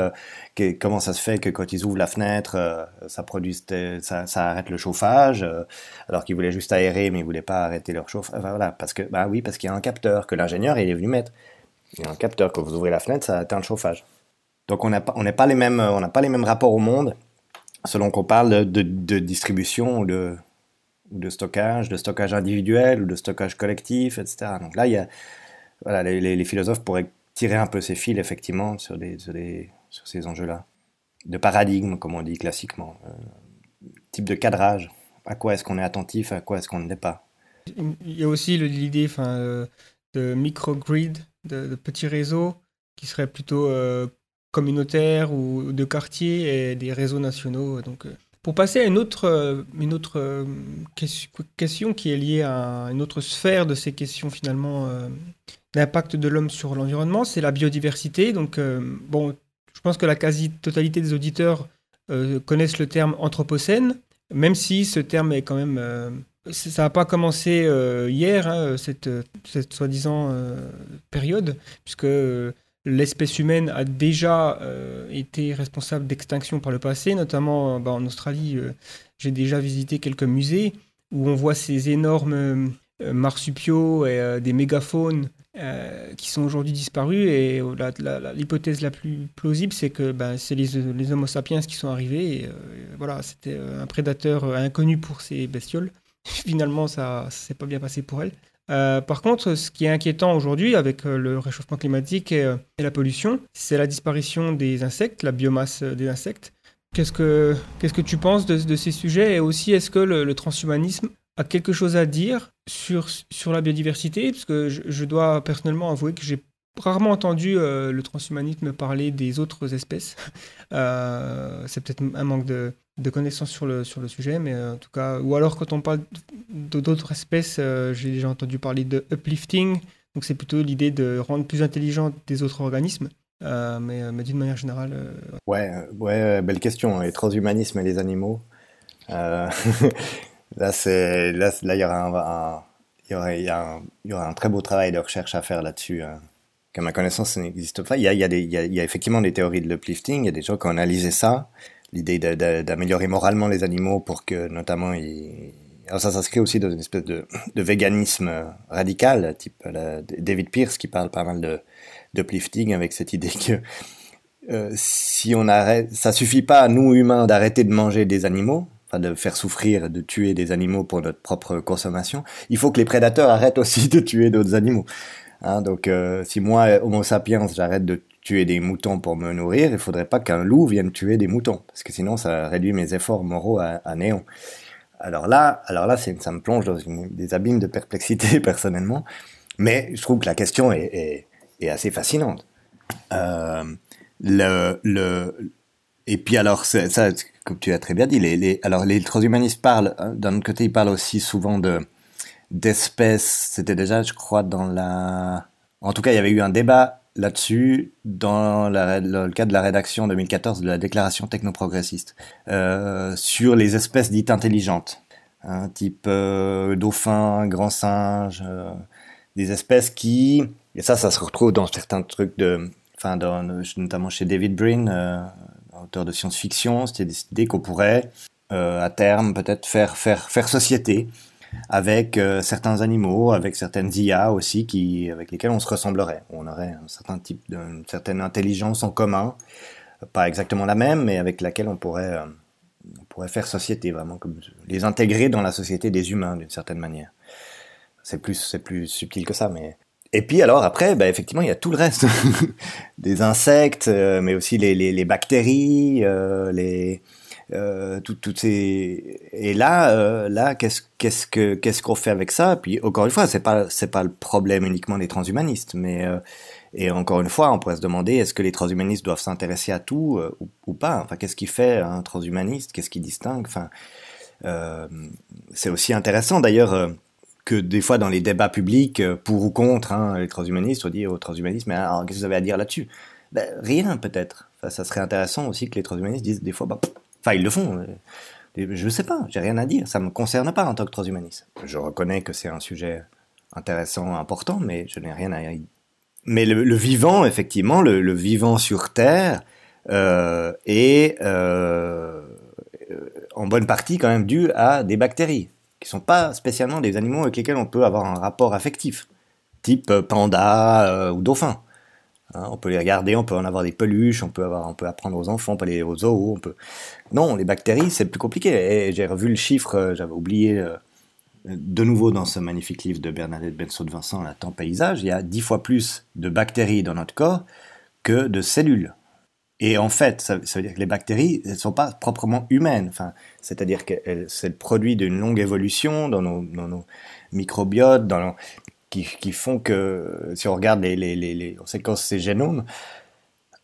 Euh, comment ça se fait que quand ils ouvrent la fenêtre, euh, ça produit, ça, ça, arrête le chauffage, euh, alors qu'ils voulaient juste aérer, mais ils voulaient pas arrêter leur chauffage. Enfin, voilà, parce que bah oui, parce qu'il y a un capteur que l'ingénieur il est venu mettre. Il y a un capteur quand vous ouvrez la fenêtre, ça atteint le chauffage. Donc on n'a pas, on pas les mêmes, on n'a pas les mêmes rapports au monde selon qu'on parle de, distribution ou de, stockage, de stockage individuel ou de stockage collectif, etc. Donc là, les, philosophes pourraient tirer un peu ces fils effectivement sur, ces enjeux-là, de paradigme, comme on dit classiquement, euh, type de cadrage. À quoi est-ce qu'on est attentif, à quoi est-ce qu'on ne l'est pas? Il y a aussi l'idée enfin, de microgrid, de, de petits réseaux qui seraient plutôt euh, communautaires ou de quartier et des réseaux nationaux. Donc, euh, pour passer à une autre, une autre question qui est liée à une autre sphère de ces questions finalement euh, d'impact de l'homme sur l'environnement, c'est la biodiversité. Donc, euh, bon, je pense que la quasi-totalité des auditeurs euh, connaissent le terme anthropocène, même si ce terme est quand même... Euh, ça n'a pas commencé hier, hein, cette, cette soi-disant période, puisque l'espèce humaine a déjà euh, été responsable d'extinction par le passé, notamment bah, en Australie. Euh, j'ai déjà visité quelques musées où on voit ces énormes euh, marsupiaux et des mégaphones qui sont aujourd'hui disparus. Et l'hypothèse la, plus plausible, c'est que bah, c'est les, les, Homo sapiens qui sont arrivés. Et, voilà, c'était un prédateur inconnu pour ces bestioles. *laughs* Finalement, ça ne s'est pas bien passé pour elles. Euh, par contre, ce qui est inquiétant aujourd'hui avec euh, le réchauffement climatique et, euh, et la pollution, c'est la disparition des insectes, la biomasse des insectes. Qu'est-ce que, que tu penses de, ces sujets Et aussi, est-ce que le, transhumanisme a quelque chose à dire sur, sur la biodiversité? Parce que je, dois personnellement avouer que j'ai rarement entendu le transhumanisme parler des autres espèces. *laughs* C'est peut-être un manque de, de, connaissances sur le, sur le sujet, mais en tout cas, ou alors quand on parle d'autres espèces, euh, j'ai déjà entendu parler de uplifting, donc c'est plutôt l'idée de rendre plus intelligent des autres organismes. mais, mais d'une manière générale. Ouais, ouais, belle question. Les transhumanismes et les animaux. *laughs* là, c'est là, là, il y aura un, il y aura, il y, a un, aura un très beau travail de recherche à faire là-dessus. Hein qu'à ma connaissance, ça n'existe pas. Il y, a, il, y a des, il y a effectivement des théories de l'uplifting, il y a des gens qui ont analysé ça, l'idée d'améliorer moralement les animaux pour que, notamment, ils... Alors ça s'inscrit aussi dans une espèce de, de véganisme radical, type la, David Pierce qui parle pas mal de d'uplifting avec cette idée que euh, si on arrête, ça suffit pas à nous humains d'arrêter de manger des animaux, enfin de faire souffrir, de tuer des animaux pour notre propre consommation. Il faut que les prédateurs arrêtent aussi *laughs* de tuer d'autres animaux. Hein, donc, euh, si moi, Homo sapiens, j'arrête de tuer des moutons pour me nourrir, il faudrait pas qu'un loup vienne tuer des moutons, parce que sinon, ça réduit mes efforts moraux à, néant. Alors là, alors là, ça me plonge dans des abîmes de perplexité *laughs* personnellement, mais je trouve que la question est, assez fascinante. Euh, et puis alors, ça, comme tu as très bien dit, les, les, alors les transhumanistes parlent, hein, d'un autre côté, ils parlent aussi souvent de d'espèces. C'était déjà, je crois, dans la... En tout cas, il y avait eu un débat là-dessus dans, le cadre de la rédaction 2014 de la déclaration technoprogressiste euh, sur les espèces dites intelligentes, hein, type euh, dauphin, grand singe, euh, des espèces qui, et ça, ça se retrouve dans certains trucs de, enfin, notamment chez David Brin, euh, auteur de science-fiction, c'était décidé qu'on pourrait à terme peut-être faire faire faire société avec euh, certains animaux, avec certaines IA aussi, qui, avec lesquelles on se ressemblerait. On aurait un certain type, de, une certaine intelligence en commun, pas exactement la même, mais avec laquelle on pourrait, euh, on pourrait faire société, vraiment, les intégrer dans la société des humains d'une certaine manière. C'est plus, c'est plus subtil que ça, mais et puis alors après, bah, effectivement, il y a tout le reste, *laughs* des insectes, euh, mais aussi les, les, bactéries, les euh, toutes ces et là, euh, là, qu'est-ce qu'est-ce que qu'est-ce qu'on fait avec ça? Puis encore une fois, c'est pas c'est pas le problème uniquement des transhumanistes, mais euh, et encore une fois, on pourrait se demander est-ce que les transhumanistes doivent s'intéresser à tout ou, pas? Enfin, qu'est-ce qui fait un transhumaniste? Qu'est-ce qui distingue? Enfin, c'est aussi intéressant d'ailleurs que des fois dans les débats publics, pour ou contre hein, les transhumanistes, on dit aux transhumanistes, mais alors qu'est-ce que vous avez à dire là-dessus? Ben, Rien peut-être. Enfin, ça serait intéressant aussi que les transhumanistes disent des fois, bah, enfin ils le font. Euh, je ne sais pas, j'ai rien à dire, ça ne me concerne pas en tant que transhumaniste. Je reconnais que c'est un sujet intéressant, important, mais je n'ai rien à dire. Mais le, vivant, effectivement, le, vivant sur Terre euh, est euh, en bonne partie quand même dû à des bactéries qui sont pas spécialement des animaux avec lesquels on peut avoir un rapport affectif, type panda ou dauphin. Hein, on peut les regarder, on peut en avoir des peluches, on peut avoir, on peut apprendre aux enfants, on peut aller aux zoos, on peut. Non, les bactéries, c'est plus compliqué. J'ai revu le chiffre, euh, j'avais oublié de nouveau dans ce magnifique livre de Bernadette Bensaud de Vincent, La temps paysage, il y a dix fois plus de bactéries dans notre corps que de cellules. Et en fait, ça, veut dire que les bactéries ne sont pas proprement humaines. Enfin, c'est-à-dire que c'est le produit d'une longue évolution dans nos, dans nos microbiotes, dans nos, qui, font que si on regarde les, les, les, les ces génomes,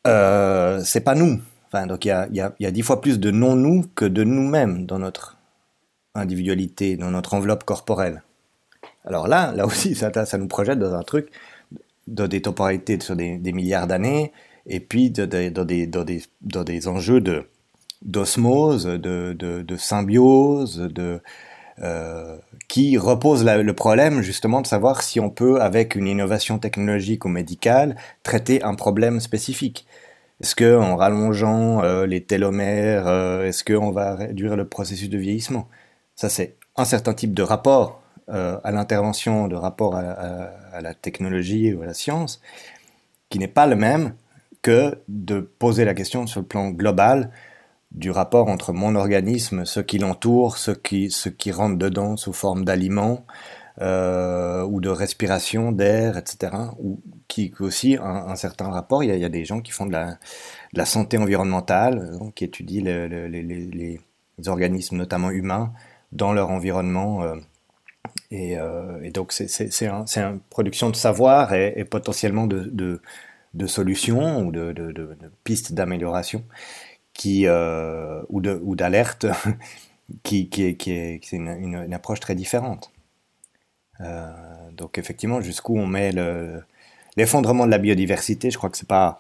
euh, c'est pas nous. Enfin, donc il y a, y, y a dix fois plus de non-nous que de nous-mêmes dans notre individualité, dans notre enveloppe corporelle. Alors là, là aussi, ça, nous projette dans un truc, dans des temporalités sur des, milliards d'années, et puis dans des, dans des, dans des, dans des enjeux de d'osmose, de, de, de, symbiose, de, euh, qui repose le problème justement de savoir si on peut, avec une innovation technologique ou médicale, traiter un problème spécifique. Est-ce que en rallongeant euh, les télomères, euh, est-ce qu'on va réduire le processus de vieillissement? Ça, c'est un certain type de rapport à l'intervention, de rapport à, la technologie ou à la science, qui n'est pas le même que de poser la question sur le plan global du rapport entre mon organisme, ce qui l'entoure, ce qui, ce qui rentre dedans sous forme d'aliments euh, ou de respiration, d'air, etc. Ou qui aussi un, un certain rapport. Il y, a, des gens qui font de la, santé environnementale, donc, qui étudient le, le, les, organismes, notamment humains, dans leur environnement. Euh, et, euh, donc c'est un, une production de savoir et, potentiellement de, de solutions ou de pistes d'amélioration qui euh, ou de ou d'alerte *laughs* qui, qui, est, qui est, qui est une, approche très différente. Euh, donc effectivement, jusqu'où on met le l'effondrement de la biodiversité, je crois que c'est pas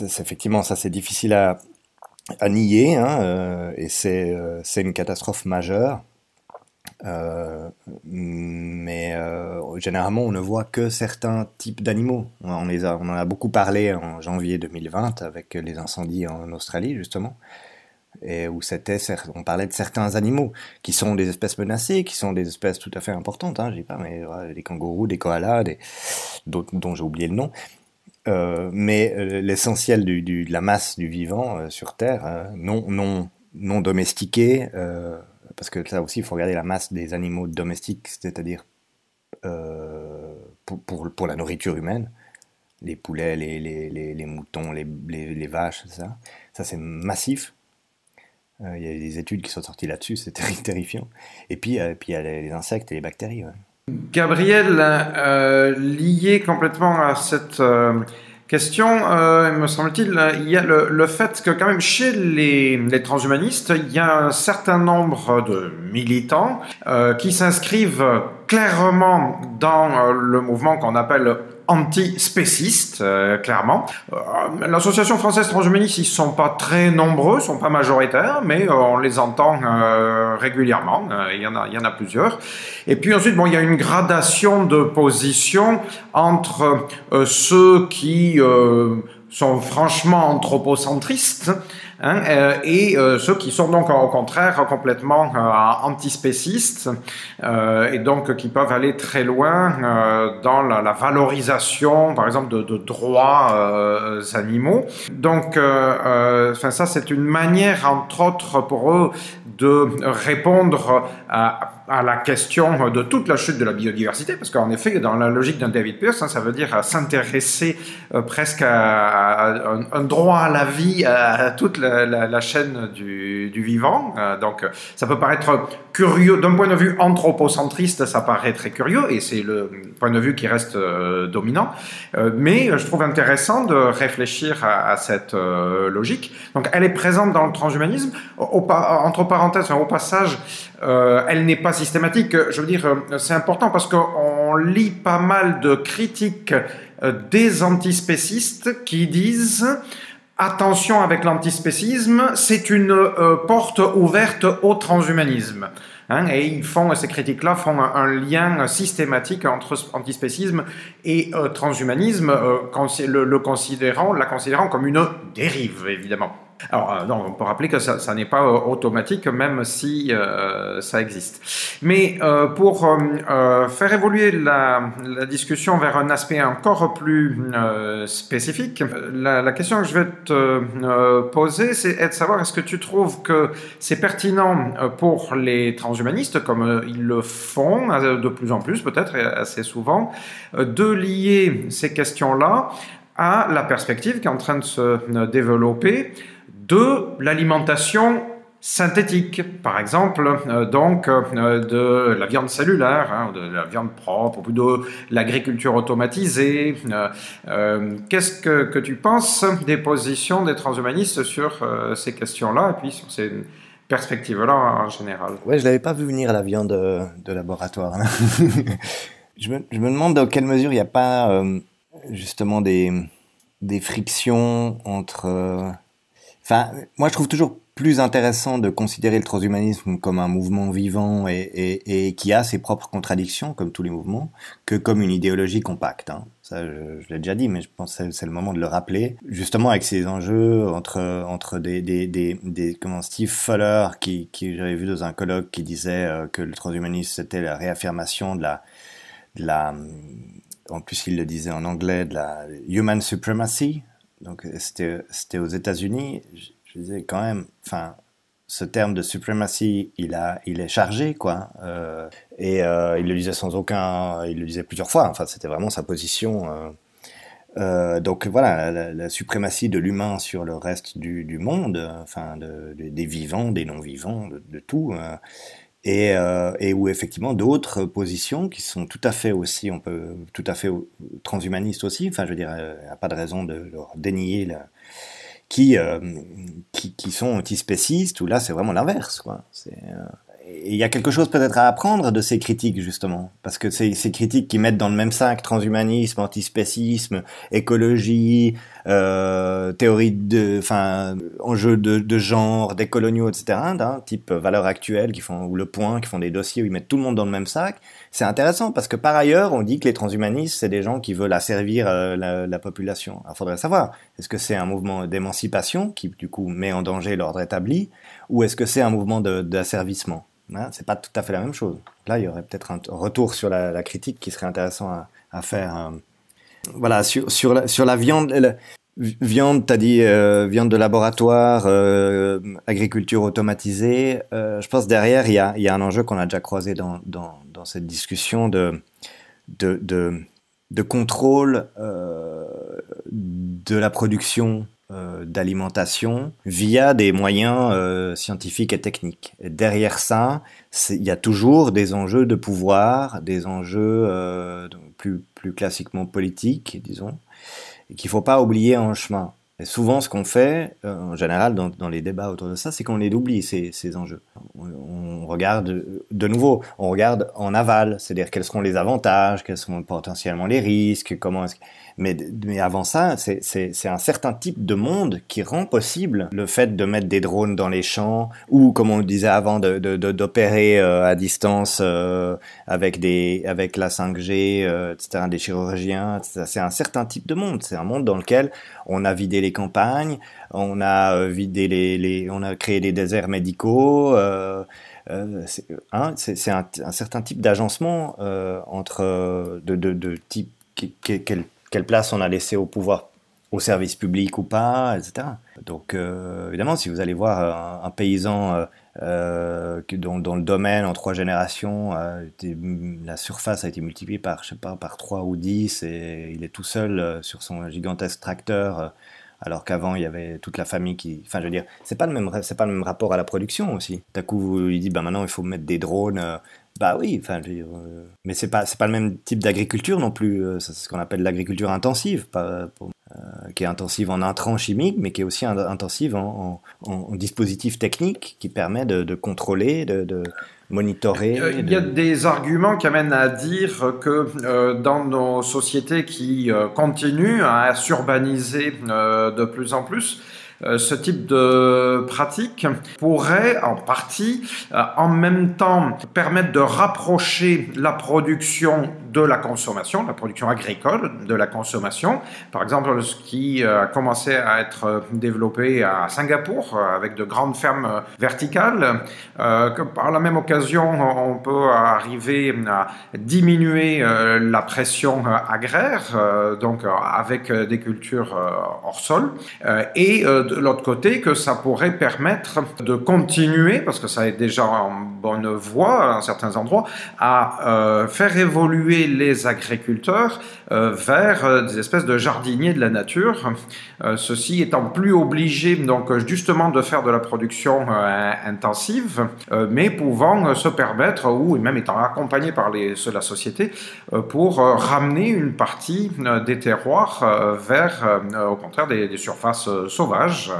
effectivement ça c'est difficile à, nier hein, euh, et c'est une catastrophe majeure. Euh, mais euh, généralement, on ne voit que certains types d'animaux. On, en a beaucoup parlé en janvier 2020 avec les incendies en Australie, justement, et où on parlait de certains animaux qui sont des espèces menacées, qui sont des espèces tout à fait importantes. Hein, je dis pas, mais des kangourous, des koalas, dont j'ai oublié le nom. Euh, mais l'essentiel de la masse du vivant sur Terre, non, non, non domestiqué, parce que ça aussi, il faut regarder la masse des animaux domestiques, c'est-à-dire euh, pour, pour, la nourriture humaine, les poulets, les, les, les, les moutons, les, vaches, ça, ça c'est massif. Euh, il y a des études qui sont sorties là-dessus, c'est *laughs* terrifiant. Et puis, euh, puis il y a les insectes et les bactéries. Gabriel, lié complètement à cette question, euh, me semble-t-il, il y a le, fait que quand même chez les, les, transhumanistes, il y a un certain nombre de militants euh, qui s'inscrivent clairement dans euh, le mouvement qu'on appelle antispécistes, euh, clairement. Euh, L'association française transhumaniste, ils sont pas très nombreux, sont pas majoritaires, mais euh, on les entend euh, régulièrement. il y en a, il y en a plusieurs. Et puis ensuite, bon, il y a une gradation de position entre ceux qui sont franchement anthropocentristes hein, euh, et euh, ceux qui sont donc au contraire complètement euh, antispécistes et donc qui peuvent aller très loin dans la, valorisation, par exemple, de, droits animaux. Donc, ça, c'est une manière, entre autres, pour eux, de répondre à, à, la question de toute la chute de la biodiversité, parce qu'en effet, dans la logique d'un David Pierce, hein, ça veut dire s'intéresser euh, presque à, un, droit à la vie, à, toute la, chaîne du, vivant. Euh, donc, ça peut paraître curieux, d'un point de vue anthropocentriste, ça paraît très curieux, et c'est le point de vue qui reste euh, dominant, euh, mais je trouve intéressant de réfléchir à, cette euh, logique. Donc, elle est présente dans le transhumanisme. Entre parenthèses, au passage, euh, elle n'est pas systématique. Je veux dire, c'est important parce qu'on lit pas mal de critiques des antispécistes qui disent attention avec l'antispécisme, c'est une euh, porte ouverte au transhumanisme. Hein, et ils font, ces critiques-là font un, lien systématique entre antispécisme et euh, transhumanisme, euh, le, le, considérant, la considérant comme une dérive, évidemment. Alors, euh, on peut rappeler que ça, n'est pas euh, automatique, même si euh, ça existe. Mais pour faire évoluer la, discussion vers un aspect encore plus spécifique, la, question que je vais te poser, c'est de savoir est-ce que tu trouves que c'est pertinent pour les transhumanistes, comme ils le font de plus en plus, peut-être assez souvent, de lier ces questions-là à la perspective qui est en train de se développer de l'alimentation synthétique, par exemple, euh, donc euh, de la viande cellulaire, hein, de la viande propre, ou de l'agriculture automatisée. Euh, Qu'est-ce que, tu penses des positions des transhumanistes sur ces questions-là et puis sur ces perspectives-là en général? Ouais, je l'avais pas vu venir la viande de laboratoire. *laughs* je, me, je, me, demande dans quelle mesure il n'y a pas justement des frictions entre Enfin, moi, je trouve toujours plus intéressant de considérer le transhumanisme comme un mouvement vivant et, qui a ses propres contradictions, comme tous les mouvements, que comme une idéologie compacte. Hein. Ça, je, l'ai déjà dit, mais je pense que c'est le moment de le rappeler. Justement, avec ces enjeux entre des des comment Steve Fuller, qui j'avais vu dans un colloque, qui disait euh, que le transhumanisme c'était la réaffirmation de de la en plus il le disait en anglais de la human supremacy donc c'était aux États-Unis. Je, disais quand même, enfin, ce terme de suprématie, il a, il est chargé, quoi. Euh, et euh, il le disait sans aucun, il le disait plusieurs fois. Enfin, c'était vraiment sa position. Euh, donc voilà, la, suprématie de l'humain sur le reste du, du monde, enfin, de, de, des vivants, des non-vivants, de, tout. Euh, et, euh, et où effectivement d'autres positions qui sont tout à fait aussi, on peut tout à fait transhumanistes aussi. Enfin, je veux dire, il n'y a pas de raison de leur dénier la, qui, euh, qui, qui sont antispécistes. Où là, c'est vraiment l'inverse, quoi. C'est il y a quelque chose peut-être à apprendre de ces critiques justement, parce que c'est ces critiques qui mettent dans le même sac transhumanisme, antispécisme, écologie, euh, théorie de, enfin, enjeux de, genre, des coloniaux, etc. D'un type valeurs actuelles qui font ou le point, qui font des dossiers où ils mettent tout le monde dans le même sac. C'est intéressant parce que par ailleurs, on dit que les transhumanistes c'est des gens qui veulent asservir euh, la, la, population. Il faudrait savoir, est-ce que c'est un mouvement d'émancipation qui du coup met en danger l'ordre établi, ou est-ce que c'est un mouvement d'asservissement? Hein, c'est pas tout à fait la même chose. Là, il y aurait peut-être un retour sur la, critique qui serait intéressant à, faire. Euh, voilà, sur, la, viande. La, viande, t'as dit euh, viande de laboratoire, euh, agriculture automatisée. Je pense derrière, il y a, un enjeu qu'on a déjà croisé dans, cette discussion de, contrôle de la production d'alimentation via des moyens euh, scientifiques et techniques. Derrière ça, il y a toujours des enjeux de pouvoir, des enjeux euh, plus, plus classiquement politiques, disons, qu'il ne faut pas oublier en chemin. Et souvent, ce qu'on fait, euh, en général, dans, dans, les débats autour de ça, c'est qu'on les oublie, ces, ces enjeux. On, regarde de nouveau, on regarde en aval, c'est-à-dire quels seront les avantages, quels sont potentiellement les risques, comment est-ce que mais, mais avant ça, c'est un certain type de monde qui rend possible le fait de mettre des drones dans les champs ou, comme on le disait avant, d'opérer de, de, euh, à distance euh, avec des avec la 5G, euh, etc., des chirurgiens. C'est un certain type de monde. C'est un monde dans lequel on a vidé les campagnes, on a euh, vidé les, les on a créé des déserts médicaux. Euh, euh, c'est hein, un, certain type d'agencement euh, entre de, de, de type quelle place on a laissé au pouvoir, au service public ou pas, etc. Donc euh, évidemment, si vous allez voir un, paysan euh, euh dont, le domaine en trois générations, la surface a été multipliée par, je sais pas, par 3 ou 10 et il est tout seul euh, sur son gigantesque tracteur alors qu'avant il y avait toute la famille qui enfin je veux dire c'est pas le même c'est pas le même rapport à la production aussi d'un coup il dit ben maintenant il faut mettre des drones bah oui, enfin, euh, mais c'est pas c'est pas le même type d'agriculture non plus. Euh, c'est ce qu'on appelle l'agriculture intensive, pas, euh, qui est intensive en intrants chimiques, mais qui est aussi intensive en, en, dispositifs techniques qui permet de, de contrôler, de, de, monitorer. Il y a des arguments qui amènent à dire que dans nos sociétés qui continuent à s'urbaniser de plus en plus, ce type de pratique pourrait en partie euh, en même temps permettre de rapprocher la production de la consommation, la production agricole de la consommation. Par exemple, ce qui euh, a commencé à être développé à Singapour avec de grandes fermes verticales, que par la même occasion, on peut arriver à diminuer la pression agraire, donc avec des cultures hors sol, et de l'autre côté que ça pourrait permettre de continuer, parce que ça est déjà en bonne voie à certains endroits, à euh, faire évoluer les agriculteurs euh, vers euh, des espèces de jardiniers de la nature, ceci étant plus obligé donc justement de faire de la production intensive, mais pouvant se permettre, ou même étant accompagné par les, la société, pour ramener une partie des terroirs vers, au contraire, des, surfaces sauvages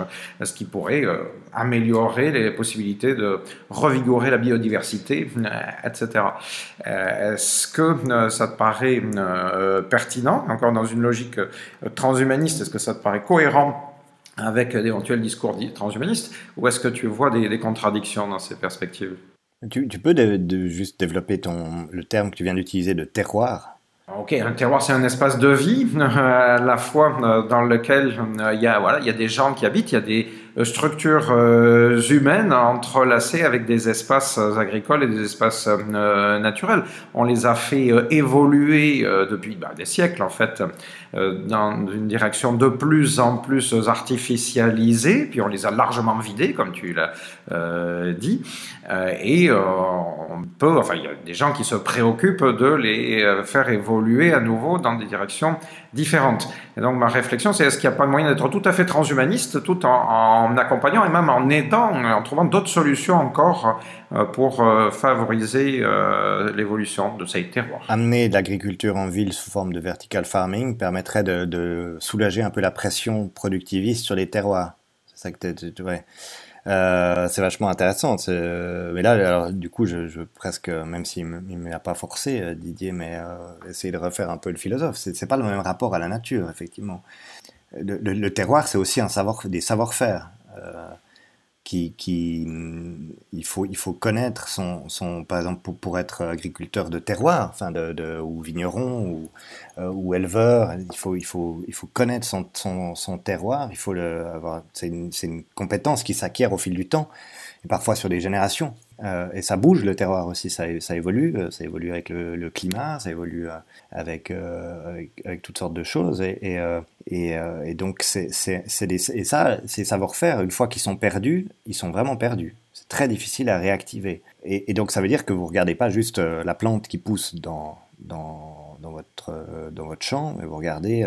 ce qui pourrait euh, améliorer les possibilités de revigorer la biodiversité, euh, etc. Euh, est-ce que ça te paraît pertinent, encore dans une logique transhumaniste, est-ce que ça te paraît cohérent avec d'éventuels discours transhumanistes, ou est-ce que tu vois des, contradictions dans ces perspectives? Tu, peux juste développer ton, le terme que tu viens d'utiliser de terroir Ok, un terroir, c'est un espace de vie, *laughs* à la fois euh, dans lequel euh, il y a voilà, il y a des gens qui habitent, il y a des euh, structures humaines entrelacées avec des espaces agricoles et des espaces naturels. On les a fait évoluer depuis bah, des siècles en fait dans une direction de plus en plus artificialisée, puis on les a largement vidés, comme tu l'as dit, et on peut, enfin, il y a des gens qui se préoccupent de les faire évoluer à nouveau dans des directions différentes. Et donc ma réflexion, c'est est-ce qu'il n'y a pas moyen d'être tout à fait transhumaniste, tout en, accompagnant et même en aidant, en trouvant d'autres solutions encore euh, pour euh, favoriser euh, l'évolution de ces terroirs? Amener de l'agriculture en ville sous forme de vertical farming permettrait de, soulager un peu la pression productiviste sur les terroirs. C'est ça que tu... Ouais. Euh, c'est vachement intéressant. Mais là, alors, du coup, je, presque, même s'il ne m'a pas forcé, euh, Didier, mais euh, essayer de refaire un peu le philosophe. C'est pas le même rapport à la nature, effectivement. Le, terroir, c'est aussi un savoir, des savoir-faire. Euh, qui, qui il faut il faut connaître son, son par exemple pour, pour être agriculteur de terroir enfin de, de ou vigneron ou, euh, ou éleveur il faut il faut il faut connaître son, son, son terroir il faut le avoir c'est une, une compétence qui s'acquiert au fil du temps et parfois sur des générations euh, et ça bouge le terroir aussi, ça, évolue, euh, ça évolue avec le, climat, ça évolue euh, avec, euh, toutes sortes de choses. Et, et, et, et donc, c'est, ça, ces savoir-faire, une fois qu'ils sont perdus, ils sont vraiment perdus. C'est très difficile à réactiver. Et, donc, ça veut dire que vous regardez pas juste la plante qui pousse dans, dans, votre, dans votre champ, mais vous regardez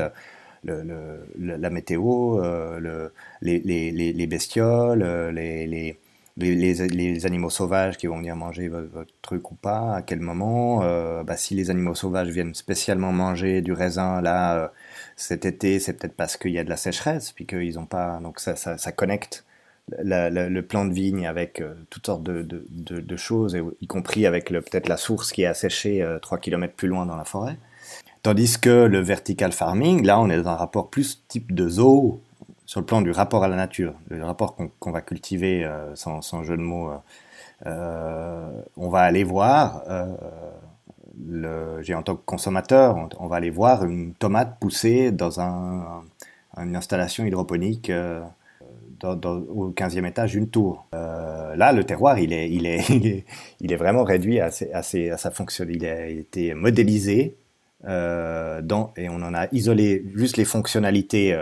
la météo, le, les, les, les, bestioles, les, les les, animaux sauvages qui vont venir manger votre, truc ou pas, à quel moment. Euh, bah, si les animaux sauvages viennent spécialement manger du raisin là euh, cet été, c'est peut-être parce qu'il y a de la sécheresse, puis qu'ils n'ont pas. Donc ça, ça, ça, connecte le plan de vigne avec toutes sortes de, de, choses, y compris avec peut-être la source qui est asséchée 3 km plus loin dans la forêt. Tandis que le vertical farming, là, on est dans un rapport plus type de zoo, sur le plan du rapport à la nature, le rapport qu'on va cultiver euh, sans, jeu de mots. Euh, euh on va aller voir, le, en tant que consommateur, on, va aller voir une tomate pousser dans un, une installation hydroponique au 15e étage d'une tour. là, le terroir, il est, *laughs* vraiment réduit à, sa fonction. Il a été modélisé et on en a isolé juste les fonctionnalités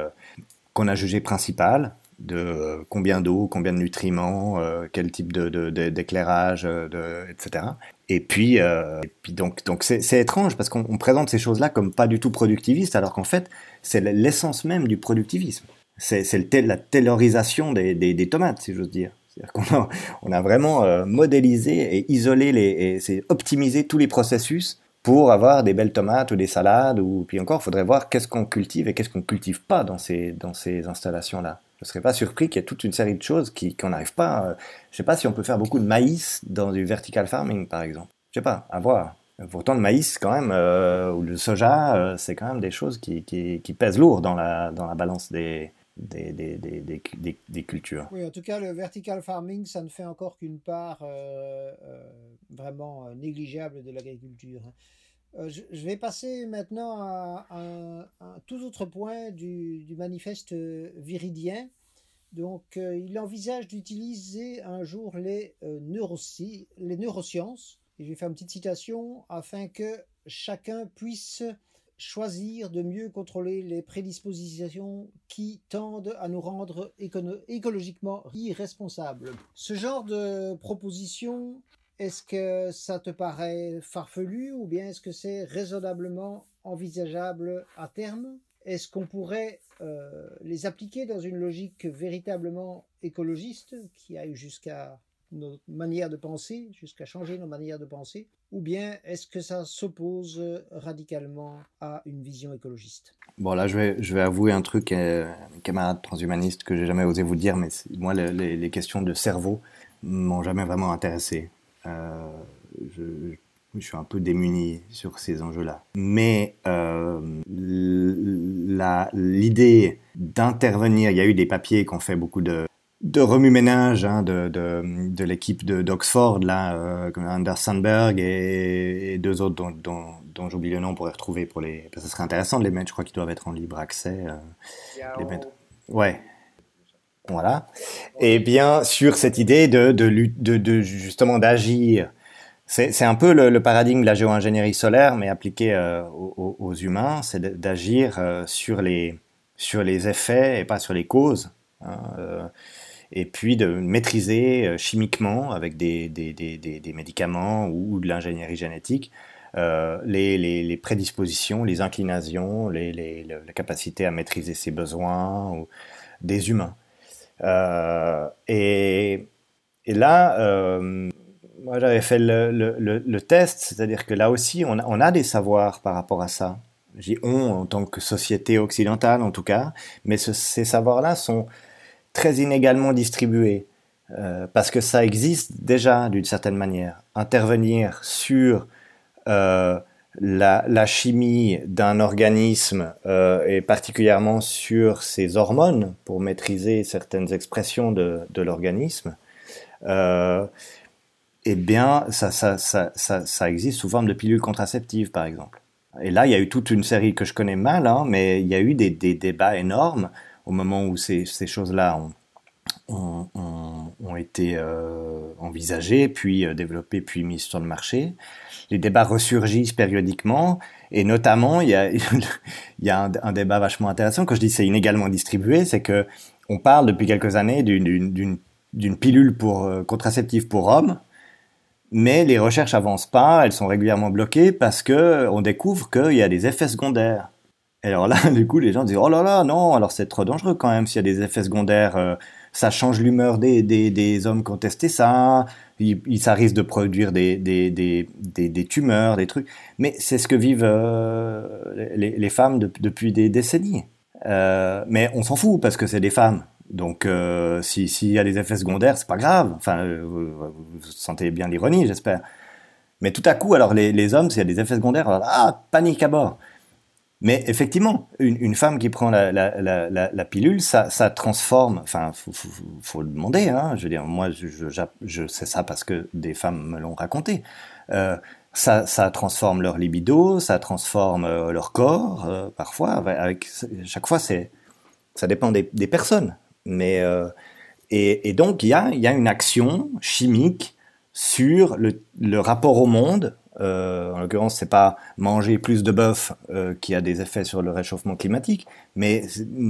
qu'on a jugées principales, de euh, combien d'eau, combien de nutriments, quel type d'éclairage, de, de, etc. Et puis, et puis donc, donc c'est étrange parce qu'on présente ces choses-là comme pas du tout productivistes, alors qu'en fait, c'est l'essence même du productivisme. C'est la taylorisation des, des, des, tomates, si j'ose dire. C'est-à-dire qu'on on a vraiment modélisé et isolé les, et optimisé tous les processus pour avoir des belles tomates ou des salades. Ou puis encore, il faudrait voir qu'est-ce qu'on cultive et qu'est-ce qu'on cultive pas dans ces, dans ces installations-là. Je ne serais pas surpris qu'il y ait toute une série de choses qu'on n'arrive pas. Euh, je sais pas si on peut faire beaucoup de maïs dans du vertical farming, par exemple. Je ne sais pas, à voir. Pourtant, le maïs, quand même, euh, ou le soja, euh, c'est quand même des choses qui, qui, qui, pèsent lourd dans la, dans la balance des, des, des, des, des, cultures. Oui, en tout cas, le vertical farming, ça ne fait encore qu'une part vraiment négligeable de l'agriculture. Euh, je, vais passer maintenant à, un, tout autre point du, manifeste viridien. Donc, euh, il envisage d'utiliser un jour les, euh, les neurosciences. Et je vais faire une petite citation afin que chacun puisse choisir de mieux contrôler les prédispositions qui tendent à nous rendre écologiquement irresponsables. Ce genre de proposition est-ce que ça te paraît farfelu ou bien est-ce que c'est raisonnablement envisageable à terme? Est-ce qu'on pourrait euh, les appliquer dans une logique véritablement écologiste qui aille jusqu'à notre manière de penser, jusqu'à changer nos manières de penser? Ou bien est-ce que ça s'oppose radicalement à une vision écologiste? Bon, là, je vais, je vais avouer un truc à euh, mes camarades transhumanistes que j'ai jamais osé vous dire, mais moi, les, les questions de cerveau m'ont jamais vraiment intéressé. Euh, je, je, suis un peu démuni sur ces enjeux-là. Mais euh, l'idée d'intervenir, il y a eu des papiers qui ont fait beaucoup de, de remue-ménage hein, de, de, de l'équipe d'Oxford, là, euh, Anders Sandberg et, deux autres dont, dont, dont j'oublie le nom pour les retrouver. Pour les... Ça serait intéressant de les mettre, je crois qu'ils doivent être en libre accès. Euh, les mettre. Ouais, voilà. Et bien sur cette idée de, justement d'agir. C'est un peu le, paradigme de la géo-ingénierie solaire, mais appliqué euh, aux, humains, c'est d'agir euh, sur, les, effets et pas sur les causes. Hein, euh, et puis de maîtriser chimiquement, avec des, médicaments ou, de l'ingénierie génétique, les, prédispositions, les inclinations, la capacité à maîtriser ses besoins des humains. Euh, et, là, euh, moi j'avais fait le, test, c'est-à-dire que là aussi, on a, des savoirs par rapport à ça. J'ai on en tant que société occidentale en tout cas, mais ces savoirs-là sont très inégalement distribués. Euh, parce que ça existe déjà d'une certaine manière. Intervenir sur la, chimie d'un organisme euh, et particulièrement sur ses hormones pour maîtriser certaines expressions de, l'organisme, euh, eh bien, ça, ça, ça, ça, existe sous forme de pilules contraceptives, par exemple. Et là, il y a eu toute une série que je connais mal, hein, mais il y a eu des, débats énormes au moment où ces, ces choses-là ont, ont, été euh, envisagées, puis développées, puis mises sur le marché les débats ressurgissent périodiquement. Et notamment, il y a, *laughs* un, débat vachement intéressant. Quand je dis c'est inégalement distribué, c'est que on parle depuis quelques années d'une pilule pour euh, contraceptive pour hommes, mais les recherches avancent pas, elles sont régulièrement bloquées parce que on découvre qu'il y a des effets secondaires. Et alors là, *laughs* du coup, les gens disent oh là là, non, alors c'est trop dangereux quand même s'il y a des effets secondaires. Euh, ça change l'humeur des, hommes qui ont testé ça, il, ça risque de produire des, des, des, des, tumeurs, des trucs. Mais c'est ce que vivent euh, les, femmes depuis des décennies. Euh, mais on s'en fout parce que c'est des femmes. Donc, euh, s'il y a des effets secondaires, c'est pas grave. Enfin, vous, vous sentez bien l'ironie, j'espère. Mais tout à coup, alors les, les hommes, s'il y a des effets secondaires, alors, ah, panique à bord. Mais effectivement, une, femme qui prend la, pilule, ça, transforme. Enfin, faut, faut, le demander. Hein, je veux dire, moi, je, sais ça parce que des femmes me l'ont raconté. Euh, ça, transforme leur libido, ça transforme euh, leur corps, euh, parfois. Avec, chaque fois, c'est, ça dépend des, personnes. Mais et, donc il y a, une action chimique sur le rapport au monde. Euh, en l'occurrence, c'est pas manger plus de bœuf euh, qui a des effets sur le réchauffement climatique, mais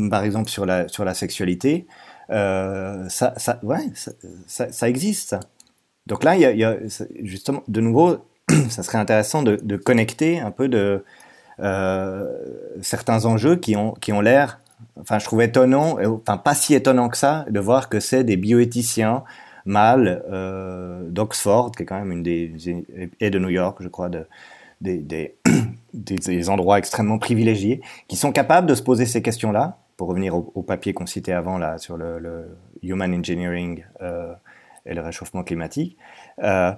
par exemple sur la sur la sexualité, euh, ça, ça, ouais, ça, ça, existe. Donc là, il y a, justement de nouveau, *clears throat* ça serait intéressant de, de connecter un peu de certains enjeux qui ont qui ont l'air enfin, je trouve étonnant, enfin pas si étonnant que ça, de voir que c'est des bioéthiciens mâles euh, d'Oxford, qui est quand même une des et de New York, je crois, de, des, *clears throat* des, des, endroits extrêmement privilégiés, qui sont capables de se poser ces questions-là. Pour revenir au, au papier qu'on citait avant là sur le, human engineering euh, et le réchauffement climatique, euh,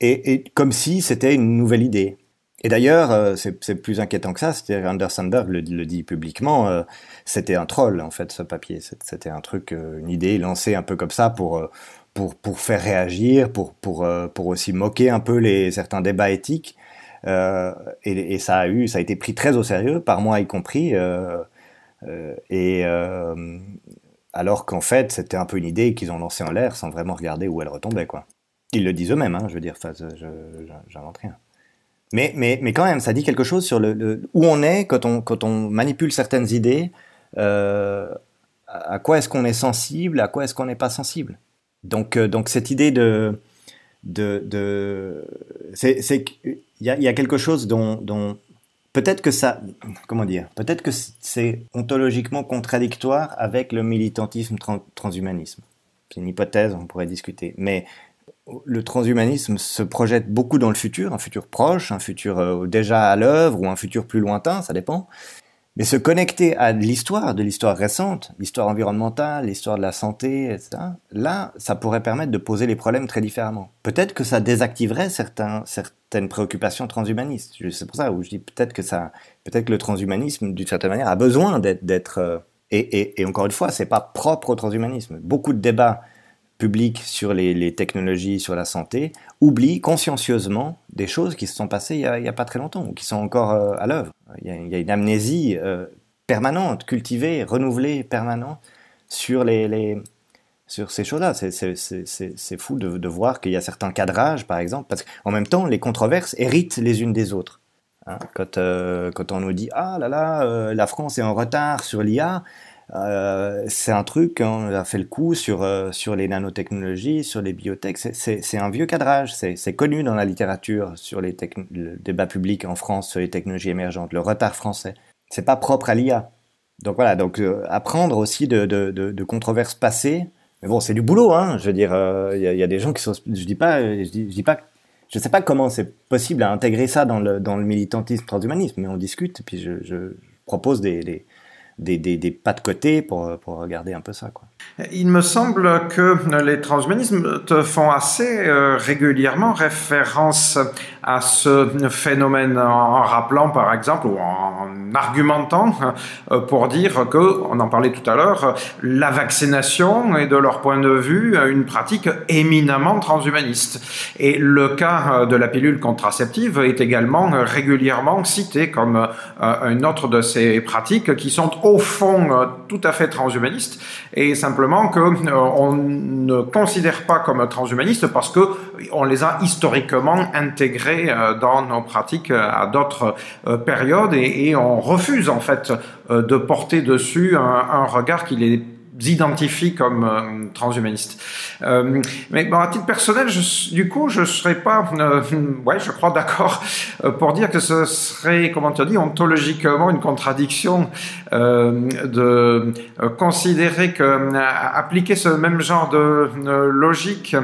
et, et comme si c'était une nouvelle idée. Et d'ailleurs, euh, c'est plus inquiétant que ça. C'est-à-dire, Anders Sandberg le, le, dit publiquement. C'était un troll en fait, ce papier. C'était un truc, euh, une idée lancée un peu comme ça pour pour pour faire réagir, pour pour pour aussi moquer un peu les certains débats éthiques. Et, ça a eu, ça a été pris très au sérieux par moi y compris. alors qu'en fait, c'était un peu une idée qu'ils ont lancée en l'air sans vraiment regarder où elle retombait quoi. Ils le disent eux-mêmes, hein, je veux dire, je j'invente rien. Mais, mais, mais quand même, ça dit quelque chose sur le où on est quand on, quand on manipule certaines idées. Euh, à quoi est-ce qu'on est sensible, à quoi est-ce qu'on n'est pas sensible? Donc, euh, donc cette idée de, de, de il y a, quelque chose dont, dont peut-être que ça, comment dire, peut-être que c'est ontologiquement contradictoire avec le militantisme transhumanisme. C'est une hypothèse, on pourrait discuter. Mais le transhumanisme se projette beaucoup dans le futur, un futur proche, un futur euh, déjà à l'œuvre ou un futur plus lointain, ça dépend. Mais se connecter à l'histoire, de l'histoire récente, l'histoire environnementale, l'histoire de la santé, etc., là, ça pourrait permettre de poser les problèmes très différemment. Peut-être que ça désactiverait certaines préoccupations transhumanistes. C'est pour ça où je dis peut-être que ça, peut-être que le transhumanisme, d'une certaine manière, a besoin d'être, euh, et, et, et, encore une fois, c'est pas propre au transhumanisme. Beaucoup de débats public sur les, technologies, sur la santé, oublie consciencieusement des choses qui se sont passées il n'y a, pas très longtemps, ou qui sont encore euh, à l'œuvre. Il, y a une amnésie euh, permanente, cultivée, renouvelée, permanente sur, les, sur ces choses-là. C'est fou de, voir qu'il y a certains cadrages, par exemple, parce qu'en même temps, les controverses héritent les unes des autres. Hein, quand, euh, quand on nous dit ah là là, la France est en retard sur l'IA, euh, c'est un truc, on a fait le coup sur, euh, sur les nanotechnologies, sur les biotech. C'est un vieux cadrage, c'est connu dans la littérature sur les le débat public en France sur les technologies émergentes, le retard français. C'est pas propre à l'IA. Donc voilà, donc euh, apprendre aussi de, de, de, controverses passées. Mais bon, c'est du boulot, hein. Je veux dire, il y, a, des gens qui sont. Je dis pas, je dis, pas. Je sais pas comment c'est possible à intégrer ça dans le, dans le militantisme transhumanisme, mais on discute, puis je, propose des des, des, des, pas de côté pour, pour regarder un peu ça. Quoi. Il me semble que les transhumanismes font assez euh, régulièrement référence à ce phénomène en rappelant par exemple ou en argumentant euh, pour dire que, on en parlait tout à l'heure, la vaccination est de leur point de vue une pratique éminemment transhumaniste. Et le cas de la pilule contraceptive est également régulièrement cité comme euh, une autre de ces pratiques qui sont au fond tout à fait transhumanistes et simplement qu'on euh, ne considère pas comme transhumanistes parce que on les a historiquement intégrés euh, dans nos pratiques euh, à d'autres périodes et, on refuse en fait de porter dessus un regard qui les identifie comme euh, transhumaniste. Euh, mais bon, à titre personnel, je, du coup, je serais pas, euh, *laughs* ouais, je crois d'accord euh, pour dire que ce serait, comment tu dis, ontologiquement une contradiction euh, de considérer que appliquer ce même genre de logique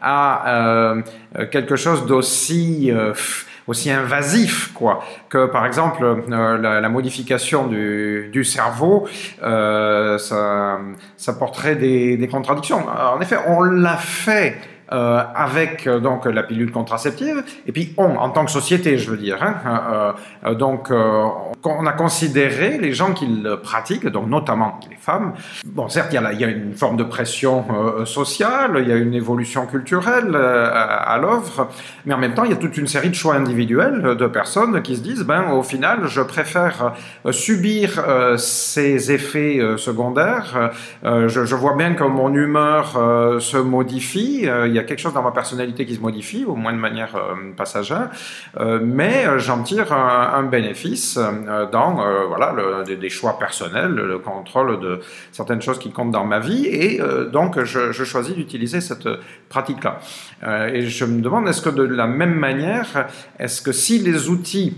à quelque chose d'aussi aussi invasif, quoi, que par exemple euh, la, modification du, cerveau, euh, ça, porterait des contradictions. en effet, on l'a fait euh, avec euh, donc la pilule contraceptive, et puis on, en tant que société, je veux dire. Hein, euh, donc, on a considéré les gens qui le pratiquent, donc notamment les femmes. Bon, certes, il y a, une forme de pression sociale, il y a une évolution culturelle à, à l'œuvre, mais en même temps, il y a toute une série de choix individuels de personnes qui se disent, ben, au final, je préfère subir ces effets secondaires. Je, je, vois bien que mon humeur se modifie. il y a a quelque chose dans ma personnalité qui se modifie, au moins de manière euh, passagère, euh, mais euh, j'en tire un, bénéfice dans voilà, des, choix personnels, le contrôle de certaines choses qui comptent dans ma vie, et donc je choisis d'utiliser cette pratique-là. et je me demande, est-ce que de la même manière, est-ce que si les outils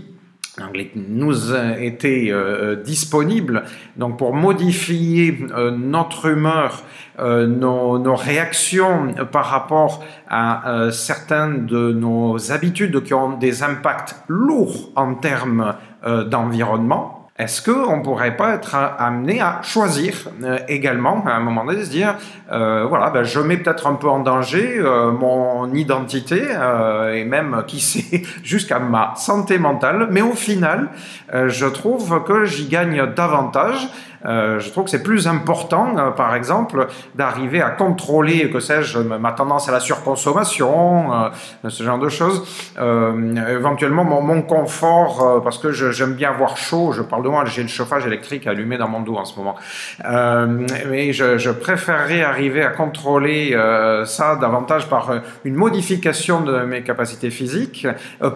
nous étaient euh, disponibles donc pour modifier notre humeur euh, nos, nos, réactions par rapport à euh, certaines de nos habitudes qui ont des impacts lourds en termes euh, d'environnement, est-ce qu'on ne pourrait pas être amené à choisir euh, également, à un moment donné, se dire, euh, voilà, ben, je mets peut-être un peu en danger euh, mon identité euh, et même, qui sait, *laughs* jusqu'à ma santé mentale, mais au final, euh, je trouve que j'y gagne davantage euh, je trouve que c'est plus important, euh, par exemple, d'arriver à contrôler, que sais-je, ma tendance à la surconsommation, euh, ce genre de choses. éventuellement, mon, confort, parce que j'aime bien avoir chaud. Je parle de moi, j'ai le chauffage électrique allumé dans mon dos en ce moment. mais je, préférerais arriver à contrôler ça davantage par une modification de mes capacités physiques,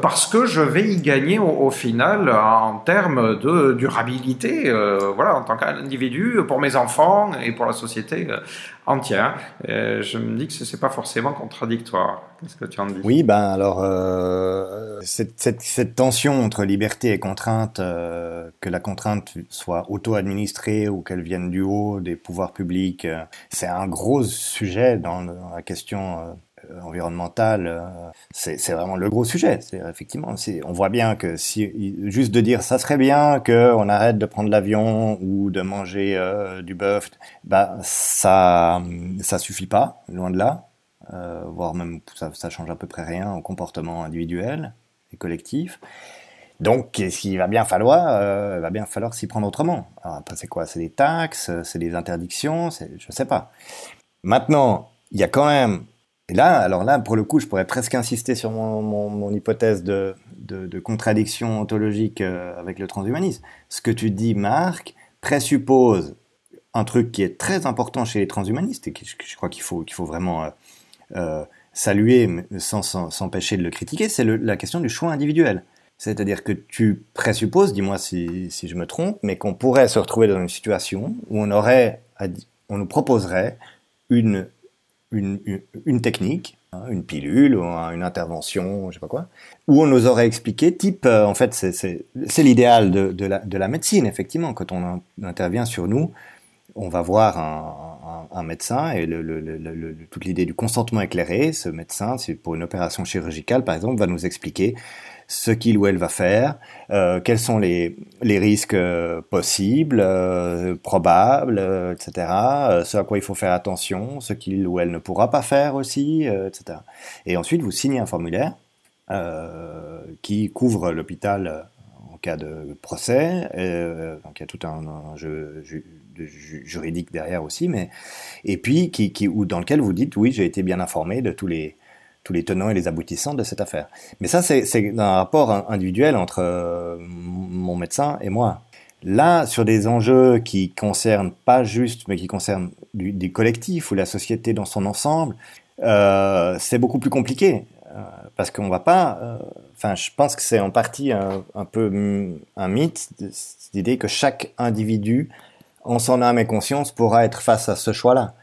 parce que je vais y gagner au, final en termes de durabilité, voilà, en tant qu'un individu, pour mes enfants et pour la société euh, entière. Euh, je me dis que ce n'est pas forcément contradictoire. Qu'est-ce que tu en dis? Oui, ben alors, euh, cette, tension entre liberté et contrainte, que la contrainte soit auto-administrée ou qu'elle vienne du haut des pouvoirs publics, c'est un gros sujet dans, dans la question environnementale, euh, c'est vraiment le gros sujet. Effectivement, on voit bien que juste de dire ça serait bien qu'on arrête de prendre l'avion ou de manger euh, du bœuf, bah ça ça suffit pas, loin de là. Euh, voire même ça, ça change à peu près rien au comportement individuel et collectif. Donc, qu'il va bien falloir, euh, il va bien falloir s'y prendre autrement. Alors après, c'est quoi? C'est des taxes, c'est des interdictions, je sais pas. Maintenant, il y a quand même et là, alors là, pour le coup, je pourrais presque insister sur mon, hypothèse de, contradiction ontologique euh, avec le transhumanisme. Ce que tu dis, Marc, présuppose un truc qui est très important chez les transhumanistes et que je, je crois qu'il faut, qu'il faut vraiment euh, euh, saluer sans s'empêcher de le critiquer, c'est la question du choix individuel. C'est-à-dire que tu présupposes, dis-moi si, si je me trompe, mais qu'on pourrait se retrouver dans une situation où on aurait, on nous proposerait une une, technique, hein, une pilule ou une intervention, je sais pas quoi, où on nous aurait expliqué, type, euh, en fait, c'est l'idéal de, la, de la médecine, effectivement, quand on intervient sur nous, on va voir un, médecin et toute l'idée du consentement éclairé, ce médecin, pour une opération chirurgicale, par exemple, va nous expliquer ce qu'il ou elle va faire, euh, quels sont les, les risques euh, possibles, euh, probables, etc., ce à quoi il faut faire attention, ce qu'il ou elle ne pourra pas faire aussi, etc. Et ensuite, vous signez un formulaire qui couvre l'hôpital en cas de procès, donc il y a tout un, un jeu, juridique derrière aussi, mais et puis qui, qui, ou dans lequel vous dites oui, j'ai été bien informé de tous les tous les tenants et les aboutissants de cette affaire. Mais ça, c'est un rapport individuel entre euh, mon médecin et moi. Là, sur des enjeux qui concernent pas juste, mais qui concernent du, des collectifs ou la société dans son ensemble, euh, c'est beaucoup plus compliqué. Euh, parce qu'on va pas. Enfin, je pense que c'est en partie un, peu un mythe, cette idée que chaque individu, en son âme et conscience, pourra être face à ce choix-là.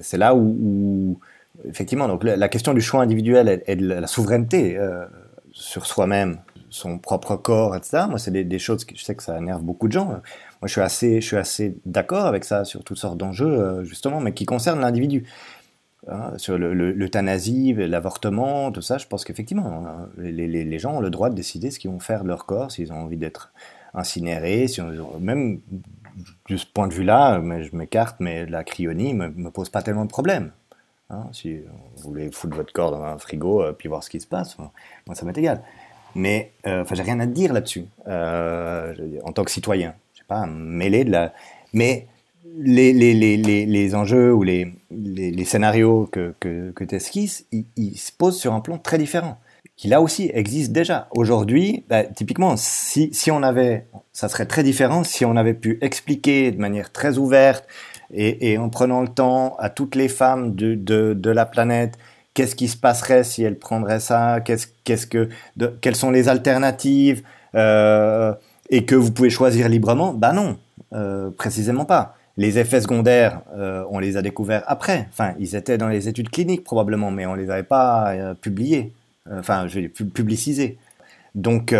C'est là où effectivement, donc la, question du choix individuel et, de la souveraineté euh, sur soi-même, son propre corps, etc. Moi, c'est des, choses que je sais que ça énerve beaucoup de gens. Moi, je suis assez, je suis assez d'accord avec ça sur toutes sortes d'enjeux, euh, justement, mais qui concernent l'individu. Hein, sur l'euthanasie, l'avortement, tout ça, je pense qu'effectivement, hein, les, gens ont le droit de décider ce qu'ils vont faire de leur corps, s'ils ont envie d'être incinérés, même de ce point de vue-là, je m'écarte, mais la cryonie ne me, pose pas tellement de problèmes. Hein, si vous voulez foutre votre corps dans un frigo euh, puis voir ce qui se passe, moi ça m'est égal. Mais euh, enfin, j'ai rien à dire là-dessus euh, en tant que citoyen. Je sais pas mêler de la. Mais les, les, les, les, enjeux ou les, scénarios que, que, que tu esquisses, ils, se posent sur un plan très différent, qui là aussi existe déjà. Aujourd'hui, bah, typiquement, si, si on avait, ça serait très différent si on avait pu expliquer de manière très ouverte et, en prenant le temps à toutes les femmes de, de, la planète, qu'est-ce qui se passerait si elles prendraient ça, qu'est-ce, qu'est-ce que, de, quelles sont les alternatives, euh, et que vous pouvez choisir librement, bah non, euh, précisément pas. Les effets secondaires, euh, on les a découverts après. Enfin, ils étaient dans les études cliniques probablement, mais on les avait pas publiés. Enfin, je vais publicisés. Donc,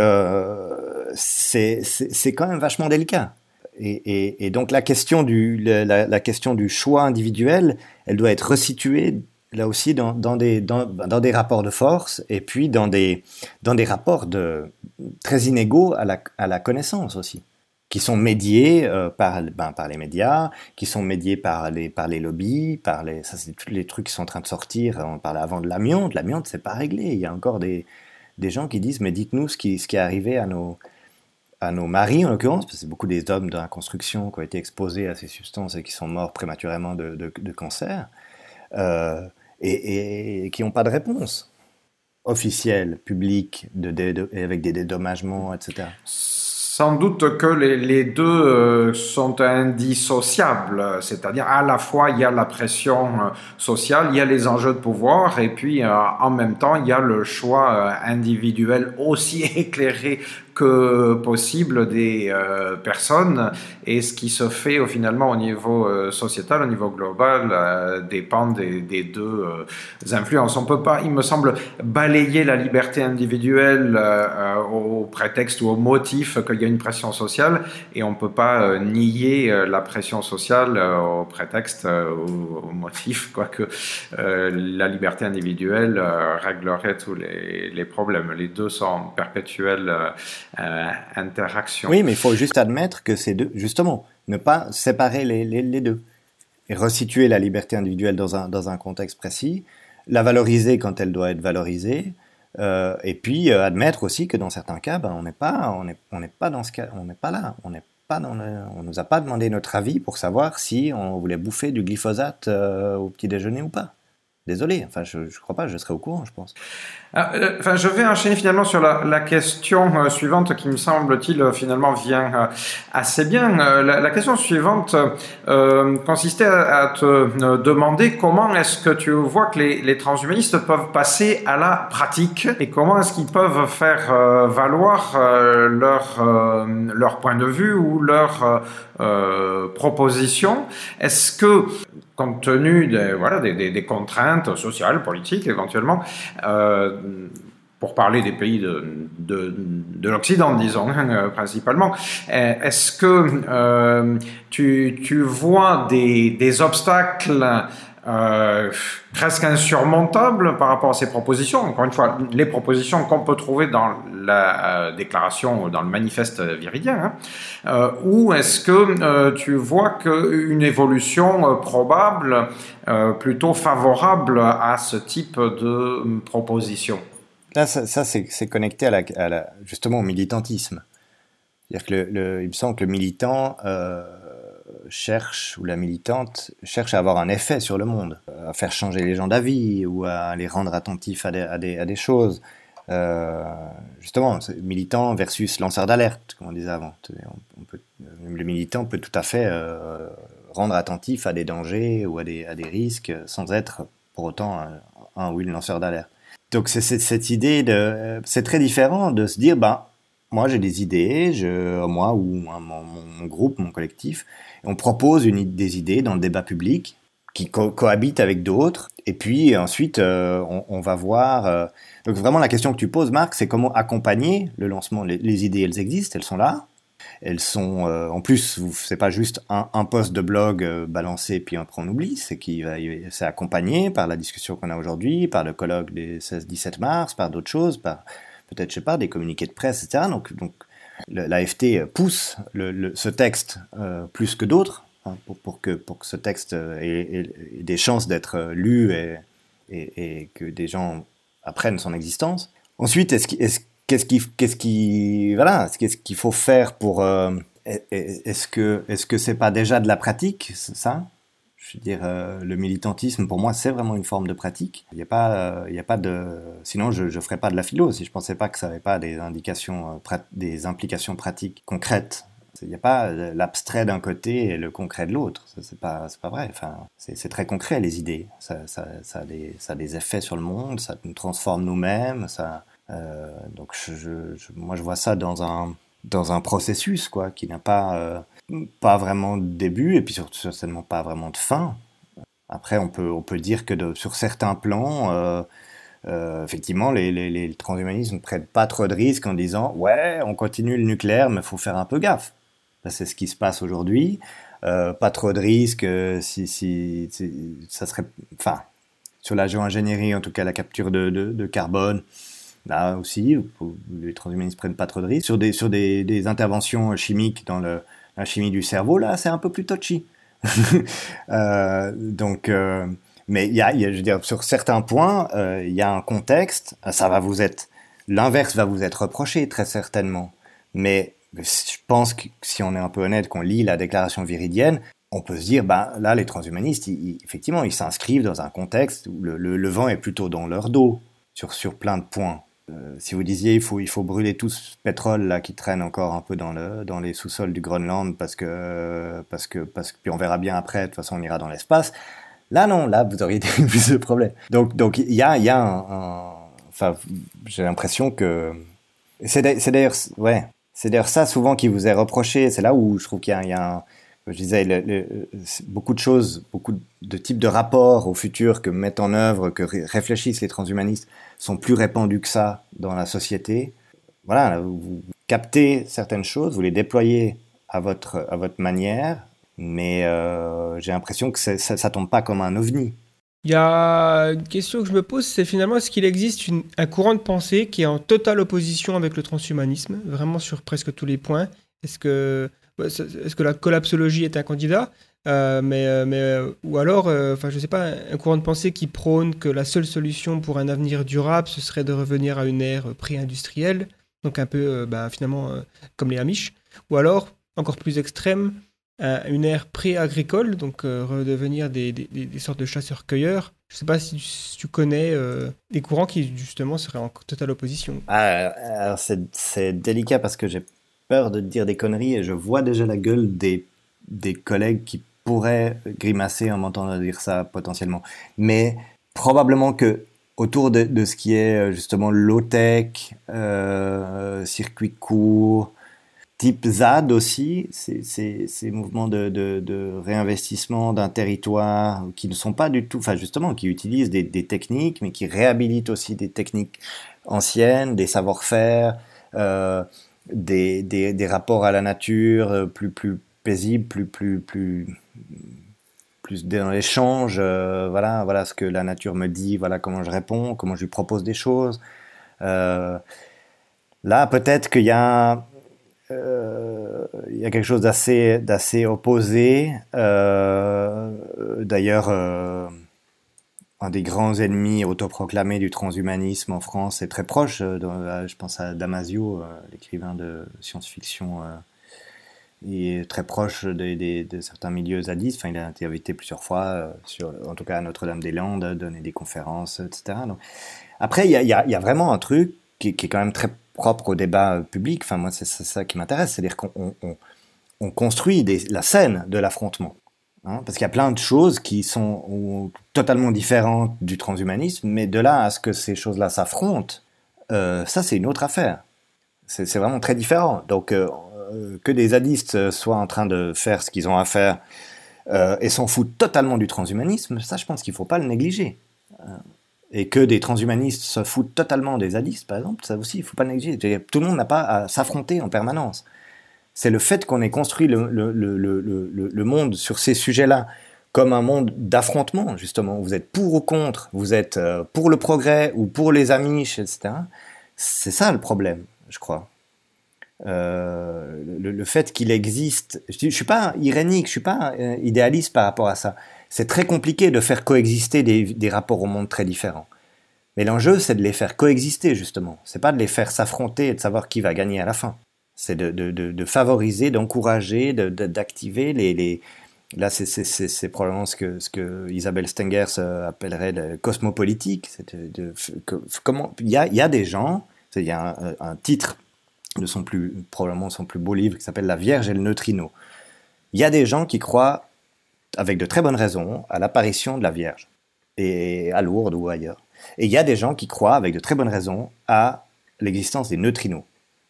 c'est quand même vachement délicat. Et, donc la question du la, question du choix individuel, elle doit être resituée là aussi dans, dans des dans, dans, des rapports de force et puis dans des dans des rapports de très inégaux à la à la connaissance aussi qui sont médiés euh, par, ben, par les médias, qui sont médiés par les, par les lobbies, par les, ça c'est tous les trucs qui sont en train de sortir. On parlait avant de l'amiante, l'amiante c'est pas réglé. Il y a encore des, des gens qui disent mais dites-nous ce qui, ce qui est arrivé à nos, à nos maris en l'occurrence, parce que c'est beaucoup des hommes dans la construction qui ont été exposés à ces substances et qui sont morts prématurément de, cancer, euh, et, qui n'ont pas de réponse officielle, publique, avec des dédommagements, etc. Sans doute que les, deux euh, sont indissociables, c'est-à-dire à la fois il y a la pression euh, sociale, il y a les enjeux de pouvoir, et puis en même temps il y a le choix individuel aussi *laughs* éclairé que possible des euh, personnes et ce qui se fait au, finalement au niveau euh, sociétal, au niveau global, euh, dépend des, des deux influences. On peut pas, il me semble, balayer la liberté individuelle au prétexte ou au motif qu'il y a une pression sociale et on peut pas nier la pression sociale au prétexte ou au motif quoi que la liberté individuelle réglerait tous les, les, problèmes. Les deux sont perpétuels euh. Oui, mais il faut juste admettre que c'est deux, justement, ne pas séparer les, deux et resituer la liberté individuelle dans un, dans un contexte précis, la valoriser quand elle doit être valorisée, euh, et puis euh, admettre aussi que dans certains cas, ben, on n'est pas, on on pas dans ce cas, on n'est pas là, on n'est pas dans on nous a pas demandé notre avis pour savoir si on voulait bouffer du glyphosate au petit déjeuner ou pas. Désolé, enfin, je ne crois pas, je serai au courant, je pense. Ah, euh, enfin, je vais enchaîner finalement sur la, question euh, suivante qui me semble-t-il euh, finalement vient assez bien. La, question suivante consistait à, te demander comment est-ce que tu vois que les, transhumanistes peuvent passer à la pratique et comment est-ce qu'ils peuvent faire valoir leur, leur point de vue ou leur proposition. Est-ce que compte tenu des, voilà, des, des, contraintes sociales, politiques éventuellement, euh, pour parler des pays de, de, de l'Occident, disons, hein, *laughs* principalement, est-ce que euh, tu, tu vois des, des obstacles euh, presque insurmontable par rapport à ces propositions. Encore une fois, les propositions qu'on peut trouver dans la euh, déclaration, dans le manifeste viridien, hein, euh, ou est-ce que tu vois qu'une évolution probable, plutôt favorable à ce type de proposition? Là, ça, c'est connecté à la, justement au militantisme. C'est-à-dire que il me semble que le militant cherche, ou la militante cherche à avoir un effet sur le monde, à faire changer les gens d'avis ou à les rendre attentifs à des, choses. Euh, justement, militant versus lanceur d'alerte, comme on disait avant. Le militant peut tout à fait euh, rendre attentif à des dangers ou à des, risques sans être pour autant un, ou une lanceur d'alerte. Donc c'est cette idée de, c'est très différent de se dire, ben moi j'ai des idées, moi ou mon, groupe, mon collectif, on propose une, des idées dans le débat public qui cohabitent avec d'autres, et puis ensuite euh, on, va voir. Euh, donc vraiment la question que tu poses, Marc, c'est comment accompagner le lancement. Les, idées, elles existent, elles sont là, elles sont, euh, en plus, c'est pas juste un, post de blog euh, balancé puis après on oublie, c'est qui va, c'est accompagné par la discussion qu'on a aujourd'hui, par le colloque des 16-17 mars, par d'autres choses, par peut-être, je sais pas, des communiqués de presse, etc. Donc l'AFT pousse le, ce texte euh, plus que d'autres hein, pour, que, ce texte ait, ait des chances d'être lu et, que des gens apprennent son existence. Ensuite, est-ce est qu'est-ce qu'il faut faire pour, euh, est-ce que, est-ce que c'est pas déjà de la pratique, ça? Je veux dire, euh, le militantisme, pour moi, c'est vraiment une forme de pratique. Il n'y a euh, a pas de, sinon je, je ferais pas de la philo si je pensais pas que ça n'avait pas des indications, des implications pratiques concrètes. Il n'y a pas l'abstrait d'un côté et le concret de l'autre. C'est pas, pas vrai. Enfin, c'est très concret les idées. Ça, ça, ça, a des, ça des effets sur le monde. Ça nous transforme nous-mêmes. Ça, euh, donc je, moi je vois ça dans un dans un processus quoi qui n'a pas euh, pas vraiment de début et puis surtout certainement pas vraiment de fin. Après on peut on peut dire que sur certains plans euh, euh, effectivement, les, les, les transhumanistes ne prennent pas trop de risques en disant ouais, on continue le nucléaire, mais il faut faire un peu gaffe. C'est ce qui se passe aujourd'hui. Euh, pas trop de risques si, si, ça serait, enfin, sur la géo-ingénierie, en tout cas la capture de, de, carbone, Là aussi, les transhumanistes prennent pas trop de risques. Sur des, sur des, des interventions chimiques dans le, la chimie du cerveau, là, c'est un peu plus touchy. *laughs* euh, donc, euh, mais il y a, je veux dire, sur certains points, euh, il y a un contexte. Ça va vous être, l'inverse va vous être reproché très certainement. Mais je pense que si on est un peu honnête, qu'on lit la déclaration viridienne, on peut se dire, ben là, les transhumanistes, effectivement, ils s'inscrivent dans un contexte où le, le, le, vent est plutôt dans leur dos sur, sur plein de points. Euh, si vous disiez il faut, il faut brûler tout ce pétrole là qui traîne encore un peu dans, le, dans les sous-sols du Groenland parce que, parce que, parce que, puis on verra bien après, de toute façon on ira dans l'espace. Là non, là vous auriez *laughs* plus de problèmes. Donc donc il y a, y a un, enfin j'ai l'impression que c'est d'ailleurs ouais c'est d'ailleurs ça souvent qui vous est reproché. C'est là où je trouve qu'il y y a un, je disais, beaucoup de choses, beaucoup de types de rapports au futur que mettent en œuvre, que réfléchissent les transhumanistes, sont plus répandus que ça dans la société. Voilà, vous captez certaines choses, vous les déployez à votre, à votre manière, mais euh, j'ai l'impression que ça, ça tombe pas comme un ovni. Il y a une question que je me pose, c'est finalement est-ce qu'il existe un courant de pensée qui est en totale opposition avec le transhumanisme, vraiment sur presque tous les points? Est-ce que est-ce que la collapsologie est un candidat? Euh, mais, euh, mais, euh, ou alors, euh, enfin, je sais pas, un courant de pensée qui prône que la seule solution pour un avenir durable, ce serait de revenir à une ère pré-industrielle, donc un peu, bah, finalement, comme les Amish, ou alors, encore plus extrême, une ère pré-agricole, donc redevenir des, des, sortes de chasseurs-cueilleurs. Je sais pas si tu, connais des courants qui, justement, seraient en totale opposition. Ah, c'est délicat parce que j'ai peur de dire des conneries et je vois déjà la gueule des, des collègues qui pourraient grimacer en m'entendant dire ça potentiellement. Mais probablement que autour de, ce qui est euh, justement low-tech, euh, circuit court, type ZAD aussi, ces, mouvements de, réinvestissement d'un territoire qui ne sont pas du tout, enfin justement, qui utilisent des, techniques, mais qui réhabilitent aussi des techniques anciennes, des savoir-faire. Euh, des, rapports à la nature euh, plus, plus paisibles, plus, plus dans l'échange. Euh, voilà, voilà ce que la nature me dit, voilà comment je réponds, comment je lui propose des choses. Euh, là, peut-être qu'il y a, euh, y a quelque chose d'assez, d'assez opposé. D'ailleurs, un des grands ennemis autoproclamés du transhumanisme en France est très proche. Je pense à Damasio, l'écrivain de science-fiction, il est très proche de certains milieux zadistes. Enfin, il a été invité plusieurs fois, sur, en tout cas à Notre-Dame-des-Landes, donner des conférences, etc. Donc, après, il y a, vraiment un truc qui, est quand même très propre au débat public. Enfin, moi, c'est ça qui m'intéresse, c'est-à-dire qu'on on, on construit la scène de l'affrontement. Hein, parce qu'il y a plein de choses qui sont totalement différentes du transhumanisme, mais de là à ce que ces choses-là s'affrontent, euh, ça c'est une autre affaire. C'est vraiment très différent. Donc euh, que des zadistes soient en train de faire ce qu'ils ont à faire euh, et s'en foutent totalement du transhumanisme, ça je pense qu'il ne faut pas le négliger. Euh, et que des transhumanistes se foutent totalement des zadistes, par exemple, ça aussi il ne faut pas le négliger. Tout le monde n'a pas à s'affronter en permanence C'est le fait qu'on ait construit le, le, monde sur ces sujets-là comme un monde d'affrontement, justement. Vous êtes pour ou contre, vous êtes euh, pour le progrès ou pour les amis, etc. C'est ça le problème, je crois. Euh, le, fait qu'il existe, je, ne suis pas irénique, je suis pas euh, idéaliste par rapport à ça. C'est très compliqué de faire coexister des, rapports au monde très différents. Mais l'enjeu, c'est de les faire coexister, justement. C'est pas de les faire s'affronter et de savoir qui va gagner à la fin. C'est de, favoriser, d'encourager, d'activer les, Là, c'est probablement ce que, Isabelle Stengers appellerait le cosmopolitique. Il y a des gens, il y a un, titre de son plus, probablement son plus beau livre qui s'appelle La Vierge et le neutrino. Il y a des gens qui croient, avec de très bonnes raisons, à l'apparition de la Vierge, et à Lourdes ou ailleurs. Et il y a des gens qui croient, avec de très bonnes raisons, à l'existence des neutrinos.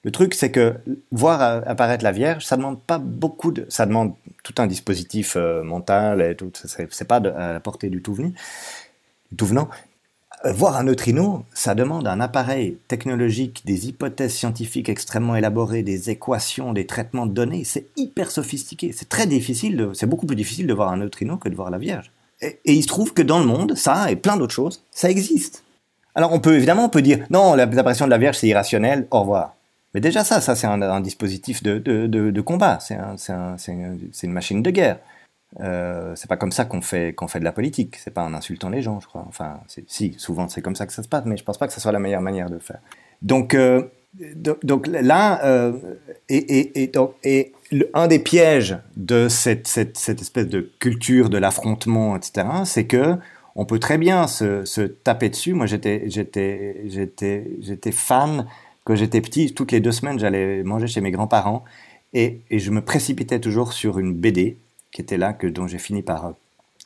Le truc, c'est que voir apparaître la Vierge, ça demande pas beaucoup de, ça demande tout un dispositif euh, mental et tout. C'est pas à la portée du tout venu, du tout venant. Euh, voir un neutrino, ça demande un appareil technologique, des hypothèses scientifiques extrêmement élaborées, des équations, des traitements de données. C'est hyper sophistiqué. C'est très difficile. C'est beaucoup plus difficile de voir un neutrino que de voir la Vierge. Et, il se trouve que dans le monde, ça et plein d'autres choses, ça existe. Alors on peut évidemment on peut dire non, l'apparition de la Vierge c'est irrationnel. Au revoir. Mais déjà ça, ça c'est un, dispositif de, de, de, combat, c'est un, une machine de guerre. Euh, c'est pas comme ça qu'on fait, qu'on fait de la politique, c'est pas en insultant les gens, je crois. Enfin, si, souvent c'est comme ça que ça se passe, mais je pense pas que ce soit la meilleure manière de faire. Donc, euh, donc, là, euh, et, et, et, donc, et un des pièges de cette, cette, espèce de culture de l'affrontement, etc., c'est que on peut très bien se, se taper dessus. Moi, j'étais, j'étais, fan quand j'étais petit, toutes les deux semaines, j'allais manger chez mes grands-parents et, je me précipitais toujours sur une BD qui était là, que, dont j'ai fini par, euh,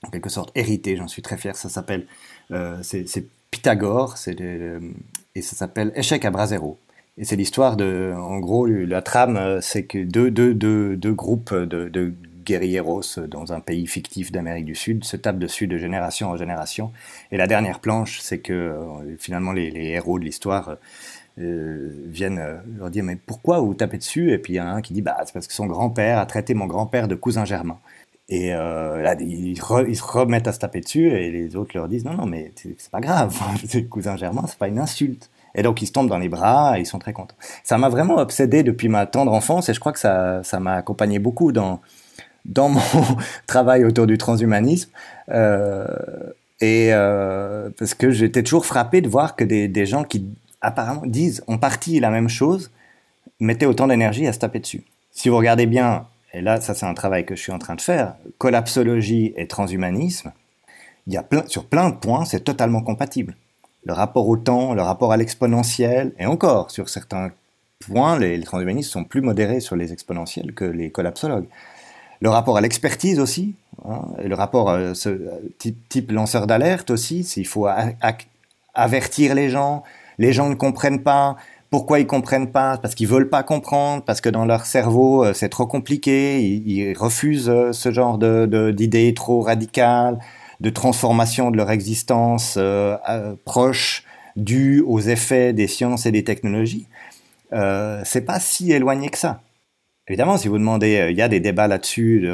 en quelque sorte, hériter. J'en suis très fier. Ça s'appelle, euh, c'est Pythagore, euh, et ça s'appelle Échec à bras zéro. Et c'est l'histoire de, en gros, la trame, c'est que deux, deux, deux, deux groupes de, de guerrieros dans un pays fictif d'Amérique du Sud se tapent dessus de génération en génération. Et la dernière planche, c'est que finalement les, héros de l'histoire viennent leur dire mais pourquoi vous tapez dessus? Et puis il y en a un qui dit bah c'est parce que son grand-père a traité mon grand-père de cousin germain. Et euh, là, ils, se remettent à se taper dessus et les autres leur disent non non mais c'est pas grave, *laughs* cousin germain c'est pas une insulte. Et donc ils se tombent dans les bras et ils sont très contents. Ça m'a vraiment obsédé depuis ma tendre enfance et je crois que ça ça m'a accompagné beaucoup dans dans mon *laughs* travail autour du transhumanisme. Euh, et euh, parce que j'étais toujours frappé de voir que des, des gens qui apparemment disent en partie la même chose, mettez autant d'énergie à se taper dessus. Si vous regardez bien, et là, ça c'est un travail que je suis en train de faire, collapsologie et transhumanisme, il y a sur plein de points, c'est totalement compatible. Le rapport au temps, le rapport à l'exponentiel, et encore, sur certains points, les, transhumanistes sont plus modérés sur les exponentiels que les collapsologues. Le rapport à l'expertise aussi, hein, le rapport euh, ce, type, lanceur d'alerte aussi, s'il faut avertir les gens, les gens ne comprennent pas. Pourquoi ils comprennent pas? Parce qu'ils veulent pas comprendre, parce que dans leur cerveau euh, c'est trop compliqué. Ils, refusent euh, ce genre de d'idées trop radicales, de transformation de leur existence euh, proche due aux effets des sciences et des technologies. Euh, c'est pas si éloigné que ça. Évidemment, si vous demandez, il y a des débats là-dessus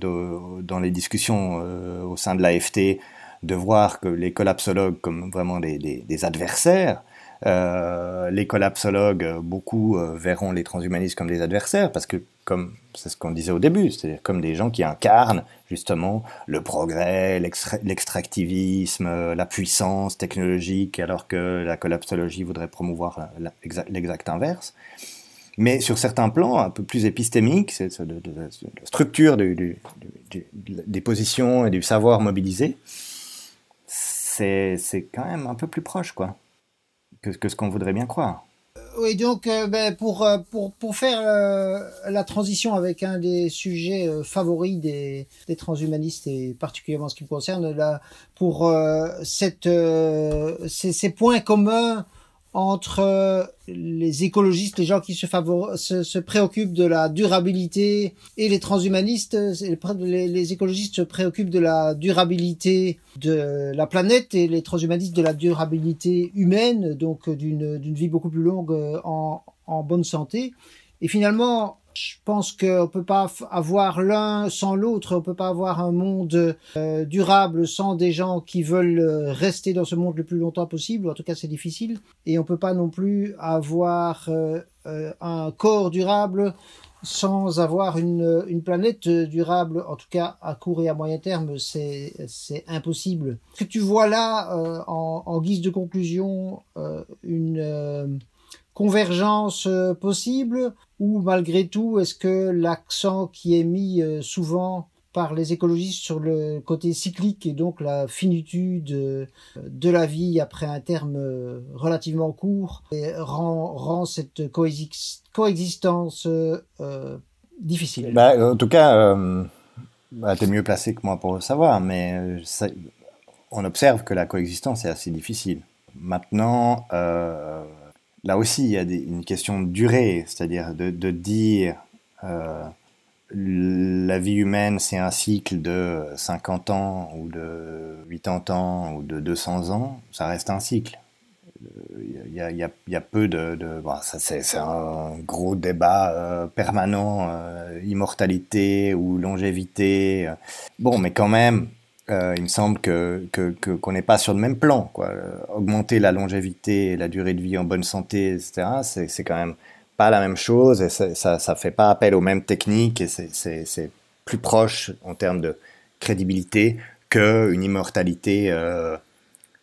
dans les discussions au sein de l'AFT, de voir que les collapsologues comme vraiment des adversaires, euh, les collapsologues, beaucoup euh, verront les transhumanistes comme des adversaires, parce que, comme c'est ce qu'on disait au début, c'est-à-dire comme des gens qui incarnent justement le progrès, l'extractivisme, la puissance technologique, alors que la collapsologie voudrait promouvoir l'exact inverse. Mais sur certains plans un peu plus épistémiques, c'est de, la structure des positions et du savoir mobilisé, c'est quand même un peu plus proche, quoi que, ce qu'on voudrait bien croire. Euh, oui, donc euh, ben, pour, euh, pour, pour faire la transition avec un des sujets favoris des, transhumanistes et particulièrement ce qui me concerne, là, pour cette, ces, points communs entre euh, les écologistes, les gens qui se, se, préoccupent de la durabilité et les transhumanistes, les, les, écologistes se préoccupent de la durabilité de la planète et les transhumanistes de la durabilité humaine, donc d'une vie beaucoup plus longue euh, en bonne santé. Et finalement, Je pense qu'on peut pas avoir l'un sans l'autre. On peut pas avoir un monde euh, durable sans des gens qui veulent euh, rester dans ce monde le plus longtemps possible. En tout cas, c'est difficile. Et on peut pas non plus avoir euh, un corps durable sans avoir une, planète durable, en tout cas à court et à moyen terme, c'est impossible. Ce que tu vois là, en, guise de conclusion, une convergence euh, possible ou malgré tout est-ce que l'accent qui est mis euh, souvent par les écologistes sur le côté cyclique et donc la finitude euh, de la vie après un terme relativement court rend, cette coexistence difficile? Bah, en tout cas, bah, tu es mieux placé que moi pour le savoir, mais on observe que la coexistence est assez difficile. Maintenant, là aussi, il y a une question de durée, c'est-à-dire de, dire euh, la vie humaine, c'est un cycle de 50 ans ou de 80 ans ou de 200 ans, ça reste un cycle. Il y a, peu de... c'est un gros débat euh, permanent, euh, immortalité ou longévité. Bon, mais quand même, euh, il me semble que qu'on n'est pas sur le même plan. Quoi. Augmenter la longévité et la durée de vie en bonne santé, etc., c'est quand même pas la même chose et ça ça fait pas appel aux mêmes techniques et c'est plus proche en termes de crédibilité qu'une immortalité euh,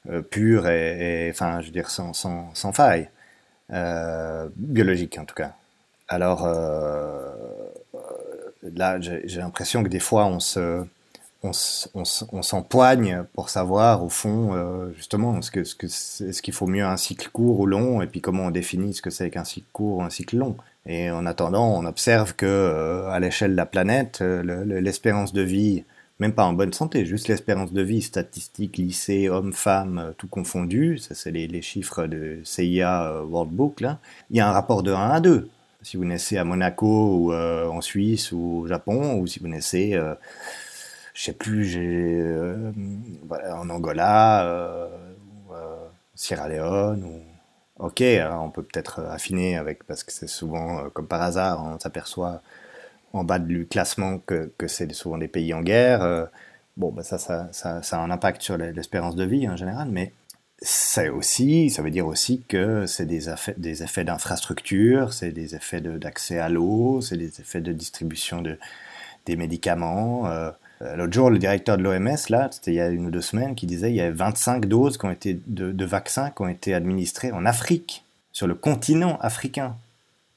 euh, pure et, enfin je veux dire sans, sans, sans faille biologique en tout cas. Alors là j'ai l'impression que des fois on se on, s'empoigne pour savoir au fond euh, justement ce ce que ce qu'il faut mieux un cycle court ou long et puis comment on définit ce que c'est qu'un cycle court ou un cycle long. Et en attendant, on observe que euh, à l'échelle de la planète, euh, l'espérance de vie, même pas en bonne santé, juste l'espérance de vie statistique, lycée, homme-femme, tout confondu, ça c'est les, chiffres de CIA World Book là, il y a un rapport de 1 à 2. Si vous naissez à Monaco ou en Suisse ou au Japon, ou si vous naissez je sais plus, j'ai euh, en Angola, euh, euh, Sierra Leone, ok, hein, on peut peut-être affiner avec parce que c'est souvent comme par hasard, on s'aperçoit en bas du classement que, que c'est souvent des pays en guerre. bon, bah ça, ça, ça, a un impact sur l'espérance de vie en général, mais ça aussi, ça veut dire aussi que c'est des, des effets d'infrastructure, c'est des effets d'accès à l'eau, c'est des effets de distribution de, des médicaments. Euh, l'autre jour, le directeur de l'OMS, là, c'était il y a une ou deux semaines, qui disait qu'il y avait 25 doses qui ont été, de, vaccins qui ont été administrées en Afrique, sur le continent africain.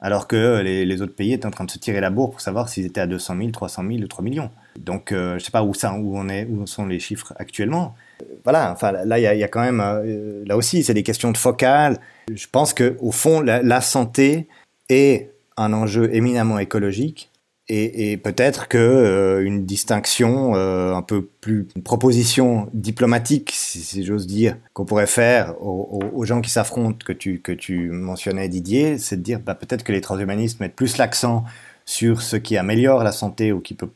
Alors que les, autres pays étaient en train de se tirer la bourre pour savoir s'ils étaient à 200 000, 300 000 ou 3 millions. Donc, euh, je ne sais pas où, ça, où, on est, où sont les chiffres actuellement. Voilà, enfin, là, il y, a quand même, euh, là aussi, c'est des questions de focale. Je pense qu'au fond, la santé est un enjeu éminemment écologique et, et peut-être que euh, une distinction euh, un peu plus une proposition diplomatique si, j'ose dire qu'on pourrait faire aux, aux, gens qui s'affrontent que tu que tu mentionnais Didier c'est de dire bah, peut-être que les transhumanistes mettent plus l'accent sur ce qui améliore la santé ou qui peut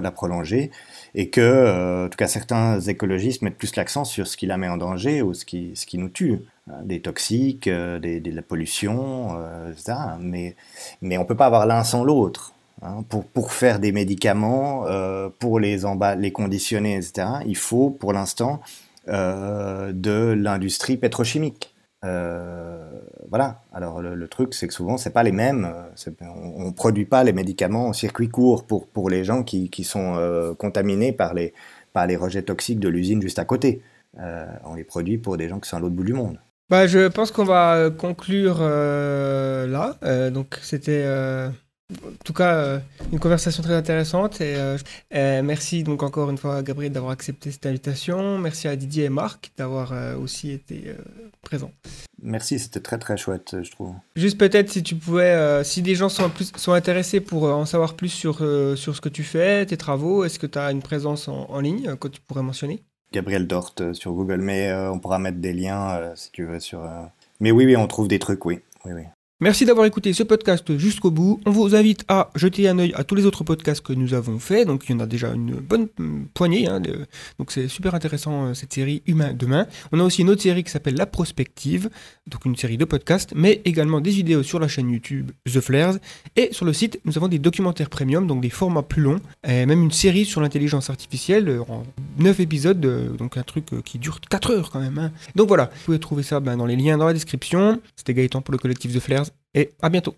la prolonger et que euh, en tout cas certains écologistes mettent plus l'accent sur ce qui la met en danger ou ce qui ce qui nous tue hein, des toxiques des, de la pollution etc mais mais on peut pas avoir l'un sans l'autre Hein, pour, pour, faire des médicaments, euh, pour les, les conditionner, etc., il faut pour l'instant euh, de l'industrie pétrochimique. Euh, voilà. Alors le, truc, c'est que souvent, c'est pas les mêmes. On, ne produit pas les médicaments en circuit court pour, pour les gens qui, qui sont contaminés par les, par les rejets toxiques de l'usine juste à côté. on les produit pour des gens qui sont à l'autre bout du monde. Bah, je pense qu'on va conclure là. donc c'était en tout cas, euh, une conversation très intéressante et euh, euh, merci donc encore une fois à Gabriel d'avoir accepté cette invitation. Merci à Didier et Marc d'avoir aussi été présents. Merci, c'était très très chouette, je trouve. Juste peut-être si tu pouvais, si des gens sont, plus, sont intéressés pour en savoir plus sur, sur ce que tu fais, tes travaux, est-ce que tu as une présence en, en, ligne que tu pourrais mentionner? Gabriel Dort sur Google, mais on pourra mettre des liens si tu veux sur. Mais oui, oui, on trouve des trucs, oui. oui, oui. Merci d'avoir écouté ce podcast jusqu'au bout. On vous invite à jeter un œil à tous les autres podcasts que nous avons faits. Donc il y en a déjà une bonne poignée. hein, donc c'est super intéressant euh, cette série Humain demain. On a aussi une autre série qui s'appelle La Prospective, donc une série de podcasts, mais également des vidéos sur la chaîne YouTube The Flares. Et sur le site, nous avons des documentaires premium, donc des formats plus longs, et même une série sur l'intelligence artificielle euh, en 9 épisodes, euh, donc un truc qui dure 4 heures quand même. hein. Donc voilà, vous pouvez trouver ça ben, dans les liens dans la description. C'était Gaëtan pour le collectif The Flares, et à bientôt.